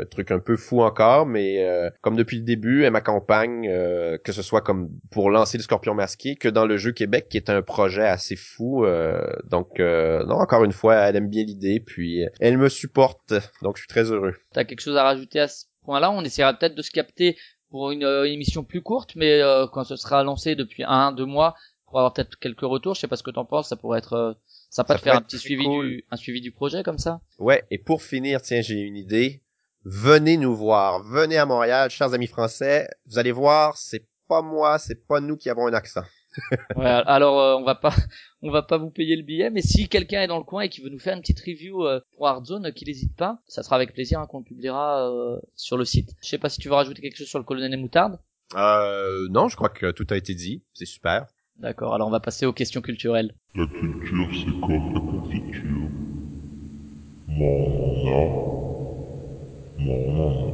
un truc un peu fou encore, mais comme depuis le début, elle m'accompagne, que ce soit comme pour lancer le Scorpion masqué, que dans le jeu Québec, qui est un projet assez fou donc, euh, non, encore une fois, elle aime bien l'idée, puis elle me supporte, donc je suis très heureux. T'as quelque chose à rajouter à ce point-là? On essaiera peut-être de se capter pour une, euh, émission plus courte, mais euh, quand ce sera lancé depuis un, deux mois, pour avoir peut-être quelques retours. Je sais pas ce que t'en penses, ça pourrait être sympa de faire un petit suivi du, un suivi du projet comme ça. Ouais, et pour finir, tiens, j'ai une idée. Venez nous voir, venez à Montréal, chers amis français. Vous allez voir, c'est pas moi, c'est pas nous qui avons un accent. Ouais, alors euh, on va pas <laughs> on va pas vous payer le billet mais si quelqu'un est dans le coin et qui veut nous faire une petite review euh, pour Hardzone euh, qu'il n'hésite pas ça sera avec plaisir hein, qu'on le publiera sur le site. Je sais pas si tu veux rajouter quelque chose sur le colonel moutarde. Euh, non je crois que tout a été dit. C'est super. D'accord alors on va passer aux questions culturelles. La culture c'est comme la confiture. Mon mon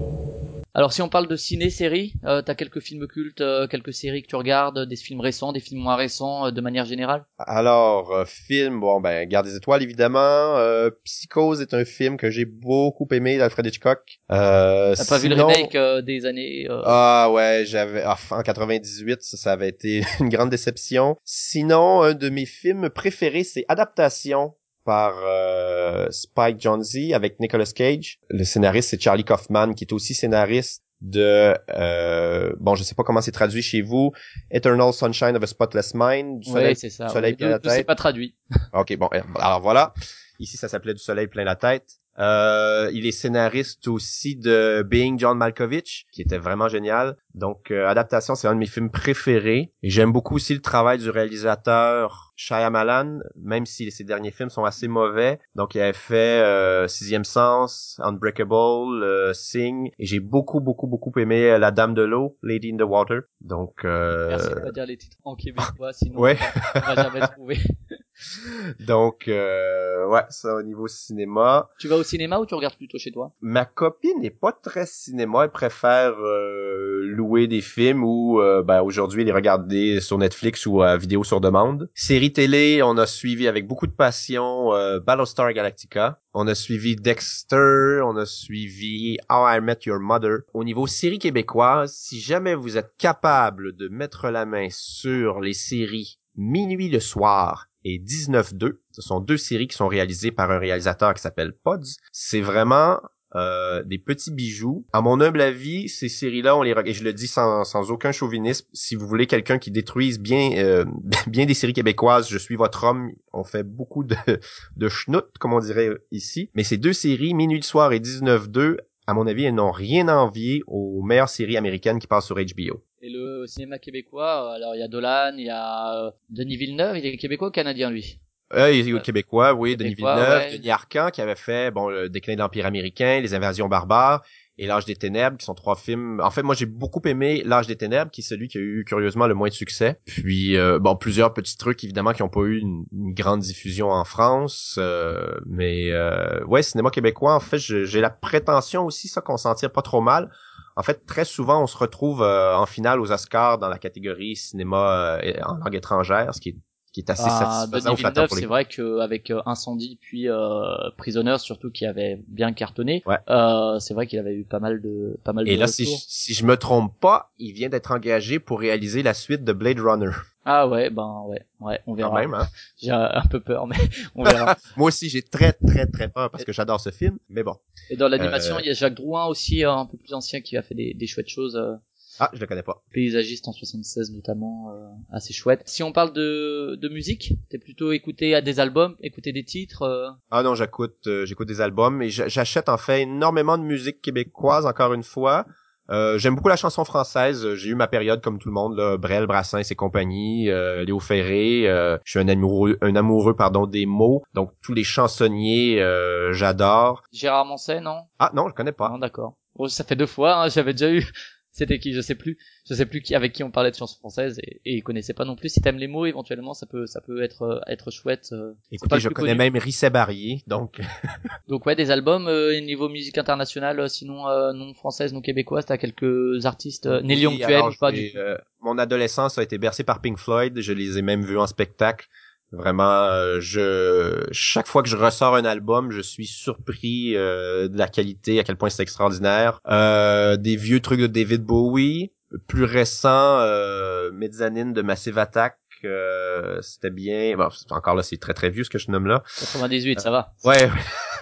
alors si on parle de ciné-série, euh, t'as quelques films cultes, euh, quelques séries que tu regardes, des films récents, des films moins récents, euh, de manière générale? Alors, euh, film, bon ben, Garde des étoiles évidemment. Psychose est un film que j'ai beaucoup aimé d'Alfred Hitchcock. T'as pas vu le remake des années Ah ouais, j'avais ah, en 98, ça, ça avait été <laughs> une grande déception. Sinon, un de mes films préférés, c'est Adaptation par euh, Spike Jonze avec Nicolas Cage. Le scénariste c'est Charlie Kaufman qui est aussi scénariste de euh, bon je sais pas comment c'est traduit chez vous Eternal Sunshine of a Spotless Mind du soleil, ça. soleil plein la tête. C'est pas traduit. ok bon alors voilà ici ça s'appelait du soleil plein la tête Euh, il est scénariste aussi de Being John Malkovich, qui était vraiment génial. Donc, euh, adaptation, c'est un de mes films préférés. Et j'aime beaucoup aussi le travail du réalisateur Shyamalan, même si ses derniers films sont assez mauvais. Donc, il avait fait euh, Sixième Sens, Unbreakable, euh, Sing. Et j'ai beaucoup, beaucoup, beaucoup aimé La Dame de l'eau, Lady in the Water. Donc, euh... Merci de pas dire les titres en québécois, sinon Ouais. on va jamais trouver. <laughs> Donc, euh, ouais, ça au niveau cinéma. Tu vas au cinéma ou tu regardes plutôt chez toi? Ma copine n'est pas très cinéma, elle préfère euh, louer des films ou euh, ben, aujourd'hui les regarder sur Netflix ou à vidéo sur demande. Série télé, on a suivi avec beaucoup de passion euh, Battlestar Galactica. On a suivi Dexter, on a suivi How I Met Your Mother. Au niveau série québécoise, si jamais vous êtes capable de mettre la main sur les séries Minuit le soir et 19-2, ce sont deux séries qui sont réalisées par un réalisateur qui s'appelle Pods. C'est vraiment euh, des petits bijoux. À mon humble avis, ces séries-là, on les et je le dis sans, sans aucun chauvinisme, si vous voulez quelqu'un qui détruise bien euh, <laughs> bien des séries québécoises, je suis votre homme. On fait beaucoup de, de schnout, comme on dirait ici. Mais ces deux séries, Minuit le soir et 19-2, à mon avis, elles n'ont rien à envier aux meilleures séries américaines qui passent sur HBO. Et le cinéma québécois, alors il y a Dolan, il y a euh, Denis Villeneuve, il est québécois ou canadien lui? Euh, il est Québécois, oui, Denis Villeneuve, ouais. Denis Arcand qui avait fait bon le déclin de l'Empire américain, les invasions barbares et l'âge des ténèbres qui sont trois films. En fait, moi j'ai beaucoup aimé l'âge des ténèbres qui est celui qui a eu curieusement le moins de succès. Puis euh, bon plusieurs petits trucs évidemment qui ont pas eu une, une grande diffusion en France, euh, mais euh, ouais cinéma québécois en fait j'ai la prétention aussi ça qu'on s'en tire pas trop mal. En fait, très souvent, on se retrouve euh, en finale aux Oscars dans la catégorie cinéma euh, en langue étrangère, ce qui est, qui est assez Ah, satisfaisant Denis Villeneuve, c'est vrai qu'avec euh, Incendie puis euh, Prisoners surtout qui avait bien cartonné, Ouais. euh, c'est vrai qu'il avait eu pas mal de pas mal Et de là, si retours. si je me trompe pas, il vient d'être engagé pour réaliser la suite de Blade Runner. Ah ouais, ben ouais, ouais, on Quand verra. même, hein? J'ai un peu peur, mais on verra. <laughs> Moi aussi, j'ai très, très, très peur parce que j'adore ce film. Mais bon. Et dans l'animation, Euh, il y a Jacques Drouin aussi, euh, un peu plus ancien, qui a fait des, des chouettes choses. Ah, je le connais pas. paysagiste en 76 notamment, euh, assez chouette. Si on parle de, de musique, t'es plutôt écouté à des albums, écouter des titres. euh, Ah non, j'écoute, euh, j'écoute des albums et j'a- j'achète en fait énormément de musique québécoise, encore une fois. Euh, J'aime beaucoup la chanson française. J'ai eu ma période comme tout le monde, là, Brel, Brassens et compagnie, euh, Léo Ferré. euh, je suis un amoureux, un amoureux pardon des mots. Donc tous les chansonniers, euh, j'adore. Gérard Manset, non? Ah non, je connais pas. Non, d'accord. Bon, ça fait deux fois, hein, j'avais déjà eu. C'était qui, je sais plus. Je sais plus qui, avec qui on parlait de chansons françaises et, et ils connaissaient pas non plus. Si t'aimes les mots, éventuellement, ça peut, ça peut être, euh, être chouette. euh. Écoutez, je connais connu. même Risset Barrier, donc <laughs> Donc ouais, des albums euh, niveau musique internationale, euh, sinon euh, non française, non québécoise. T'as quelques artistes. Euh, Nelly Oui, Yonctuel alors, ou pas j'ai, du mon adolescence a été bercée par Pink Floyd. Je les ai même vus en spectacle. Vraiment, euh, je chaque fois que je ressors un album, je suis surpris euh, de la qualité, à quel point c'est extraordinaire. Euh, des vieux trucs de David Bowie, plus récent, euh, Mezzanine de Massive Attack. euh, c'était bien. Bon, encore là, c'est très très vieux ce que je nomme là. 98, ça va. Ouais.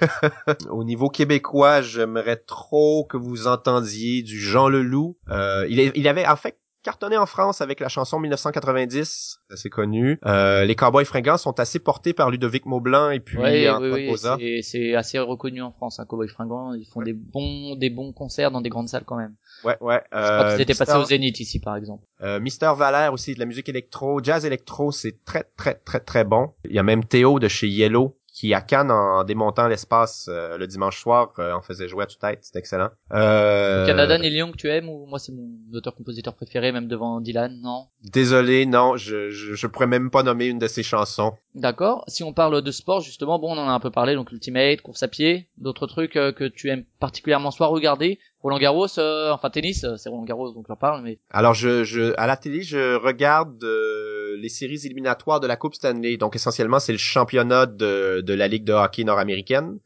<laughs> Au niveau québécois, j'aimerais trop que vous entendiez du Jean Leloup. Euh, il, est- il avait en fait cartonné en France avec la chanson 1990, assez connue. Euh, les Cowboys fringants sont assez portés par Ludovic Maublanc et puis Ouais, Antoine oui, oui, c'est- c'est assez reconnu en France, un Cowboy Fringant. Ils font des bons, des bons concerts dans des grandes salles quand même. Ouais, ouais. Euh, étaient Mister- passés au Zénith ici, par exemple. Euh, Mister Valère aussi, de la musique électro, jazz électro, c'est très très très très bon. Il y a même Théo de chez Yellow qui à Cannes en démontant l'espace euh, le dimanche soir euh, en faisait jouer à tue-tête, c'est excellent. Euh, Canada, Neil Young, tu aimes ou moi c'est mon auteur-compositeur préféré, même devant Dylan, non? Désolé, non, je, je je pourrais même pas nommer une de ses chansons. D'accord. Si on parle de sport, justement, bon, on en a un peu parlé, donc Ultimate, course à pied, d'autres trucs euh, que tu aimes particulièrement soit regarder. Roland Garros, euh, enfin tennis, euh, c'est Roland Garros, donc j'en parle, mais Alors je je à la télé, je regarde euh, les séries éliminatoires de la Coupe Stanley. Donc essentiellement, c'est le championnat de de la Ligue de hockey nord-américaine.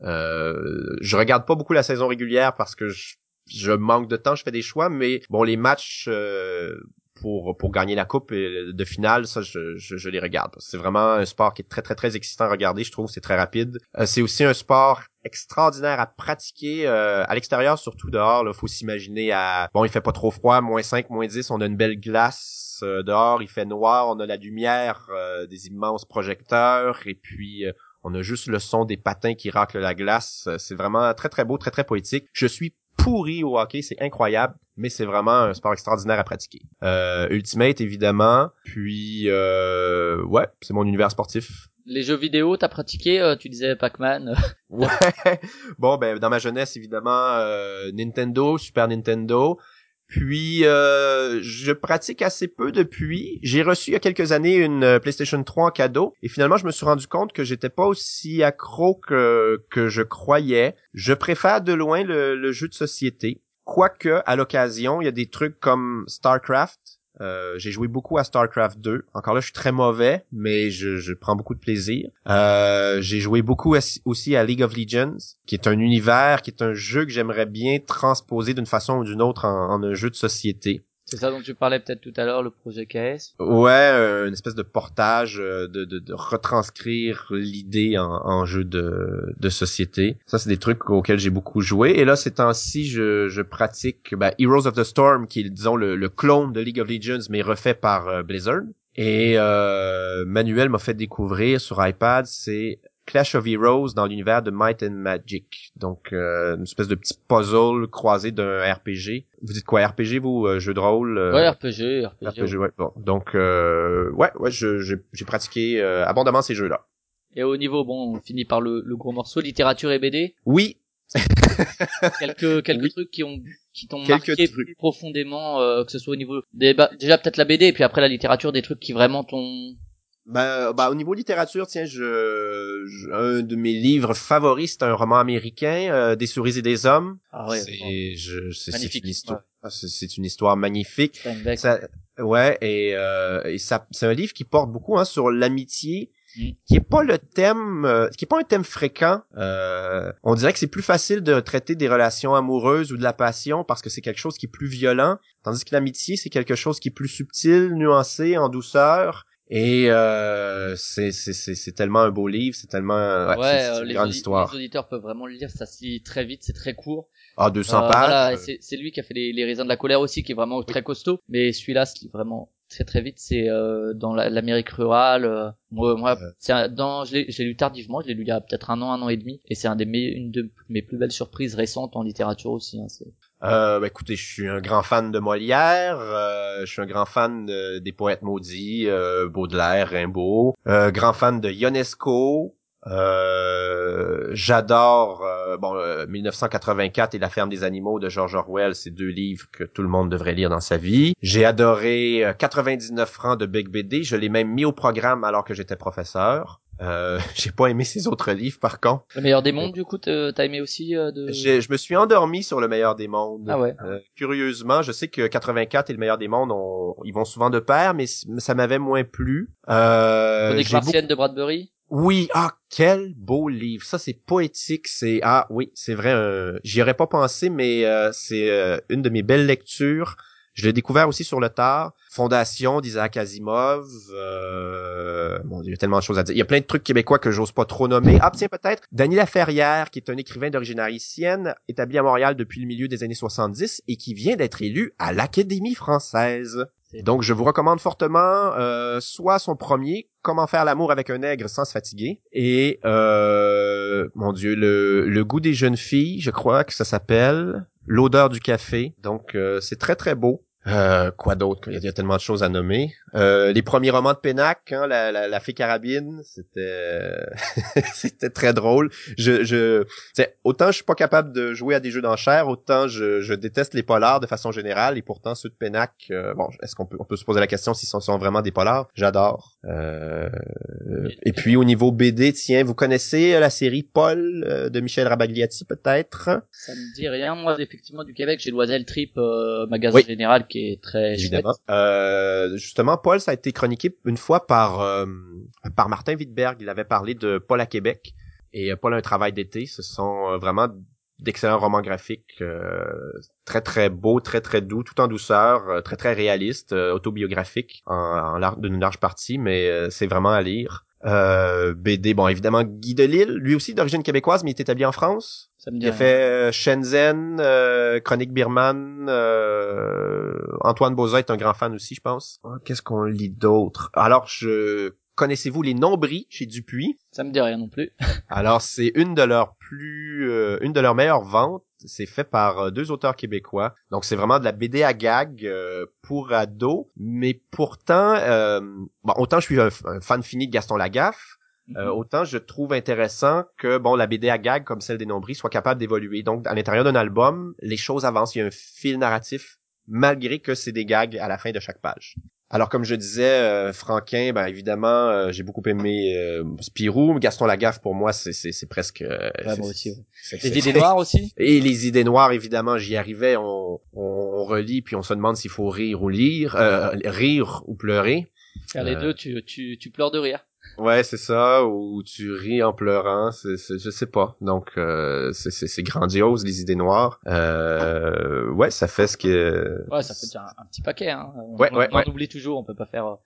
Euh, je regarde pas beaucoup la saison régulière parce que je, je manque de temps, je fais des choix, mais bon les matchs euh, pour pour gagner la coupe de finale, ça je, je, je les regarde. C'est vraiment un sport qui est très très très excitant à regarder, je trouve, c'est très rapide. Euh, c'est aussi un sport extraordinaire à pratiquer euh, à l'extérieur, surtout dehors. Là, faut s'imaginer à bon, il fait pas trop froid, moins 5, moins 10, on a une belle glace euh, dehors, il fait noir, on a la lumière euh, des immenses projecteurs et puis euh, On a juste le son des patins qui raclent la glace. C'est vraiment très très beau, très très poétique. Je suis pourri au hockey, c'est incroyable, mais c'est vraiment un sport extraordinaire à pratiquer. Euh, Ultimate évidemment, puis euh, ouais, c'est mon univers sportif. Les jeux vidéo, t'as pratiqué euh, Tu disais Pac-Man. <laughs> ouais. Bon ben dans ma jeunesse évidemment euh, Nintendo, Super Nintendo. Puis euh, je pratique assez peu depuis. J'ai reçu il y a quelques années une euh, PlayStation 3 en cadeau et finalement je me suis rendu compte que j'étais pas aussi accro que que je croyais. Je préfère de loin le, le jeu de société. Quoique à l'occasion, il y a des trucs comme StarCraft euh, j'ai joué beaucoup à StarCraft 2. Encore là, je suis très mauvais, mais je, prends beaucoup de plaisir. Euh, j'ai joué beaucoup aussi à League of Legends, qui est un univers, qui est un jeu que j'aimerais bien transposer d'une façon ou d'une autre en, un jeu de société. C'est ça dont tu parlais peut-être tout à l'heure, le projet KS Ouais, euh, une espèce de portage, euh, de, de, de retranscrire l'idée en, en, jeu de, de société. Ça, c'est des trucs auxquels j'ai beaucoup joué. Et là, ces temps-ci, je, je pratique ben, Heroes of the Storm, qui est, disons, le, le clone de League of Legends, mais refait par euh, Blizzard. Et Manuel m'a fait découvrir sur iPad, c'est Clash of Heroes dans l'univers de Might and Magic. Donc, euh, une espèce de petit puzzle croisé d'un RPG. Vous dites quoi, RPG, vous, euh, jeu de rôle? Euh, ouais, RPG, RPG. RPG, ouais. Bon, donc, ouais, ouais, j'ai pratiqué abondamment ces jeux-là. Et au niveau, bon, on finit par le, le gros morceau, littérature et BD Oui, <laughs> quelques quelques trucs qui ont qui t'ont marqué plus profondément que ce soit au niveau des bah, déjà peut-être la BD et puis après la littérature des trucs qui vraiment t'ont ben, bah, au niveau littérature, tiens, je, un de mes livres favoris, c'est un roman américain, euh, Des souris et des hommes. Ah ouais. C'est, je, c'est, une histoire, ah, c'est une histoire magnifique. Ça, ouais, et, euh, et ça, c'est un livre qui porte beaucoup hein, sur l'amitié, mm. qui est pas le thème, euh, qui est pas un thème fréquent. Euh, on dirait que c'est plus facile de traiter des relations amoureuses ou de la passion parce que c'est quelque chose qui est plus violent, tandis que l'amitié c'est quelque chose qui est plus subtil, nuancé, en douceur. Et euh, c'est c'est tellement un beau livre, c'est tellement ouais, ouais euh, une grande histoire. les auditeurs peuvent vraiment le lire, ça se lit très vite, c'est très court. Ah 200 euh, pages. Voilà, c'est lui qui a fait les, les raisins de la colère aussi, qui est vraiment très costaud. Mais celui-là se lit vraiment très très vite. C'est euh, dans l'Amérique rurale. Euh, moi, moi c'est dans je l'ai lu tardivement, je l'ai lu il y a peut-être un an, un an et demi, et c'est un des une de mes plus belles surprises récentes en littérature aussi. Hein, euh, bah, écoutez, je suis un grand fan de Molière, euh, je suis un grand fan des poètes maudits, euh, Baudelaire, Rimbaud, euh, grand fan de Ionesco. J'adore bon 1984 et La ferme des animaux de George Orwell, c'est deux livres que tout le monde devrait lire dans sa vie. J'ai adoré 99 francs de Big BD, je l'ai même mis au programme alors que j'étais professeur. Euh, <laughs> j'ai pas aimé ses autres livres par contre. Le meilleur des mondes, du coup, t'as aimé aussi euh, de... Je me suis endormi sur le meilleur des mondes. Ah ouais. Euh, curieusement, je sais que 84 et le meilleur des mondes, ils vont souvent de pair, mais ça m'avait moins plu. Euh, Chronique de Bradbury. Oui, ah quel beau livre. Ça c'est poétique, c'est ah oui, c'est vrai. Euh, J'y aurais pas pensé, mais euh, c'est une de mes belles lectures. Je l'ai découvert aussi sur le tard. Fondation d'Isaac Asimov. Euh... Bon, il y a tellement de choses à dire. Il y a plein de trucs québécois que j'ose pas trop nommer. Ah, tiens, peut-être. Daniela Ferrière, qui est un écrivain d'origine haïtienne, établi à Montréal depuis le milieu des années 70 et qui vient d'être élu à l'Académie française. Donc, je vous recommande fortement euh, soit son premier, Comment faire l'amour avec un nègre sans se fatiguer, et euh, mon Dieu, le, le goût des jeunes filles, je crois que ça s'appelle, l'odeur du café. Donc, euh, c'est très très beau. Euh, quoi d'autre Il y a tellement de choses à nommer. Euh, les premiers romans de Pénac, hein, la, la, la, fée carabine, c'était <laughs> c'était très drôle. Je, je autant je suis pas capable de jouer à des jeux d'enchères, autant je, je déteste les polars de façon générale. Et pourtant ceux de Pénac, euh, bon, est-ce qu'on peut on peut se poser la question s'ils sont, sont, vraiment des polars? J'adore. Euh, et puis au niveau BD, tiens, vous connaissez la série Paul de Michel Rabagliati peut-être? Ça me dit rien. Moi, effectivement, du Québec, j'ai Loisel Trip, magasin général qui très. Euh, justement, Paul, ça a été chroniqué une fois par euh, par Martin Wittberg. Il avait parlé de Paul à Québec et euh, Paul a un travail d'été. Ce sont euh, vraiment d'excellents romans graphiques, très très beaux, très très doux, tout en douceur, très très réaliste, autobiographique en, en d'une large partie, mais c'est vraiment à lire. Euh, BD, bon évidemment Guy Delisle, lui aussi d'origine québécoise mais il est établi en France. Ça me il a fait euh, Shenzhen, euh, Chronique Birman, euh, Antoine Boza est un grand fan aussi je pense. Ah, qu'est-ce qu'on lit d'autre? Alors je connaissez-vous les nombris chez Dupuis? Ça me dit rien non plus. <laughs> Alors, c'est une de leurs plus, euh, une de leurs meilleures ventes. C'est fait par euh, deux auteurs québécois. Donc, c'est vraiment de la BD à gag euh, pour ados. Mais pourtant, euh, bon, autant je suis un, un fan fini de Gaston Lagaffe, euh, autant je trouve intéressant que bon la BD à gag comme celle des nombris soit capable d'évoluer. Donc à l'intérieur d'un album, les choses avancent, il y a un fil narratif malgré que c'est des gags à la fin de chaque page. Alors comme je disais, euh, Franquin, ben évidemment, euh, j'ai beaucoup aimé euh, Spirou, Gaston Lagaffe pour moi c'est c'est c'est presque euh, c'est- moi aussi. ouais. c'est- Les c'est- idées noires aussi. et les idées noires, évidemment, j'y arrivais. On, on, on relit, puis on se demande s'il faut rire ou lire, euh, rire ou pleurer. Car les Euh. deux, tu, tu, tu pleures de rire. Ouais, c'est ça, ou tu ris en pleurant, c'est, c'est- je sais pas. Donc, euh, c'est, grandiose, les idées noires. Euh, ouais, ça fait ce que... Ouais, ça fait déjà un, un petit paquet. Hein. On, Ouais, on- ouais, on ouais. oublie toujours, on peut pas faire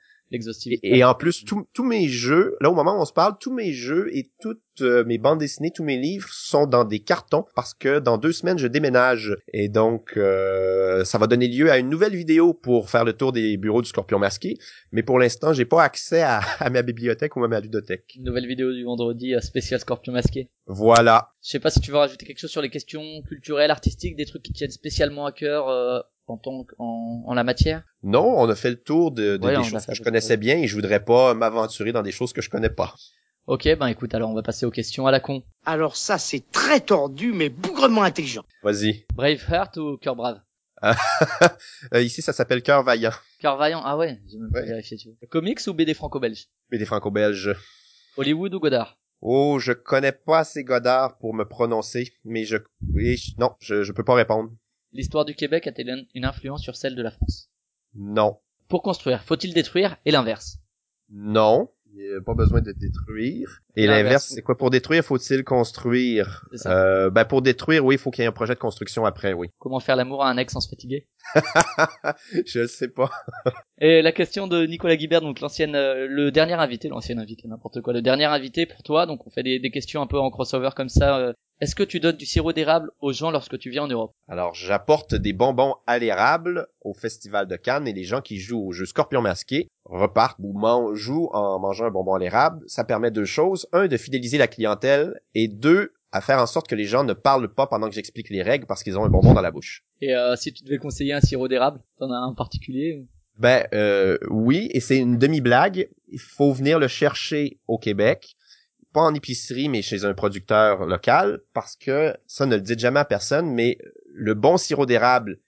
Et, et en plus, tous tous mes jeux, là au moment où on se parle, tous mes jeux et toutes euh, mes bandes dessinées, tous mes livres sont dans des cartons parce que dans deux semaines, je déménage. Et donc, euh, ça va donner lieu à une nouvelle vidéo pour faire le tour des bureaux du Scorpion Masqué. Mais pour l'instant, j'ai pas accès à, <laughs> à ma bibliothèque ou à ma ludothèque. Une nouvelle vidéo du vendredi euh, spécial Scorpion masqué. Voilà. Je sais pas si tu veux rajouter quelque chose sur les questions culturelles, artistiques, des trucs qui tiennent spécialement à cœur euh, en, tant que- en, en la matière? Non, on a fait le tour de, de- Ouais, des choses que je connaissais bien et je voudrais pas m'aventurer dans des choses que je connais pas. Ok, ben écoute, alors on va passer aux questions à la con. Alors ça, c'est très tordu, mais bougrement intelligent. Vas-y. Braveheart ou Cœur Brave? <laughs> Euh, ici, ça s'appelle Cœur Vaillant. Cœur Vaillant, ah ouais, j'ai même pas Ouais. vérifié. Tu vois. Comics ou BD franco-belge? Mais des franco-belges. Hollywood ou Godard? Oh, je connais pas assez Godard pour me prononcer, mais je, oui, je- non, je, je peux pas répondre. L'histoire du Québec a-t-elle une influence sur celle de la France? Non. Pour construire, faut-il détruire et l'inverse? Non. Il n'y a pas besoin de détruire. Et L'inverse. c'est quoi? Pour détruire, faut-il construire? Ça. Euh, ben, pour détruire, oui, il faut qu'il y ait un projet de construction après, oui. Comment faire l'amour à un ex sans se fatiguer? <laughs> Je le sais pas. <laughs> Et la question de Nicolas Guibert, donc l'ancienne, euh, le dernier invité, l'ancien invité, n'importe quoi, le dernier invité pour toi, donc on fait des, des questions un peu en crossover comme ça. euh, Est-ce que tu donnes du sirop d'érable aux gens lorsque tu viens en Europe? Alors, j'apporte des bonbons à l'érable au Festival de Cannes et les gens qui jouent au jeu Scorpion Masqué repartent ou jouent en mangeant un bonbon à l'érable. Ça permet deux choses. Un, de fidéliser la clientèle et deux, à faire en sorte que les gens ne parlent pas pendant que j'explique les règles parce qu'ils ont un bonbon dans la bouche. Et euh, si tu devais conseiller un sirop d'érable, t'en as un en particulier ou- Ben euh, oui, et c'est une demi-blague. Il faut venir le chercher au Québec, pas en épicerie, mais chez un producteur local, parce que ça ne le dites jamais à personne, mais le bon sirop d'érable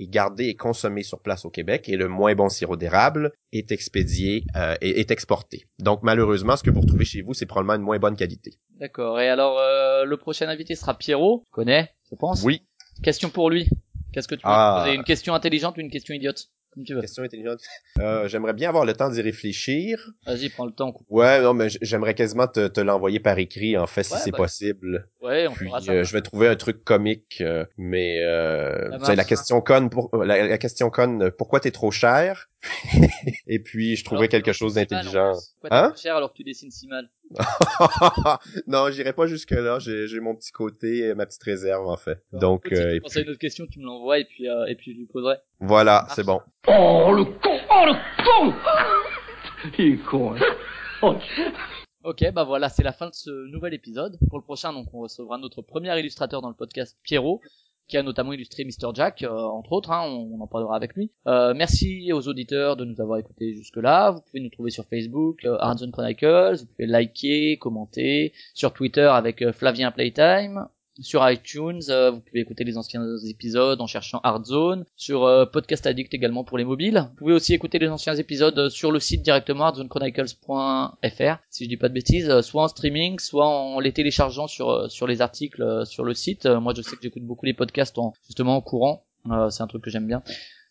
est gardé et consommé sur place au Québec, et le moins bon sirop d'érable est expédié euh, et est exporté. Donc malheureusement, ce que vous retrouvez chez vous, c'est probablement une moins bonne qualité. D'accord. Et alors, euh, le prochain invité sera Pierrot. Tu connais, je pense. Oui, Question pour lui. Qu'est-ce que tu veux Ah. poser? Une question intelligente ou une question idiote? Question intelligente. <laughs> Euh, J'aimerais bien avoir le temps d'y réfléchir. Vas-y, prends le temps. Ouais, non, mais j'aimerais quasiment te, te l'envoyer par écrit, en fait, si Ouais, c'est bah, possible. Ouais, on Puis fera ça. euh, je vais trouver un truc comique, euh, mais euh, tu sais, la marche. question conne, pour, euh, la, la question conne, euh, pourquoi t'es trop cher? <laughs> Et puis je trouverai Alors, quelque chose d'intelligent. Hein? trop cher alors que tu dessines si mal? <laughs> non, j'irai pas jusque là. J'ai j'ai mon petit côté, ma petite réserve en fait. Donc si euh, tu penses puis, à une autre question, tu me l'envoies et puis euh, et puis je lui poserai. voilà, Ah. c'est bon. Oh, le con Oh, le con Il est con, hein. Oh, Ok, bah voilà, c'est la fin de ce nouvel épisode. Pour le prochain, donc on recevra notre premier illustrateur dans le podcast, Pierrot, qui a notamment illustré Mr. Jack, euh, entre autres, hein, on, en parlera avec lui. Euh, merci aux auditeurs de nous avoir écoutés jusque-là. Vous pouvez nous trouver sur Facebook, euh, Chronicles, vous pouvez liker, commenter, sur Twitter avec euh, Flavien Playtime, sur iTunes, euh, vous pouvez écouter les anciens épisodes en cherchant Hard Zone, sur euh, Podcast Addict également pour les mobiles. Vous pouvez aussi écouter les anciens épisodes euh, sur le site directement hardzonechronicles.fr si je dis pas de bêtises, euh, soit en streaming, soit en les téléchargeant sur euh, sur les articles euh, sur le site. Euh, moi je sais que j'écoute beaucoup les podcasts en justement en courant, Euh, c'est un truc que j'aime bien,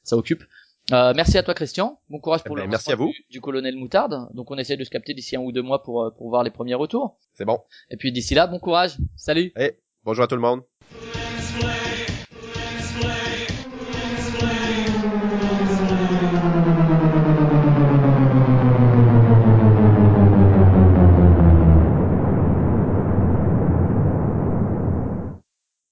ça occupe. Euh, merci à toi Christian, bon courage pour Eh le ben, merci à vous. Du, du colonel Moutarde. Donc on essaie de se capter d'ici un ou deux mois pour pour voir les premiers retours. C'est bon. Et puis d'ici là, bon courage. Salut. Bonjour à tout le monde.